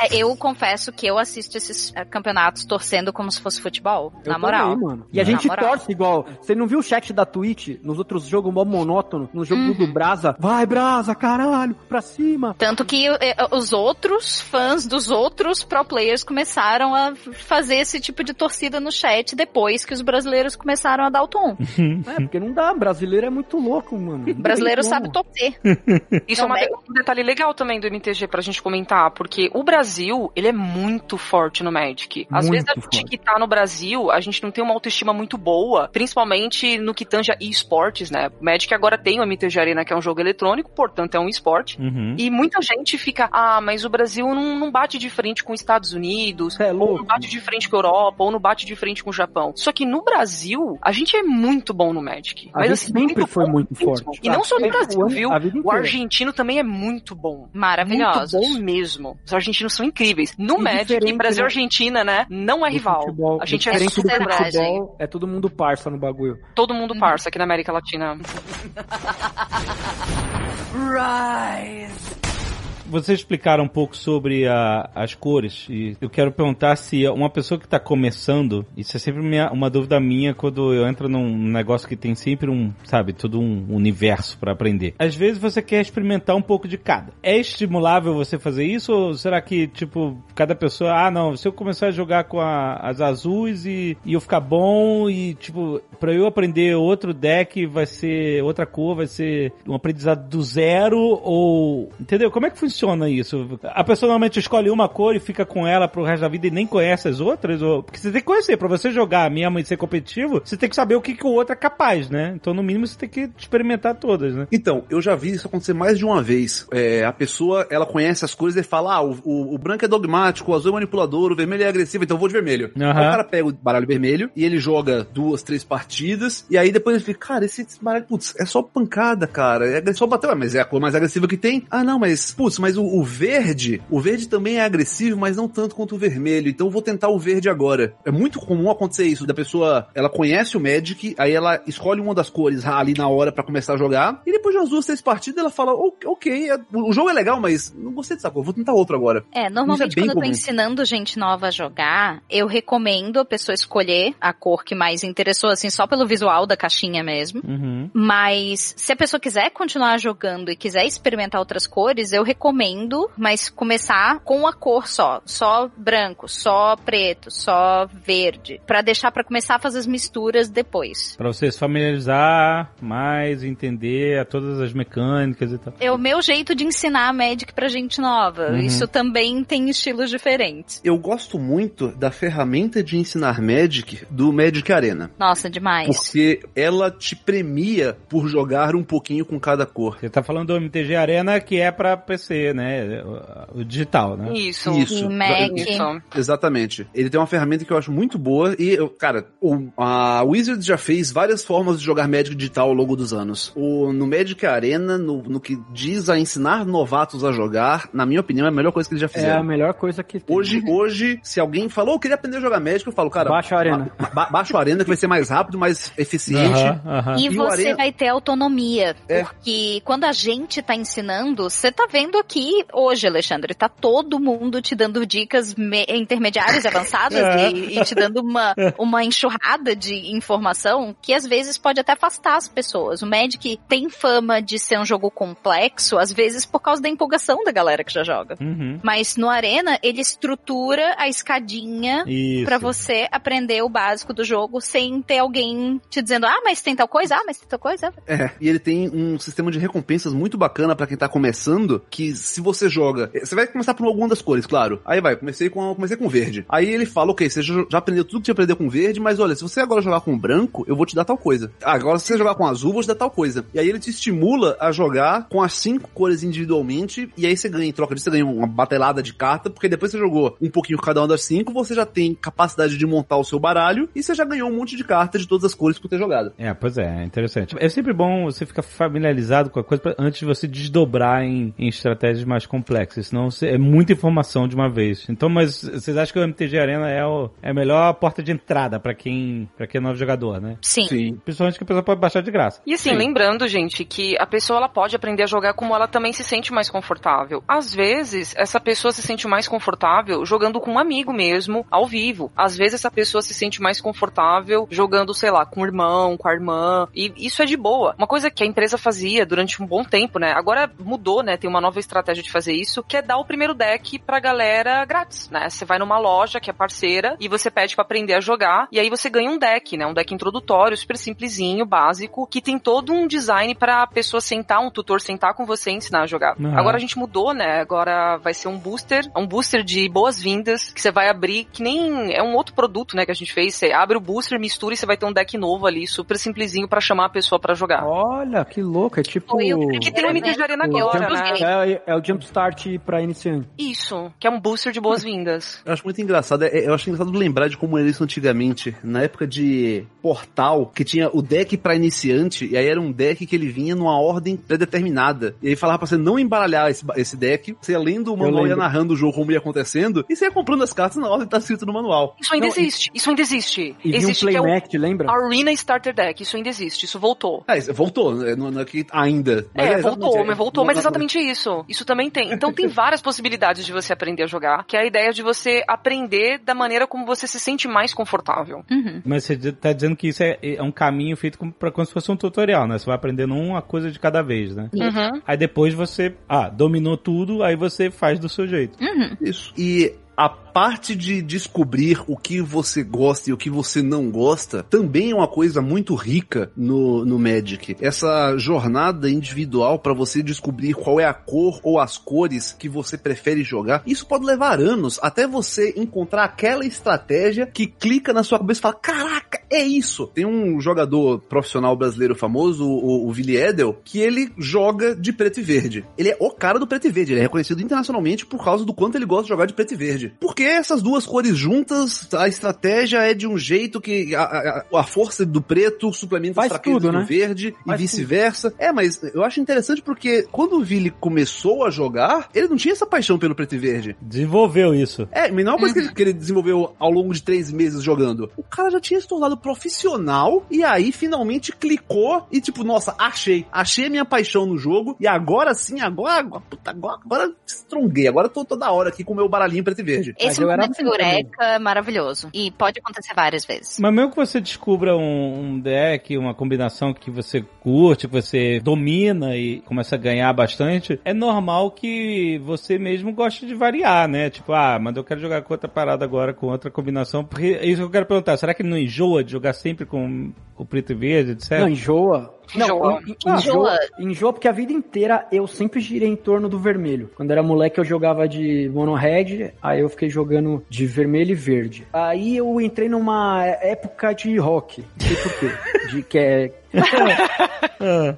É, Eu confesso que eu assisto esses campeonatos torcendo como se fosse futebol, Eu na moral. também, mano. E a gente torce igual. Você não viu o chat da Twitch nos outros jogos mó monótono? No jogo Uhum. do Brasa, vai Brasa, caralho, pra cima. Tanto que eh, os outros fãs dos outros pro players começaram a fazer esse tipo de torcida no chat depois que os brasileiros começaram a dar o tom. É, porque não dá, brasileiro é muito louco, mano. Não brasileiro sabe torcer. Isso é uma- um detalhe legal também do MTG pra gente comentar, porque o Brasil, ele é muito forte no Magic. Às Muito vezes a gente forte. que tá no Brasil, a gente não tem uma autoestima muito boa, principalmente no que tange a esportes, né? O Magic agora tem o MTG Arena, que é um jogo eletrônico, portanto é um esporte. Uhum. E muita gente fica, ah, mas o Brasil não, não bate de frente com os Estados Unidos, é ou não bate de frente com a Europa, ou não bate de frente com o Japão. Só que no Brasil, a gente é muito bom no Magic. A mas assim, sempre foi bom muito forte. E não só no Brasil, viu? O argentino também é muito bom. Maravilhosos. Muito bom mesmo. Os argentinos são incríveis. No E Magic, diferente, Brasil e né? Argentina, né? Não é rival. futebol, a gente é futebol, é todo mundo parça no bagulho. Todo mundo parça aqui na América Latina. Rise! Vocês explicaram um pouco sobre a- as cores e eu quero perguntar se uma pessoa que está começando, isso é sempre minha- uma dúvida minha quando eu entro num negócio que tem sempre um, sabe, todo um universo para aprender. Às vezes você quer experimentar um pouco de cada. É estimulável você fazer isso ou será que, tipo, cada pessoa, ah não, se eu começar a jogar com a- as azuis e, e eu ficar bom e, tipo, para eu aprender outro deck vai ser outra cor, vai ser um aprendizado do zero ou, entendeu? Como é que funciona isso? A pessoa normalmente escolhe uma cor e fica com ela pro resto da vida e nem conhece as outras? Ou... Porque você tem que conhecer, pra você jogar mesmo e ser competitivo, você tem que saber o que, que o outro é capaz, né? Então, no mínimo, você tem que experimentar todas, né? Então, eu já vi isso acontecer mais de uma vez. É, a pessoa, ela conhece as coisas e fala, ah, o, o- o branco é dogmático, o azul é manipulador, o vermelho é agressivo, então eu vou de vermelho. Aí o cara pega o baralho vermelho e ele joga duas, três partidas, e aí depois ele fica, cara, esse, baralho, putz, é só pancada, cara, é só bater, mas é a cor mais agressiva que tem. Ah, não, mas, putz, mas o, o verde, o verde também é agressivo, mas não tanto quanto o vermelho, então eu vou tentar o verde agora. É muito comum acontecer isso, da pessoa, ela conhece o Magic, aí ela escolhe uma das cores ali na hora pra começar a jogar, e depois de umas duas, três partidas ela fala, "O- ok, é- o jogo é legal, mas não gostei dessa cor, vou tentar outro agora. É, normalmente Isso é quando eu tô comum. ensinando gente nova a jogar, eu recomendo a pessoa escolher a cor que mais interessou, assim, só pelo visual da caixinha mesmo. Uhum. Mas se a pessoa quiser continuar jogando e quiser experimentar outras cores, eu recomendo recomendo, mas começar com a cor só, só branco, só preto, só verde, Pra deixar pra começar a fazer as misturas depois. Pra você se familiarizar mais, entender todas as mecânicas e tal. É o meu jeito de ensinar a Magic pra gente nova. Uhum. Isso também tem estilos diferentes. Eu gosto muito da ferramenta de ensinar Magic do Magic Arena. Nossa, demais. Porque ela te premia por jogar um pouquinho com cada cor. Você tá falando do MTG Arena que é pra PC, né? O, digital, né? Isso. Isso. E Mac. Isso. Exatamente. Ele tem uma ferramenta que eu acho muito boa e, eu, cara, o, a Wizards já fez várias formas de jogar Magic digital ao longo dos anos. O, no Magic Arena, no, no que diz a ensinar novatos a jogar, na minha opinião, é a melhor coisa que eles já É a fizeram. melhor coisa que tem. Hoje, hoje, se alguém falou, eu queria aprender a jogar Magic, eu falo, cara, Baixa a arena. ba- ba- baixa a arena que vai ser mais rápido, mais eficiente. Aham, aham. E E o você Arena- vai ter autonomia. É. Porque quando a gente tá ensinando, você tá vendo aqui hoje, Alexandre, tá todo mundo te dando dicas me- intermediárias e avançadas É. e, e te dando uma, uma enxurrada de informação que às vezes pode até afastar as pessoas. O Magic tem fama de ser um jogo complexo, às vezes por causa da empolgação da galera que já joga. Uhum. Mas no Arena, ele estrutura a escadinha. Pra você aprender o básico do jogo sem ter alguém te dizendo, ah, mas tem tal coisa, ah, mas tem tal coisa. É, e ele tem um sistema de recompensas muito bacana pra quem tá começando, que se você joga, eh, você vai começar por alguma das cores, claro. Aí vai, comecei com comecei com verde. Aí ele fala, OK, você já aprendeu tudo que tinha aprendeu com verde, mas olha, se você agora jogar com branco, eu vou te dar tal coisa. Agora se você jogar com azul, eu vou te dar tal coisa. E aí ele te estimula a jogar com as cinco cores individualmente, e aí você ganha em troca disso, você ganha uma batelada de carta, porque depois você jogou um pouquinho cada uma das cinco, você já tem capacidade de montar o seu baralho, e você já ganhou um monte de cartas de todas as cores por ter jogado. É, pois é, é interessante. É sempre bom você ficar familiarizado com a coisa antes de você desdobrar em, em estratégias mais complexas, senão é muita informação de uma vez. Então, mas vocês acham que o MTG Arena é, o, é a melhor porta de entrada pra quem, pra quem é novo jogador, né? Sim. Sim. Principalmente que a pessoa pode baixar de graça. E assim, Sim. lembrando, gente, que a pessoa ela pode aprender a jogar como ela também se sente mais confortável. Às vezes, essa pessoa se sente mais confortável jogando com um amigo mesmo, ao vivo. Às vezes, essa pessoa se sente mais confortável jogando, sei lá, com o irmão, com a irmã. E isso é de boa. Uma coisa que a empresa fazia durante um bom tempo, né? Agora mudou, né? Tem uma nova estratégia de fazer isso, que é dar o primeiro deck pra galera grátis, né? Você vai numa loja que é parceira e você pede pra aprender a jogar e aí você ganha um deck, né? Um deck introdutório, super simplesinho, básico, que tem todo um design pra pessoa sentar, um tutor sentar com você e ensinar a jogar. Aham. Agora a gente mudou, né? Agora vai ser um booster, um booster de boas-vindas que você vai abrir, que nem é um outro produto, né, que a gente fez. Você abre o booster, mistura e você vai ter um deck novo ali, super simplesinho pra chamar a pessoa pra jogar. Olha, que louco. É tipo. Foi o Que tem um MTG Arena o agora, né? É, é o Jumpstart pra iniciante. Isso, que é um booster de boas-vindas. Eu acho muito engraçado, é- eu acho engraçado lembrar de como era isso antigamente, na época de Portal, que tinha o deck pra iniciante, e aí era um deck que ele vinha numa ordem predeterminada. E aí falava pra você não embaralhar esse, esse deck, você ia lendo o manual, ia narrando o jogo como ia acontecendo, e você ia comprando as cartas na ordem que tá escrito no manual. Isso ainda Não, e- existe, isso ainda existe. E vi um existe que é o playmat, lembra? Arena Starter Deck, isso ainda existe, isso voltou. Isso voltou, né? não, é que ainda. Mas É, exatamente, voltou, é. mas voltou, mas exatamente isso. Isso também tem. Então tem várias possibilidades de você aprender a jogar, que é a ideia de você aprender da maneira como você se sente mais confortável. Uhum. Mas você tá dizendo que isso é, é um caminho feito como, pra, como se fosse um tutorial, né? Você vai aprendendo uma coisa de cada vez, né? Uhum. Aí depois você, ah, dominou tudo, aí você faz do seu jeito. Uhum. Isso. E a parte de descobrir o que você gosta e o que você não gosta também é uma coisa muito rica no, no Magic. Essa jornada individual para você descobrir qual é a cor ou as cores que você prefere jogar. Isso pode levar anos até você encontrar aquela estratégia que clica na sua cabeça e fala: Caraca, é isso! Tem um jogador profissional brasileiro famoso, o, o Willi Edel, que ele joga de preto e verde. Ele é o cara do preto e verde, ele é reconhecido internacionalmente por causa do quanto ele gosta de jogar de preto e verde. Porque essas duas cores juntas, a estratégia é de um jeito que a, a- a força do preto suplementa Faz as fraquezas tudo, do né? verde e Faz vice-versa. É, mas eu acho interessante porque quando o Vili começou a jogar, ele não tinha essa paixão pelo preto e verde. Desenvolveu isso. É, mas não é uma coisa que, ele, que ele desenvolveu ao longo de três meses jogando. O cara já tinha se tornado profissional e aí finalmente clicou e tipo, nossa, achei. Achei a minha paixão no jogo e agora sim, agora, agora, puta, agora, agora estronguei. Agora eu tô toda hora aqui com o meu baralhinho preto e verde. Mas Esse eu era momento eureka é maravilhoso. E pode acontecer várias vezes. Mas mesmo que você descubra um, um deck, uma combinação que você curte, que você domina e começa a ganhar bastante, é normal que você mesmo goste de variar, né? Tipo, ah, mas eu quero jogar com outra parada agora, com outra combinação. Porque é isso que eu quero perguntar. Será que ele não enjoa de jogar sempre com o preto e verde, etc? Não, enjoa. Não, Enjoa. en- Enjoa. enjoa. Enjoa porque a vida inteira eu sempre girei em torno do vermelho. Quando era moleque eu jogava de mono red, aí eu fiquei jogando de vermelho e verde. Aí eu entrei numa época de rock. Não sei por quê. De que é.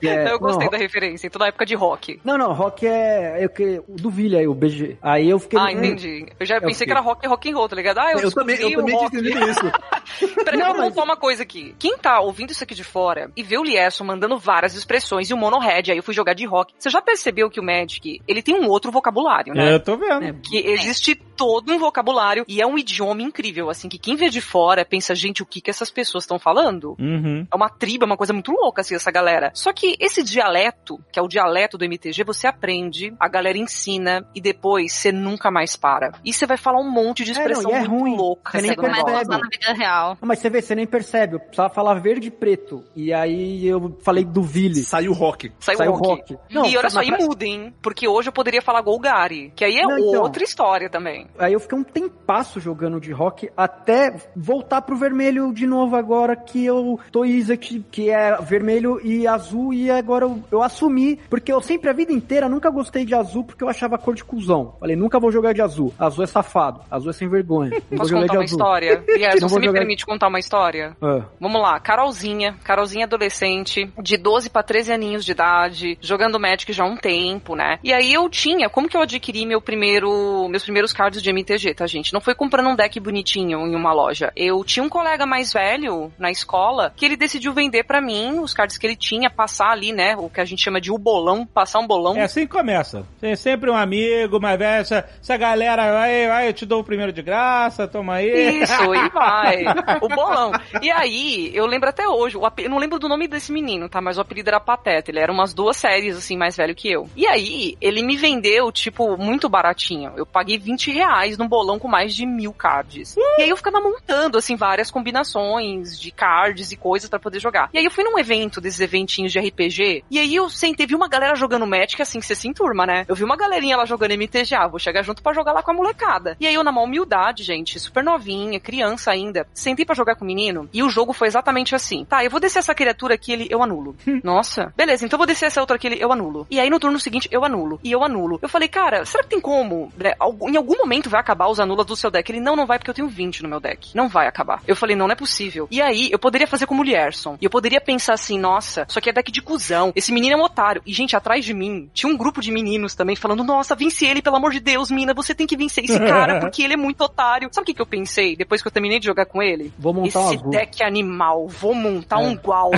Que é- eu gostei não, da referência, toda a época de rock. Não, não, rock é, é o que o do Villa aí, o BG. Aí eu fiquei Ah, entendi. Eu já É pensei que era rock rock and roll, tá ligado? Ah, eu, Eu também, eu também tinha rock. entendido isso. Peraí, Não, vamos mas- pontuar uma coisa aqui. Quem tá ouvindo isso aqui de fora e vê o Lierson mandando várias expressões e o Mono Red, aí eu fui jogar de rock. Você já percebeu que o Magic, ele tem um outro vocabulário, né? É, eu tô vendo. Que existe todo um vocabulário e é um idioma incrível, assim, que quem vê de fora pensa, gente, o que que essas pessoas estão falando? Uhum. É uma tribo, é uma coisa muito louca, assim, essa galera. Só que esse dialeto, que é o dialeto do MTG, você aprende, a galera ensina e depois você nunca mais para. E você vai falar um monte de É, não, expressão é muito ruim. louca. Você nem usar na vida real. Não, mas você vê, você nem percebe. Eu precisava falar verde e preto. E aí eu falei do Ville. Saiu rock. Saiu, Saiu rock. rock. Não, e olha só, na e pra- mudem, porque hoje eu poderia falar Golgari, que aí é Não, então. outra história também. Aí eu fiquei um tempasso jogando de rock até voltar pro vermelho de novo agora que eu tô Isaac, que é vermelho e azul, e agora eu, eu assumi, porque eu sempre a vida inteira nunca gostei de azul porque eu achava cor de cuzão. Falei, nunca vou jogar de azul. Azul é safado, azul é sem vergonha. Não Posso contar uma história? Yes, você me jogar- permite contar uma história? Ah. Vamos lá, Carolzinha, Carolzinha adolescente, de 12 pra 13 aninhos de idade, jogando Magic já há um tempo, né? E aí eu tinha, como que eu adquiri meu primeiro, meus primeiros cards de MTG, tá, gente? Não foi comprando um deck bonitinho em uma loja. Eu tinha um colega mais velho na escola que ele decidiu vender pra mim os cards que ele tinha, passar ali, né, o que a gente chama de o bolão, passar um bolão. É assim que começa. Tem sempre um amigo, mais velho. Essa, essa galera, vai, vai, eu te dou o primeiro de graça, toma aí. Isso, e vai. O bolão. E aí, eu lembro até hoje, o eu não lembro do nome desse menino, tá? Mas o apelido era Pateta. Ele era umas duas séries, assim, mais velho que eu. E aí, ele me vendeu, tipo, muito baratinho. Eu paguei 20 reais num bolão com mais de mil cards. E aí eu ficava montando, assim, várias combinações de cards e coisas pra poder jogar. E aí eu fui num evento, desses eventinhos de RPG, e aí eu sentei, vi uma galera jogando Magic, assim, que você se enturma, né? Eu vi uma galerinha lá jogando MTG, ah, vou chegar junto pra jogar lá com a molecada. E aí eu, na maior humildade, gente, super novinha, criança ainda, sentei pra jogar com o menino, e o jogo foi exatamente assim. Tá, eu vou descer essa criatura aqui, ele, eu anulo. Nossa, beleza, então vou descer essa outra aqui, ele, eu anulo. E aí no turno seguinte, eu anulo. E eu anulo. Eu falei, cara, será que tem como, né, em algum momento vai acabar os anulas do seu deck? Ele, não, não vai, porque eu tenho 20 no meu deck. Não vai acabar. Eu falei, não, não é possível. E aí, eu poderia fazer como o Lierson. E eu poderia pensar assim, nossa, isso aqui é deck de cuzão. Esse menino é um otário. E, gente, atrás de mim, tinha um grupo de meninos também falando, nossa, vence ele, pelo amor de Deus, mina, você tem que vencer esse cara, porque ele é muito otário. Sabe o que, que eu pensei depois que eu terminei de jogar com ele? Vou montar um Esse deck animal, vou montar um igual.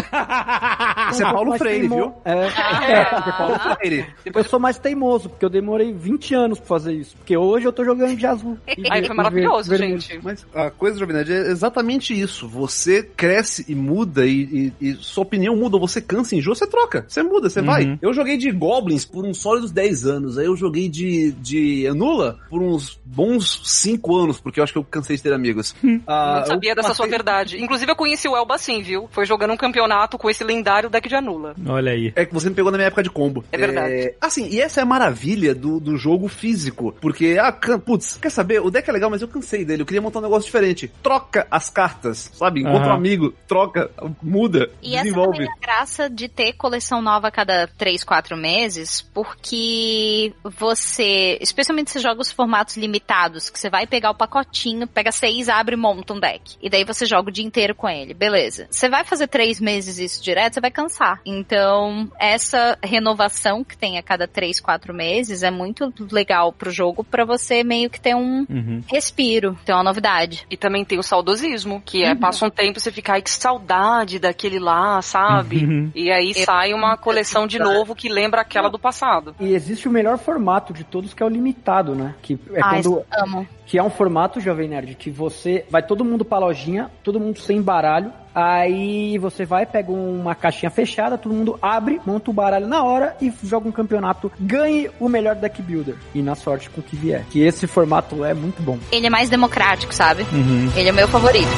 Esse é Um Paulo Freire, teimo- viu? É, Ah. Paulo Freire. eu sou mais teimoso, porque eu demorei 20 anos pra fazer isso. Porque hoje eu tô jogando de azul. E Aí foi maravilhoso, gente. Mas a coisa, Jovem Nerd, é exatamente isso. Você cresce e muda, e, e- e sua opinião muda, ou você cansa em jogo, você troca. Você muda, você Uhum. vai. Eu joguei de Goblins por uns sólidos 10 anos. Aí eu joguei de, de Anula por uns bons 5 anos, porque eu acho que eu cansei de ter amigos. Ah, Não sabia eu dessa passei- sua verdade. Inclusive, eu conheci o Elba assim, viu? Foi jogando um campeonato com esse lendário deck de Anula. Olha aí. É que você me pegou na minha época de combo. É verdade. assim, e essa é a maravilha do, do jogo físico. Porque, ah, can- putz, quer saber? O deck é legal, mas eu cansei dele. Eu queria montar um negócio diferente. Troca as cartas, sabe? Encontra Aham. um amigo, troca, muda, E essa desenvolve. também é a graça de ter coleção nova a cada 3, 4 meses, porque você, especialmente se joga os formatos limitados, que você vai pegar o pacotinho, pega seis, abre e monta um deck. E daí você joga o dia inteiro com ele. Beleza. Você vai fazer três meses isso direto, você vai cansar. Então, essa renovação que tem a cada 3, 4 meses é muito legal pro jogo pra você meio que ter um Uhum. respiro, ter uma novidade. E também tem o saudosismo, que é, passa um tempo e você fica, ai, que saudade daquele lá, lá, sabe? Uhum. E aí sai uma coleção de novo que lembra aquela do passado. E existe o melhor formato de todos, que é o limitado, né? Que é Ai, quando. amo. Que é um formato, Jovem Nerd, que você. Vai todo mundo pra lojinha, todo mundo sem baralho. Aí você vai, pega uma caixinha fechada, todo mundo abre, monta o baralho na hora e joga um campeonato. Ganhe o melhor deck builder. E na sorte com o que vier. Que esse formato é muito bom. Ele é mais democrático, sabe? Uhum. Ele é o meu favorito.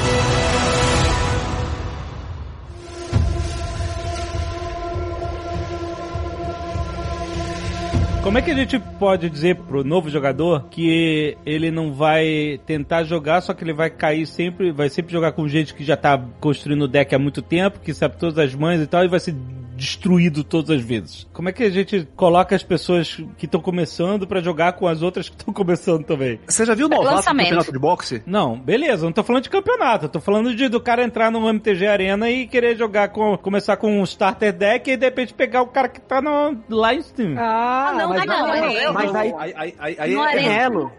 Como é que a gente pode dizer pro novo jogador que ele não vai tentar jogar, só que ele vai cair sempre, vai sempre jogar com gente que já tá construindo o deck há muito tempo, que sabe todas as mães e tal, e vai ser destruído todas as vezes. Como é que a gente coloca as pessoas que estão começando pra jogar com as outras que estão começando também? Você já viu o novato do Lançamento. campeonato de boxe? Não, beleza, não tô falando de campeonato, eu tô falando de do cara entrar no MTG Arena e querer jogar com, começar com um starter deck e de repente pegar o cara que tá no, lá em cima. Ah, não, mas, não, aí- não, mas aí, Aí, aí, aí, aí Não é, é é elo.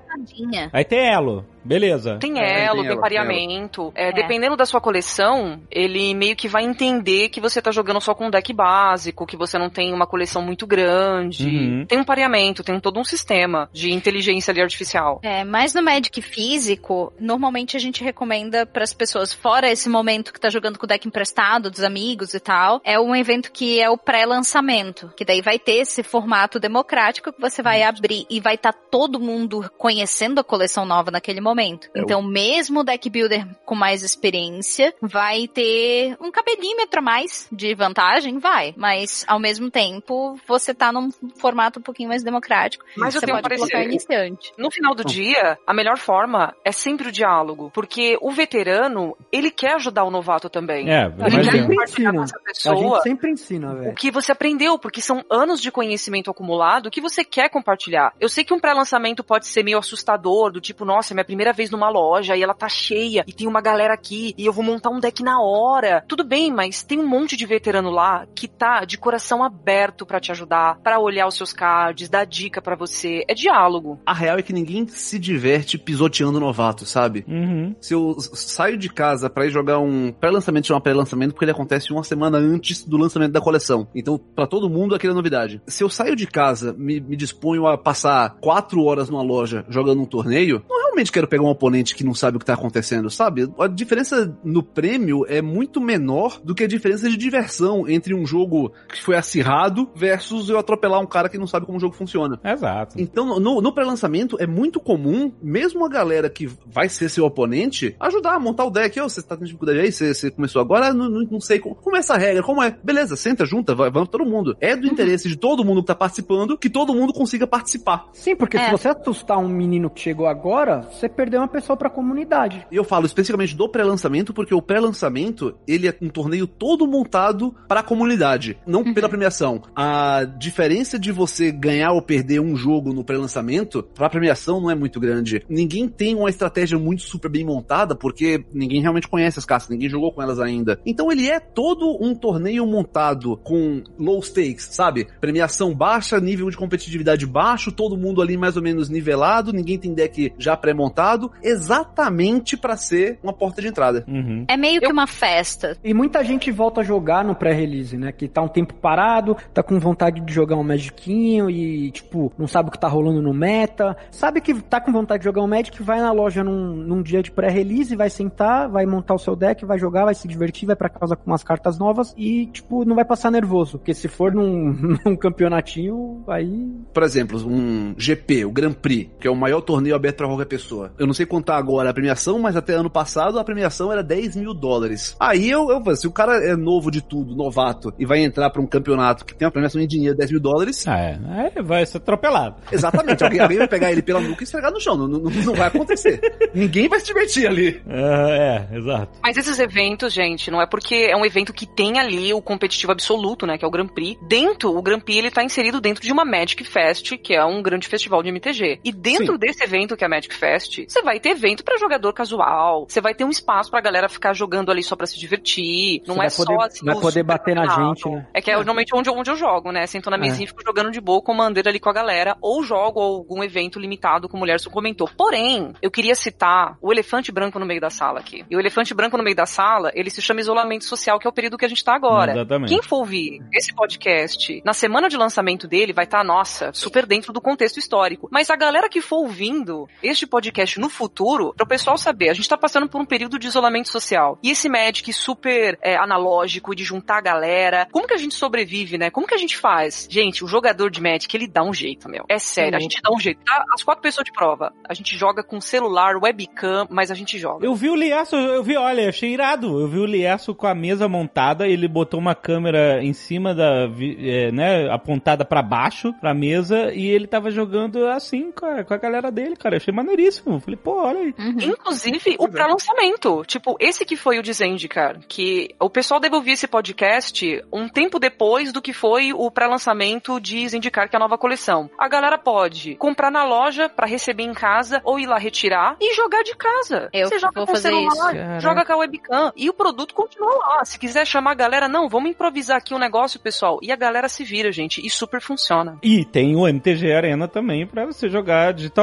Aí tem elo, beleza. Tem É, elo, tem tem pareamento. É, É. Dependendo da sua coleção, ele meio que vai entender que você tá jogando só com um deck básico, que você não tem uma coleção muito grande. Uhum. Tem um pareamento, tem todo um sistema de inteligência ali artificial. É, mas no Magic físico, normalmente a gente recomenda para as pessoas, fora esse momento que tá jogando com o deck emprestado, dos amigos e tal, é um evento que é o pré-lançamento, que daí vai ter esse formato democrático que você vai abrir e vai estar todo mundo conhecendo a coleção nova naquele momento. Então, mesmo o deck builder com mais experiência vai ter um cabelímetro a mais de vantagem, vai, mas ao mesmo tempo você tá num formato um pouquinho mais democrático. Mas eu você tenho um pode colocar iniciante. No final do dia, a melhor forma é sempre o diálogo, porque o veterano, ele quer ajudar o novato também. É, A gente imagina. sempre compartilhar com essa A pessoa gente sempre ensina, o velho. que você aprendeu, porque são anos de conhecimento acumulado que você quer compartilhar. Eu sei que um pré-lançamento pode ser meio assustador, do tipo, nossa, é minha primeira vez numa loja e ela tá cheia e tem uma galera aqui e eu vou montar um deck na hora. Tudo bem, mas tem um monte de veterano lá que tá de coração aberto pra te ajudar, pra olhar os seus cards, dar dica pra você. É diálogo. A real é que ninguém se diverte pisoteando novato, sabe? Uhum. Se eu saio de casa pra ir jogar um pré-lançamento, chama pré-lançamento, porque ele acontece uma semana antes do lançamento da coleção. Então, pra todo mundo, aquela é novidade. Se eu saio de casa, me, me disponho a passar quatro horas numa loja jogando um torneio, não realmente quero pegar um oponente que não sabe o que tá acontecendo, sabe? A diferença no prêmio é muito menor do que a diferença de diversão entre um jogo que foi acirrado versus eu atropelar um cara que não sabe como o jogo funciona. Exato. Então, no, no pré-lançamento, é muito comum, mesmo a galera que vai ser seu oponente, ajudar a montar o deck. Ô, você tá tendo dificuldade aí? Você, você começou agora? Não, não, não sei como, como é essa regra, como é? Beleza, senta, junta, vai, vamos todo mundo. É do interesse de todo mundo que tá participando que todo mundo consiga participar. Sim, porque É. se você assustar um menino que chegou agora, você perdeu uma pessoa pra comunidade. E eu falo especificamente do pré-lançamento, porque o pré-lançamento, ele é um torneio todo montado para a comunidade, não pela premiação. A diferença de você ganhar ou perder um jogo no pré-lançamento, pra premiação não é muito grande. Ninguém tem uma estratégia muito super bem montada, porque ninguém realmente conhece as cartas, ninguém jogou com elas ainda. Então ele é todo um torneio montado com low stakes, sabe? Premiação baixa, nível de competitividade baixo, todo mundo ali mais ou menos nivelado, ninguém tem deck já pré-montado, exatamente pra ser uma porta de entrada. Uhum. É meio que uma festa. E muita gente volta a jogar no pré-release, né? Que tá um tempo parado, tá com vontade de jogar um Magicinho e, tipo, não sabe o que tá rolando no meta. Sabe que tá com vontade de jogar um Magic, vai na loja num, num dia de pré-release, vai sentar, vai montar o seu deck, vai jogar, vai se divertir, vai pra casa com umas cartas novas e, tipo, não vai passar nervoso. Porque se for num, num campeonatinho, aí. Por exemplo, um GP, o Grand Prix, que é o maior torneio aberto pra qualquer pessoa. Eu não sei contar agora a premiação, mas até ano passado a premiação era 10 mil dólares. Aí eu, eu se o cara é novo de tudo, novato, e vai entrar pra um campeonato que tem uma premiação em dinheiro de 10 mil dólares, Ah, é. Aí vai ser atropelado. exatamente, alguém, alguém vai pegar ele pela nuca e esfregar no chão. Não, não, não vai acontecer. Ninguém vai se divertir ali. Ah, é, exato. Mas esses eventos, gente, não é porque é um evento que tem ali o competitivo absoluto, né, que é o Grand Prix. Dentro, o Grand Prix ele tá inserido dentro de uma Magic Fest, que é um grande festival de MTG. E dentro Sim. desse evento que é a Magic Fest, você vai ter evento pra jogador casual, você vai ter um espaço pra galera ficar jogando ali só pra se divertir. Não Você é só poder- assim. vai poder bater na gente, né? É que é normalmente onde, eu- onde eu jogo, né? Sento na É. mesinha e fico jogando de boa, commander ali com a galera, ou jogo algum evento limitado, como o Lerson comentou. Porém, eu queria citar o elefante branco no meio da sala aqui. E o elefante branco no meio da sala, ele se chama isolamento social, que é o período que a gente tá agora. Exatamente. Quem for ouvir esse podcast, na semana de lançamento dele, vai estar, nossa, super dentro do contexto histórico. Mas a galera que for ouvindo este podcast no futuro, para o pessoal saber, a gente tá passando por um período de isolamento social. E esse Magic super é, analógico, de juntar a galera, como que a gente sobrevive, né? Como que a gente faz? Gente, o jogador de Magic, ele dá um jeito, meu. É sério, a gente dá um jeito. Tá? As quatro pessoas de prova, a gente joga com celular, webcam, mas a gente joga. Eu vi o Lierso, eu vi, olha, achei irado. Eu vi o Lierso com a mesa montada, ele botou uma câmera em cima da, é, né, apontada pra baixo, pra mesa, e ele tava jogando assim com a, com a galera dele, cara. Eu achei maneiríssimo. Falei, pô, olha aí. Uhum. Inclusive, o pré-lançamento. Tipo, esse que foi o de Zendikar, que o pessoal deve ouvir esse podcast um tempo depois do que foi o pré-lançamento de Zendikar, que é a nova coleção. A galera pode comprar na loja pra receber em casa, ou ir lá retirar e jogar de casa. Eu Você joga vou com o fazer celular, isso. Caraca. joga com a webcam, e o produto continua lá. Se quiser chamar a galera, não, vamos improvisar aqui um negócio, pessoal. E a galera se vira, gente, e super funciona. E tem o MTG Arena também pra você jogar digitalmente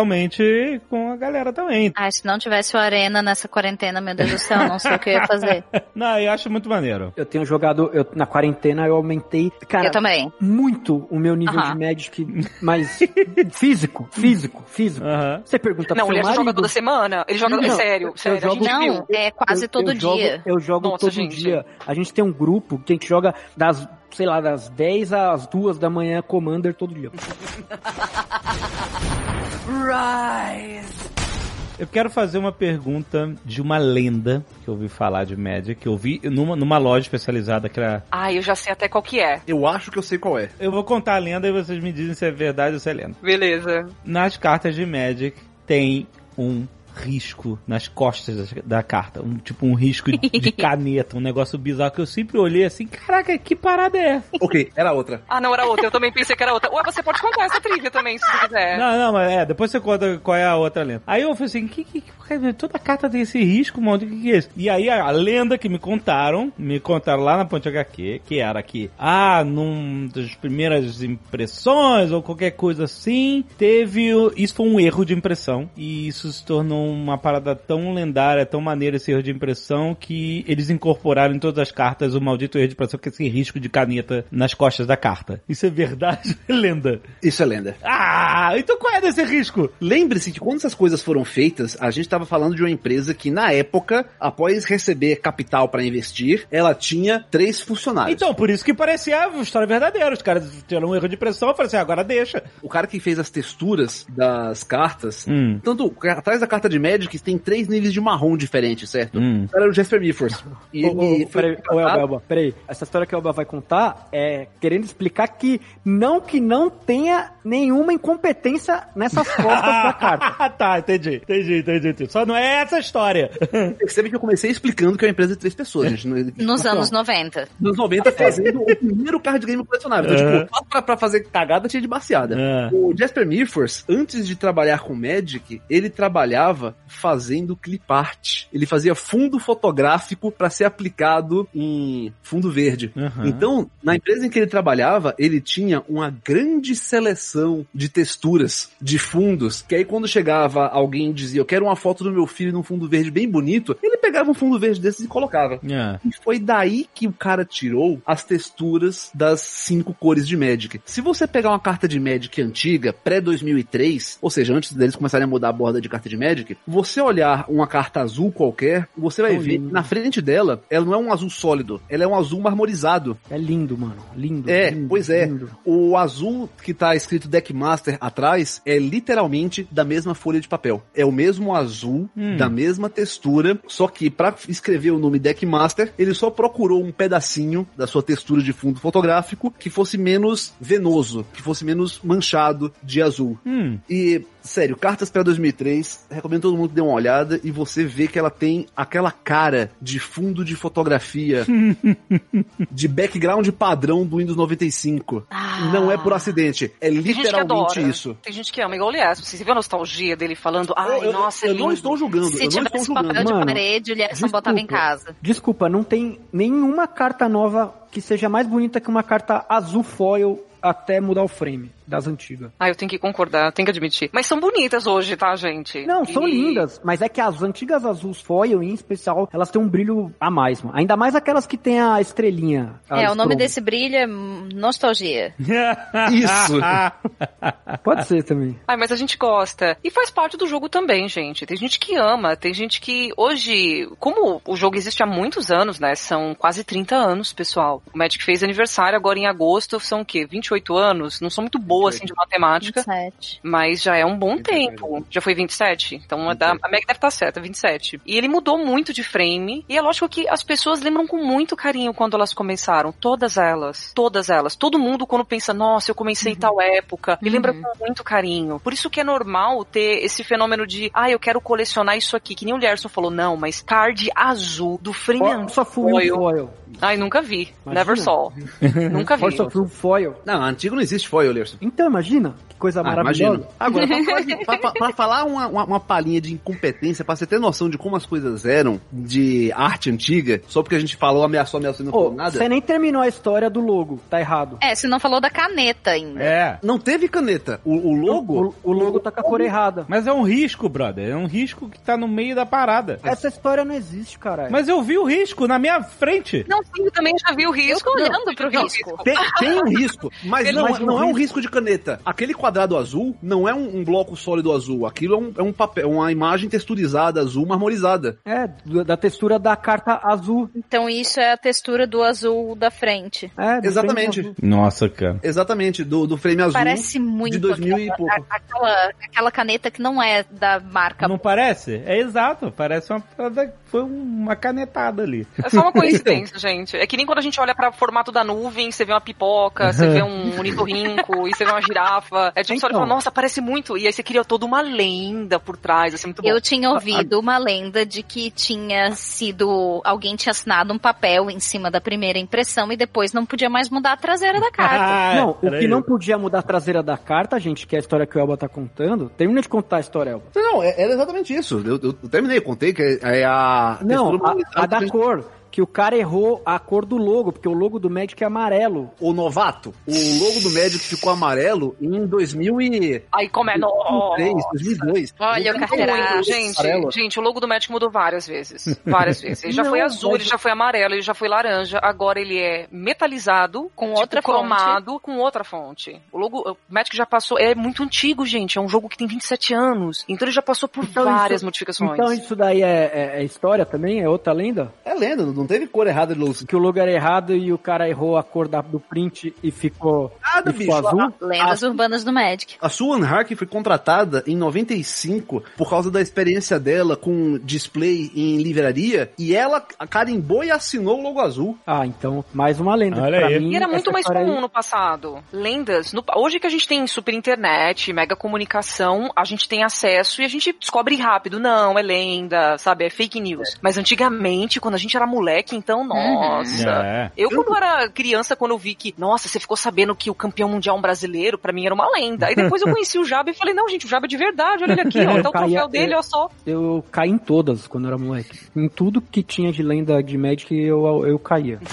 com a galera também. Ai, se não tivesse o Arena nessa quarentena, meu Deus do céu, não sei o que eu ia fazer. Não, eu acho muito maneiro. Eu tenho jogado, eu, na quarentena eu aumentei, cara, eu também. muito o meu nível de Magic, mas físico, físico, físico. Aham. Você pergunta Não, pro ele seu joga toda semana? Ele joga. Não, sério, eu sério. jogo- a gente viu. Não, é quase eu- todo eu jogo- dia. eu jogo Nossa, todo gente. dia. A gente tem um grupo que a gente joga das, sei lá, das 10 às 2 da manhã Commander todo dia. Eu quero fazer uma pergunta de uma lenda que eu ouvi falar de Magic, que eu vi numa, numa loja especializada que era... Ah, eu já sei até qual que é. Eu acho que eu sei qual é. Eu vou contar a lenda e vocês me dizem se é verdade ou se é lenda. Beleza. Nas cartas de Magic tem um risco nas costas da- da carta, um tipo um risco de caneta, um negócio bizarro que eu sempre olhei assim, caraca, que parada é essa? Ok, era outra. Ah, não, era outra. Eu também pensei que era outra. Ué, você pode contar essa trivia também, se você quiser. Não, não, mas é, depois você conta qual é a outra lenda. Aí eu falei assim, que, que, que- toda carta tem esse risco, mano, o que, que é isso? E aí a, lenda que me contaram, me contaram lá na Ponte HQ, que era que, ah, num das primeiras impressões ou qualquer coisa assim, teve, isso foi um erro de impressão e isso se tornou uma parada tão lendária, tão maneira esse erro de impressão que eles incorporaram em todas as cartas o maldito erro de impressão que é esse risco de caneta nas costas da carta. Isso é verdade ou é lenda? Isso é lenda. Ah, então qual é desse risco? Lembre-se que quando essas coisas foram feitas, a gente estava falando de uma empresa que, na época, após receber capital para investir, ela tinha três funcionários. Então, por isso que parecia a história verdadeira. Os caras tiveram um erro de impressão, eu falei assim, agora deixa. O cara que fez as texturas das cartas, Hum. tanto atrás da carta de Magic tem três níveis de marrom diferentes, certo? Hum. O cara era o Jasper Miffors. E foi peraí, Elba, Elba, peraí. Essa história que o Elba vai contar é querendo explicar que não que não tenha nenhuma incompetência nessas costas da carta. Ah, tá, entendi, entendi, entendi, entendi. Só não é essa a história. Percebe que eu comecei explicando que é uma empresa de três pessoas, gente. Nos Então, anos 90. Nos 90 fazendo o primeiro card game colecionável. Então, É. tipo, só pra, pra fazer cagada tinha de baseada. É. O Jasper Miffors, antes de trabalhar com Magic, ele trabalhava fazendo clip art. Ele fazia fundo fotográfico pra ser aplicado em fundo verde. Aham. Então, na empresa em que ele trabalhava, ele tinha uma grande seleção de texturas, de fundos, que aí quando chegava alguém e dizia, eu quero uma foto do meu filho num fundo verde bem bonito, ele pegava um fundo verde desses e colocava. É. E foi daí que o cara tirou as texturas das cinco cores de Magic. Se você pegar uma carta de Magic antiga, pré-2003, ou seja, antes deles começarem a mudar a borda de carta de Magic, você olhar uma carta azul qualquer, você vai Tão ver lindo. na frente dela, ela não é um azul sólido, ela é um azul marmorizado. É lindo, mano. Lindo. É, lindo, pois é. lindo. O azul que tá escrito Deckmaster atrás é literalmente da mesma folha de papel. É o mesmo azul, Hum. da mesma textura, só que pra escrever o nome Deckmaster, ele só procurou um pedacinho da sua textura de fundo fotográfico que fosse menos venoso, que fosse menos manchado de azul. Hum. E, sério, cartas pra 2003, recomendo recomendo todo mundo que dê uma olhada e você vê que ela tem aquela cara de fundo de fotografia de background padrão do Windows 95. Ah. Não é por acidente, é Tem gente que literalmente adora. isso. Tem gente que ama, igual o Lies. Você viu a nostalgia dele falando, ai, Eu- eu, nossa, é eu não estou julgando, Se eu não estou tivesse papel julgando. de Mano, parede, o Lierson desculpa. botava em casa. Desculpa, não tem nenhuma carta nova que seja mais bonita que uma carta azul foil até mudar o frame das antigas. Ah, eu tenho que concordar, tenho que admitir. Mas são bonitas hoje, tá, gente? Não, são E- lindas, mas é que as antigas azuis foil, em especial, elas têm um brilho a mais, mano. Ainda mais aquelas que tem a estrelinha. a É, o nome desse brilho é nostalgia. Isso. Pode ser também. Ai, mas a gente gosta. E faz parte do jogo também, gente. Tem gente que ama, tem gente que hoje, como o jogo existe há muitos anos, né? São quase 30 anos, pessoal. O Magic fez aniversário agora em agosto, são o quê? 28 anos? Não sou muito boa assim de matemática, 27. mas já é um bom tempo. Já foi 27? Então a, da, a Meg deve estar certa, 27. E ele mudou muito de frame, e é lógico que as pessoas lembram com muito carinho quando elas começaram. Todas elas. Todas elas. Todo mundo quando pensa, nossa, eu comecei em tal época, me lembra com muito carinho. Por isso que é normal ter esse fenômeno de, ah, eu quero colecionar isso aqui, que nem o Lierson falou, não, mas card azul do frame Force of Will foil. foil. Ai, nunca vi. Imagina. Never saw. nunca vi. Will foil. Não, antigo não existe foil, Lerson. Então, imagina, que coisa Ah, maravilhosa. imagino. Agora, pra falar, de- pra- falar uma, uma, uma palhinha de incompetência, pra você ter noção de como as coisas eram de arte antiga, só porque a gente falou, ameaçou, ameaçou e não Ô, falou nada. você nem terminou a história do logo, tá errado. É, você não falou da caneta ainda. É. Não teve caneta. O, o logo. O, o logo tá com a cor errada. Mas é um risco, brother. É um risco que tá no meio da parada. Essa história não existe, caralho. Mas eu vi o risco na minha frente. Não, sim, eu também já vi o Eu risco. tô olhando Não, pro não, risco. Tem, tem um risco, mas Ele não, um não é um risco. risco de caneta. Aquele quadrado azul não é um, um bloco sólido azul. Aquilo é um, é um papel, uma imagem texturizada azul marmorizada. É, da textura da carta azul. Então isso é a textura do azul da frente. É, do Exatamente. frame azul. Nossa, cara. Exatamente, do, do frame azul. Parece muito de 2000 e aquela, pouco. a- aquela, aquela caneta que não é da marca. Não parece? É exato. Parece uma. Foi uma canetada ali. É só uma coincidência, gente. É que nem quando a gente olha pra formato da nuvem, você vê uma pipoca, você vê um ornitorrinco, e você vê uma girafa. É tipo, você olha e fala, Então. nossa, parece muito. E aí você cria toda uma lenda por trás, assim, muito bom. Eu tinha ouvido uma lenda de que tinha sido. Alguém tinha assinado um papel em cima da primeira impressão e depois não podia mais mudar a traseira da carta. Ah, não, o que não podia mudar a traseira da carta, gente, que é a história que o Elba tá contando. Termina de contar a história, Elba. Não, é- era exatamente isso. Eu, eu- eu terminei, eu contei que é, é a. Não, a, a da gente- cor. Que o cara errou a cor do logo, porque o logo do Magic é amarelo. O novato, o logo do Magic ficou amarelo em 2003, Aí como é, nossa. 2002. Olha o muito, gente. Amarelo. Gente, o logo do Magic mudou várias vezes. Várias vezes. Ele já Não, foi azul, mas- ele já foi amarelo, ele já foi laranja. Agora ele é metalizado, Com tipo, outra cromado, com outra fonte. O logo, o Magic já passou, é muito antigo, gente. É um jogo que tem 27 anos. Então ele já passou por Então várias isso- modificações. Então isso daí é, é- é história também? É outra lenda? É lenda, não teve cor errada de luz. Que o logo era errado e o cara errou a cor da- do print e ficou, Nada, e ficou bicho. azul? Lendas A- urbanas do Magic. A Suan Hark foi contratada em 95 por causa da experiência dela com display em livraria e ela carimbou e assinou o logo azul. Ah, então, mais uma lenda. Olha Pra aí. mim, E era muito mais história aí- comum no passado. Lendas. no- hoje que a gente tem super internet, mega comunicação, a gente tem acesso e a gente descobre rápido. Não, é lenda, sabe? É fake news. Mas antigamente, quando a gente era moleque, então, nossa. É. Eu, quando era criança, quando eu vi que, nossa, você ficou sabendo que o campeão mundial é um brasileiro, pra mim era uma lenda. Aí depois eu conheci o Jaba e falei, não, gente, o Jaba é de verdade, olha ele aqui, ó, tá o Caía- troféu dele, ó só. Eu caí em todas quando eu era moleque. Em tudo que tinha de lenda de Magic, eu, eu caía.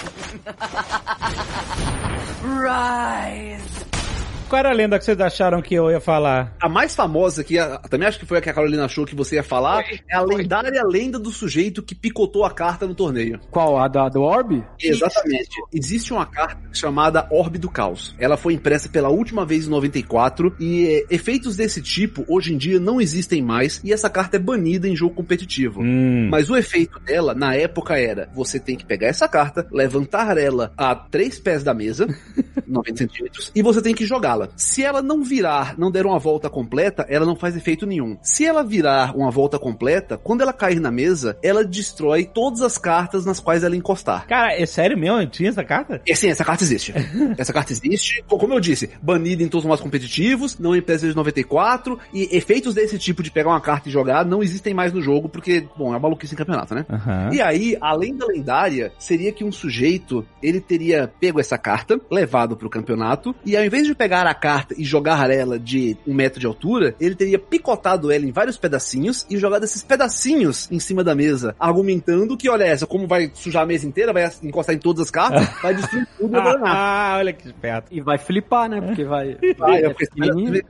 Qual era a lenda que vocês acharam que eu ia falar? A mais famosa, que a- também acho que foi a que a Carolina achou que você ia falar, Foi. é a lendária lenda do sujeito que picotou a carta no torneio. Qual? A da, do Orb? Exatamente. Existe uma carta chamada Orbe do Caos. Ela foi impressa pela última vez em 94 e eh, efeitos desse tipo hoje em dia não existem mais e essa carta é banida em jogo competitivo. Hum. Mas o efeito dela, na época, era: você tem que pegar essa carta, levantar ela a três pés da mesa, 90 centímetros, e você tem que jogá-la. Se ela não virar, não der uma volta completa, ela não faz efeito nenhum. Se ela virar uma volta completa, quando ela cair na mesa, ela destrói todas as cartas nas quais ela encostar. Cara, é sério mesmo? Tinha essa carta? E sim, essa carta existe. essa carta existe, co- como eu disse, banida em todos os modos competitivos, não em PES 94, e efeitos desse tipo de pegar uma carta e jogar não existem mais no jogo, porque, bom, é uma maluquice em campeonato, né? Aham. E aí, além da lendária, seria que um sujeito, ele teria pego essa carta, levado pro campeonato, e ao invés de pegar a carta e jogar ela de um metro de altura, ele teria picotado ela em vários pedacinhos e jogado esses pedacinhos em cima da mesa, argumentando que, olha essa, como vai sujar a mesa inteira, vai encostar em todas as cartas, vai destruir tudo e vai. Ah, olha que esperto. E vai flipar, né? Porque vai. Vai, é é porque pequenininho.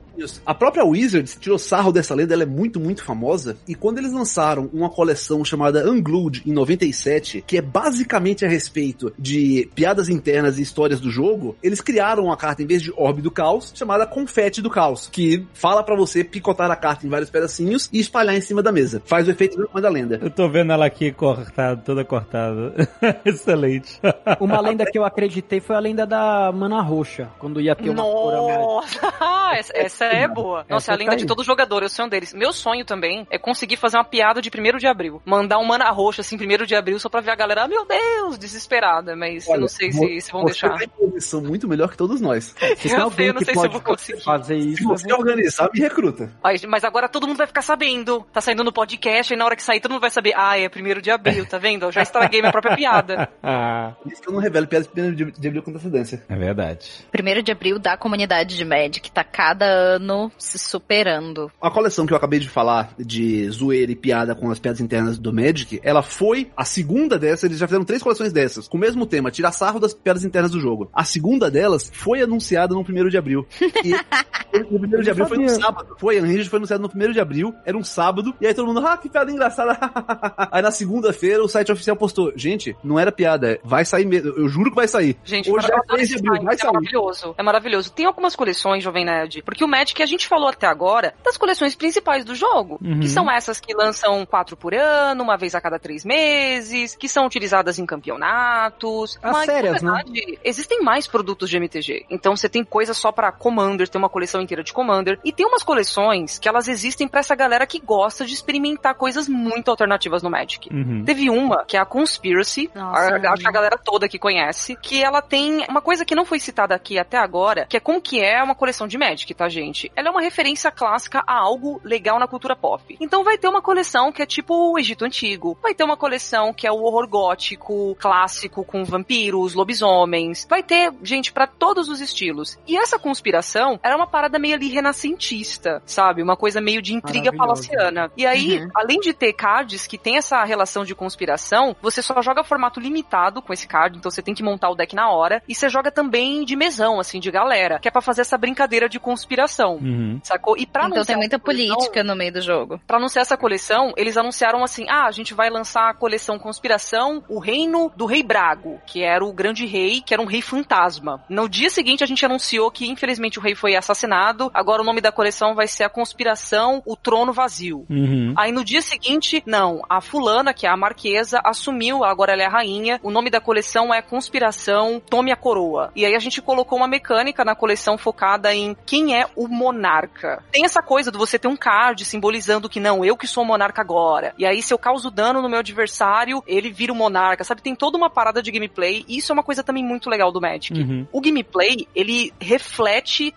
a própria Wizards tirou sarro dessa lenda, ela é muito, muito famosa. E quando eles lançaram uma coleção chamada Unglued em 97, que é basicamente a respeito de piadas internas e histórias do jogo, eles criaram uma carta em vez de Orbe do Caos, chamada Confete do Caos, que fala pra você picotar a carta em vários pedacinhos e espalhar em cima da mesa. Faz o efeito do da lenda. Eu tô vendo ela aqui cortada, toda cortada. Excelente. Uma lenda que eu acreditei foi a lenda da Mana Roxa, quando ia ter uma. Nossa, essa, essa é boa. Nossa, Essa a lenda tá de todo jogador, eu sou um deles. Meu sonho também é conseguir fazer uma piada de 1 de abril. Mandar um mana roxa assim, 1 de abril, só pra ver a galera, ah, meu Deus, desesperada. Mas eu não sei se, se vão deixar. tá em posição muito melhor que todos nós. Eu sei, eu não que sei se eu pode vou conseguir. fazer Se isso, você organizar, me recruta. Mas agora todo mundo vai ficar sabendo. Tá saindo no podcast e na hora que sair todo mundo vai saber. Ah, é 1 de abril, tá vendo? Eu já estraguei minha própria piada. ah, Por isso que eu não revelo piadas de de- de abril com antecedência. é verdade. Primeiro de abril da comunidade de Magic tá cada ano se superando. A coleção que eu acabei de falar de zoeira e piada com as piadas internas do Magic, ela foi a segunda dessas, eles já fizeram três coleções dessas, com o mesmo tema, tirar sarro das piadas internas do jogo. A segunda delas foi anunciada no primeiro de abril. E no primeiro de abril foi no sábado. Foi, Unhinged foi anunciado no primeiro de abril, era um sábado, e aí todo mundo, ah, que piada engraçada. aí na segunda-feira o site oficial postou, gente, não era piada, vai sair mesmo, eu juro que vai sair. Gente, Hoje é adoro 3 de abril, vai é sair. maravilhoso. É maravilhoso. Tem algumas coleções, Jovem Nerd, porque o Magic a gente falou até agora das coleções principais do jogo, Uhum. que são essas que lançam quatro por ano, uma vez a cada três meses, que são utilizadas em campeonatos. As Mas, sérias, na né? verdade, existem mais produtos de MTG. Então você tem coisa só pra Commander, tem uma coleção inteira de Commander, e tem umas coleções que elas existem pra essa galera que gosta de experimentar coisas muito alternativas no Magic. Uhum. Teve uma, que é a Conspiracy, Nossa, a- acho que a galera toda que conhece, que ela tem uma coisa que não foi citada aqui até agora, que é como que é uma coleção de Magic, tá, gente? Ela é uma referência clássica a algo legal na cultura pop. Então vai ter uma coleção que é tipo o Egito Antigo, vai ter uma coleção que é o horror gótico, clássico, com vampiros, lobisomens, vai ter, gente, pra todos os estilos. E essa conspiração era uma parada meio ali renascentista, sabe? Uma coisa meio de intriga palaciana. E aí, Uhum. além de ter cards que tem essa relação de conspiração, você só joga formato limitado com esse card, então você tem que montar o deck na hora. E você joga também de mesão, assim, de galera, que é pra fazer essa brincadeira de conspiração. Uhum. Sacou? E pra então tem muita coleção- política no meio do jogo. Pra anunciar essa coleção, eles anunciaram assim: ah, a gente vai lançar a coleção Conspiração, o Reino do Rei Brago, que era o grande rei, que era um rei fantasma. No dia seguinte, a gente anunciou que, infelizmente, o rei foi assassinado. Agora o nome da coleção vai ser a Conspiração, o Trono Vazio. Uhum. Aí no dia seguinte, não, a fulana, que é a marquesa, assumiu, agora ela é a rainha. O nome da coleção é Conspiração Tome a Coroa. E aí a gente colocou uma mecânica na coleção focada em quem é o monarca. Tem essa coisa de você ter um card simbolizando que não, eu que sou o monarca agora. E aí se eu causo dano no meu adversário, ele vira o monarca, sabe? Tem toda uma parada de gameplay. E isso é uma coisa também muito legal do Magic. Uhum. O gameplay, ele reflete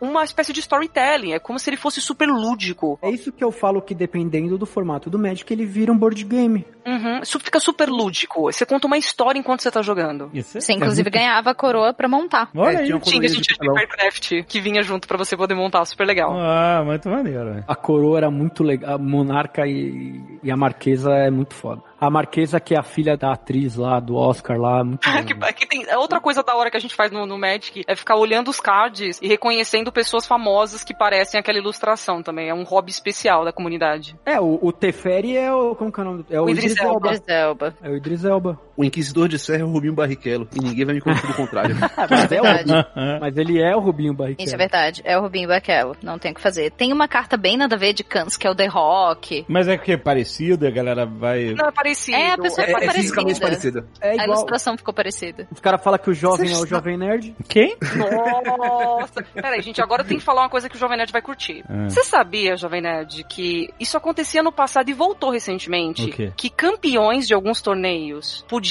uma espécie de storytelling. É como se ele fosse super lúdico. É isso que eu falo que dependendo do formato do Magic, ele vira um board game. Uhum. Isso fica super lúdico. Você conta uma história enquanto você tá jogando. Isso Você, inclusive, ganhava a coroa pra montar. Olha É, aí. tinha um coroinha gente de. Papercraft que vinha junto pra você poder montar, super legal. Ah, muito maneiro. velho. A coroa era muito legal. A monarca e, e a marquesa é muito foda. A marquesa, que é a filha da atriz lá, do Oscar lá, é muito Que, legal. que tem, é outra coisa da hora que a gente faz no, no Magic é ficar olhando os cards e reconhecendo pessoas famosas que parecem aquela ilustração também. É um hobby especial da comunidade. É, o, o Teferi é o. Como que é o nome? É o, O Idris, Idris Elba. Idris Elba. É o Idris Elba. O Inquisidor de Serra é o Rubinho Barrichello. E ninguém vai me contar do contrário. Mas é o. Mas ele é o Rubinho Barrichello. Isso é verdade. É o Rubinho Barrichello. Não tem o que fazer. Tem uma carta bem nada a ver de Cans, que é o The Rock. Mas é que é parecido, a galera vai. Não é parecido. É, a pessoa É, ficou é fisicamente parecida. parecida. É A igual. ilustração ficou parecida. Os caras falam que o jovem é o jovem nerd. Quem? Nossa! Peraí, gente, agora tem que falar uma coisa que o Jovem Nerd vai curtir. Ah. Você sabia, Jovem Nerd, que isso acontecia no passado e voltou recentemente? O quê? Que campeões de alguns torneios podiam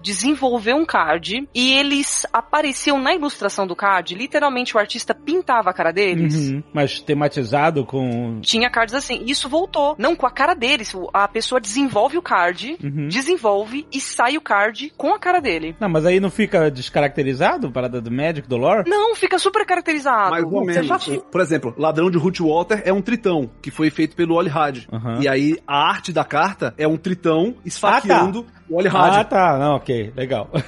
desenvolver um card e eles apareciam na ilustração do card, literalmente o artista pintava a cara deles. Uhum. Mas tematizado com. Tinha cards assim. Isso voltou. Não com a cara deles. A pessoa desenvolve o card, Uhum. desenvolve e sai o card com a cara dele. Não, mas aí não fica descaracterizado parada do Magic, do lore? Não, fica super caracterizado. Mais ou Você menos. já- Por exemplo, Ladrão de Rootwater é um tritão, que foi feito pelo Oli Had. Aham. E aí, a arte da carta é um tritão esfaqueando o Oli Ah, Had. tá. Não, ok. Legal.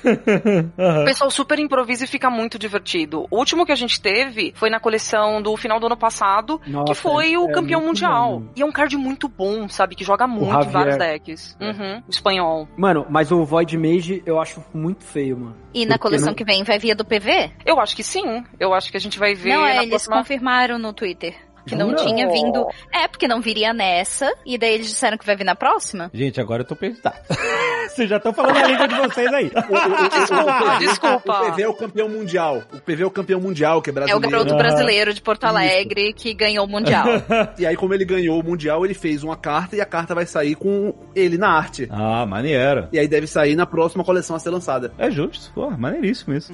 O Aham. pessoal super improvisa e fica muito divertido. O último que a gente teve foi na coleção do final do ano passado, Nossa, que foi o é campeão muito mundial. bom. E é um card muito bom, sabe? Que joga muito em Javier. vários decks. Uhum, espanhol. Mano, mas o Void Mage eu acho muito feio, mano. E na Porque coleção não- que vem vai via do PV? Eu acho que sim. Eu acho que a gente vai ver não, é, na eles próxima... confirmaram no Twitter. Que não Jura? tinha vindo. É, porque não viria nessa. E daí eles disseram que vai vir na próxima. Gente, agora eu tô pensando. Vocês já estão falando a língua de vocês aí. Desculpa, desculpa. O PV é o campeão mundial. O PV é o campeão mundial, que é É o brasileiro. garoto Aham. brasileiro de Porto Alegre que ganhou o Mundial. E aí, como ele ganhou o mundial, ele fez uma carta e a carta vai sair com ele na arte. Ah, maneiro. E aí deve sair na próxima coleção a ser lançada. É justo. Pô, maneiríssimo isso.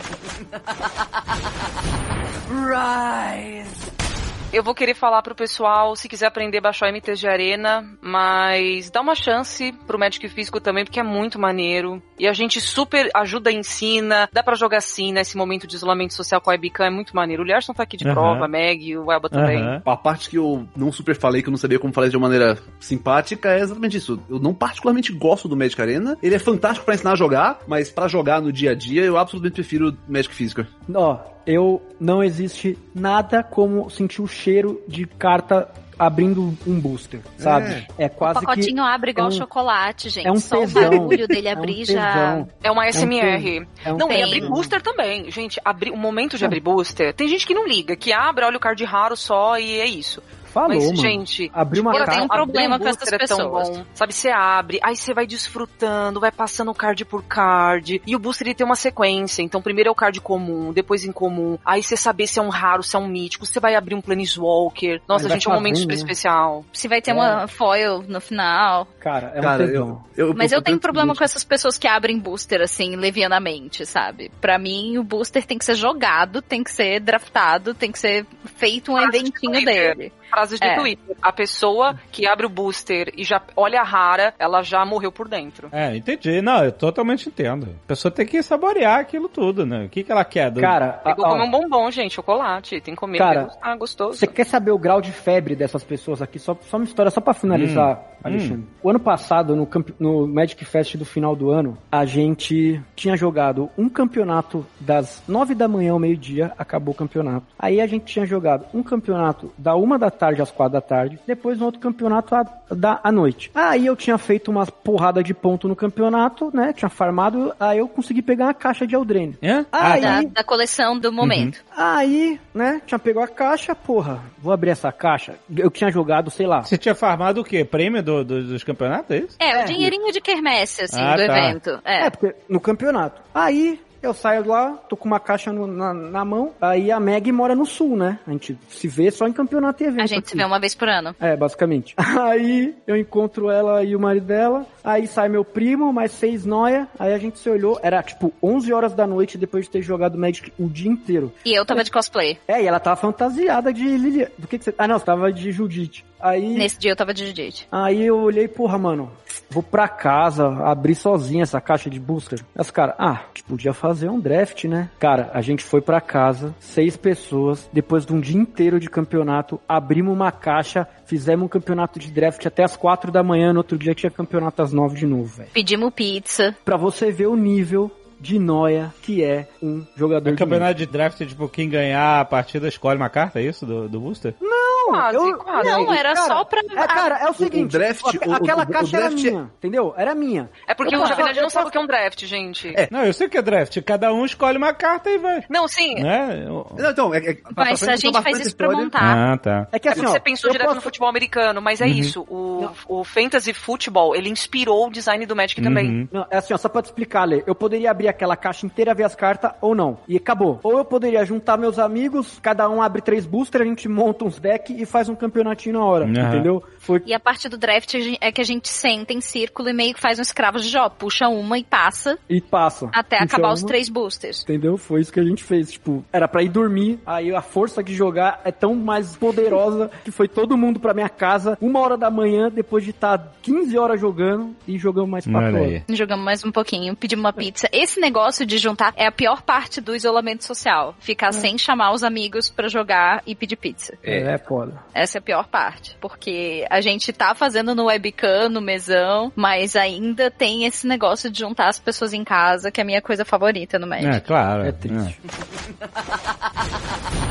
Eu vou querer falar pro pessoal, se quiser aprender, baixar o MTG Arena, mas dá uma chance pro Magic Físico também, porque é muito maneiro. E a gente super ajuda e ensina, dá pra jogar assim, nesse momento de isolamento social com a Webcam, é muito maneiro. O Lierson tá aqui de Aham. prova, a Meg, o Elba também. Aham. A parte que eu não super falei, que eu não sabia como falar de uma maneira simpática, é exatamente isso. Eu não particularmente gosto do Magic Arena. Ele é fantástico pra ensinar a jogar, mas pra jogar no dia a dia, eu absolutamente prefiro Magic Físico. Ó, eu não existe nada como sentir o cheiro de carta abrindo um booster, sabe? É, O quase pacotinho que abre igual é um- chocolate, gente. é um Só tesão. o barulho dele é um abrir já. É uma É SMR. É um não, e abrir booster também. Gente, abrir, o momento de abrir booster, tem gente que não liga, que abre, olha o card raro só e é isso. Falou, Mas, mano. gente, Abrir uma Eu tenho um problema com essas é pessoas. bom. Sabe, você abre, aí você vai desfrutando, vai passando card por card. E o booster ele tem uma sequência. Então, primeiro é o card comum, depois incomum. Aí você saber se é um raro, se é um mítico. Você vai abrir um Planeswalker. Nossa, gente, é um momento super né? especial. Se vai ter É. uma foil no final. Cara, é um Cara, eu, eu, Mas eu tenho problema com essas pessoas que abrem booster, assim, levianamente, sabe? Pra mim, o booster tem que ser jogado, tem que ser draftado, tem que ser feito um eventinho dele. Frases de É. Twitter. A pessoa que abre o booster e já olha a rara, ela já morreu por dentro. É, entendi. Não, eu totalmente entendo. A pessoa tem que saborear aquilo tudo, né? O que, que ela quer? Do... Cara, Pegou ó, como um bombom, gente, chocolate. Tem que comer. Cara, ah, gostoso. Você quer saber o grau de febre dessas pessoas aqui? Só, só uma história, só pra finalizar, Hum, Alexandre. O ano passado, no, no Magic Fest do final do ano, a gente tinha jogado um campeonato das nove da manhã ao meio-dia, acabou o campeonato. Aí a gente tinha jogado um campeonato da uma da tarde às quatro da tarde, depois um outro campeonato à, da, à noite. Aí eu tinha feito umas porrada de ponto no campeonato, né? Tinha farmado, aí eu consegui pegar uma caixa de Eldraine. É? Aí, Da, da coleção do momento. Aí, né, tinha pegou a caixa, porra, vou abrir essa caixa. Eu tinha jogado, sei lá. Você tinha farmado o quê? Prêmio do- do- dos campeonatos, é isso? É, É. o dinheirinho de quermesse, assim, Ah, do tá. evento. É. É, porque no campeonato. Aí eu saio lá, tô com uma caixa no- na, na mão. Aí a Meg mora no sul, né? A gente se vê só em campeonato e evento. A gente aqui. se vê uma vez por ano. É, basicamente. Aí eu encontro ela e o marido dela. Aí sai meu primo, mais seis noia. Aí a gente se olhou. Era tipo 11 horas da noite depois de ter jogado Magic o dia inteiro. E eu tava de cosplay. É, e ela tava fantasiada de Lilian. Do que que você. Ah, não, você tava de Judite. Aí. Nesse dia eu tava de Judite. Aí eu olhei, porra, mano, vou pra casa abrir sozinho essa caixa de booster. Aí os caras, ah, podia fazer um draft, né? Cara, a gente foi pra casa, seis pessoas, depois de um dia inteiro de campeonato, abrimos uma caixa, fizemos um campeonato de draft até as quatro da manhã, no outro dia tinha campeonato às nove de novo, velho. Pedimos pizza. Pra você ver o nível de noia que é um jogador O de campeonato de draft, tipo, quem ganhar a partida escolhe uma carta, é isso? Do, do booster? Não, quase, eu- quase. Não, era cara, só pra- É, cara, é o seguinte. draft, o- o- aquela o caixa era draft- minha, entendeu? Era minha. É porque Eu o Jovem não sabe o que é um draft, gente. Não, eu sei o que é draft. Cada um escolhe uma carta e vai. Não, sim. Né? Eu- Não, então, é, é, pra- pra Mas frente, a gente pra faz isso pra história. montar. Ah, tá. É que É assim, ó, você pensou direto posso- no futebol americano, mas é Uhum. isso. O, o Fantasy Football, ele inspirou o design do Magic também. Uhum. Não, é assim, ó, só pra te explicar, Lê. Eu poderia abrir aquela caixa inteira, ver as cartas ou não. E acabou. Ou eu poderia juntar meus amigos, cada um abre três boosters, a gente monta uns decks e faz um campeonatinho na hora. Aham. Entendeu? Foi. E a parte do draft é que a gente senta em círculo e meio que faz um escravo de Jó. Puxa uma e passa E passa. até Puxa acabar os uma, três boosters. Entendeu? Foi isso que a gente fez. Tipo, era pra ir dormir, aí a força de jogar é tão mais poderosa que foi todo mundo pra minha casa, uma hora da manhã, depois de estar 15 horas jogando e jogamos mais quatro Olha horas. Jogamos mais um pouquinho, pedimos uma pizza. Esse negócio de juntar é a pior parte do isolamento social. Ficar sem chamar os amigos pra jogar e pedir pizza. É, é foda. Essa é a pior parte. Porque a gente tá fazendo no webcam, no mesão, mas ainda tem esse negócio de juntar as pessoas em casa, que é a minha coisa favorita no Magic. É, claro. É triste.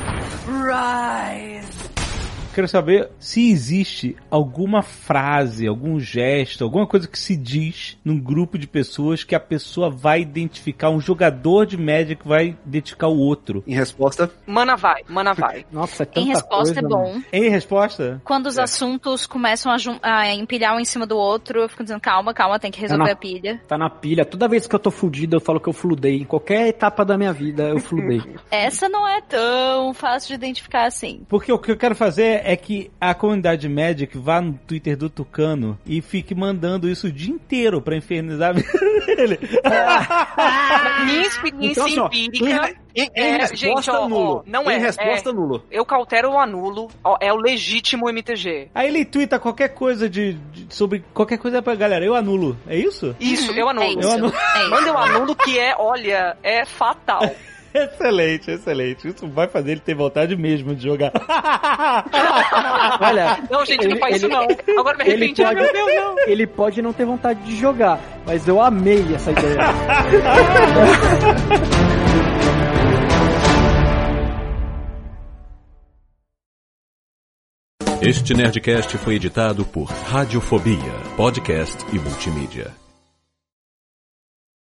Quero saber se existe alguma frase, algum gesto, alguma coisa que se diz num grupo de pessoas que a pessoa vai identificar, um jogador de Magic vai identificar o outro. Em resposta, Mana vai, mana vai. Nossa, é tanta Em resposta coisa, é mano. bom. Em resposta? Quando os assuntos começam a, a empilhar um em cima do outro, eu fico dizendo, calma, calma, tem que resolver na- a pilha. Tá na pilha. Toda vez que eu tô fudido, eu falo que eu fludei. Em qualquer etapa da minha vida, eu fludei. Essa não é tão fácil de identificar assim. Porque o que eu quero fazer é que a comunidade Magic vá no Twitter do Tucano e fique mandando isso o dia inteiro pra infernizar a vida dele. Minha experiência Então, assim, empírica. em, em é, resposta gente, ó, nulo. ó, não em é, resposta nulo. Eu cautero o anulo. ó, é o legítimo MTG. Aí ele twitta qualquer coisa de, de- sobre qualquer coisa pra galera. Eu anulo. É isso? Isso, eu anulo. É isso. Eu anulo. É isso. Manda eu anulo que é, olha, é fatal. Excelente, excelente. Isso vai fazer ele ter vontade mesmo de jogar. Olha, Não, gente, não Ele- faz isso ele- não. Agora me arrependi. Pode, meu Deus, não. ele pode não ter vontade de jogar, mas eu amei essa ideia. Este Nerdcast foi editado por Radiofobia, podcast e multimídia.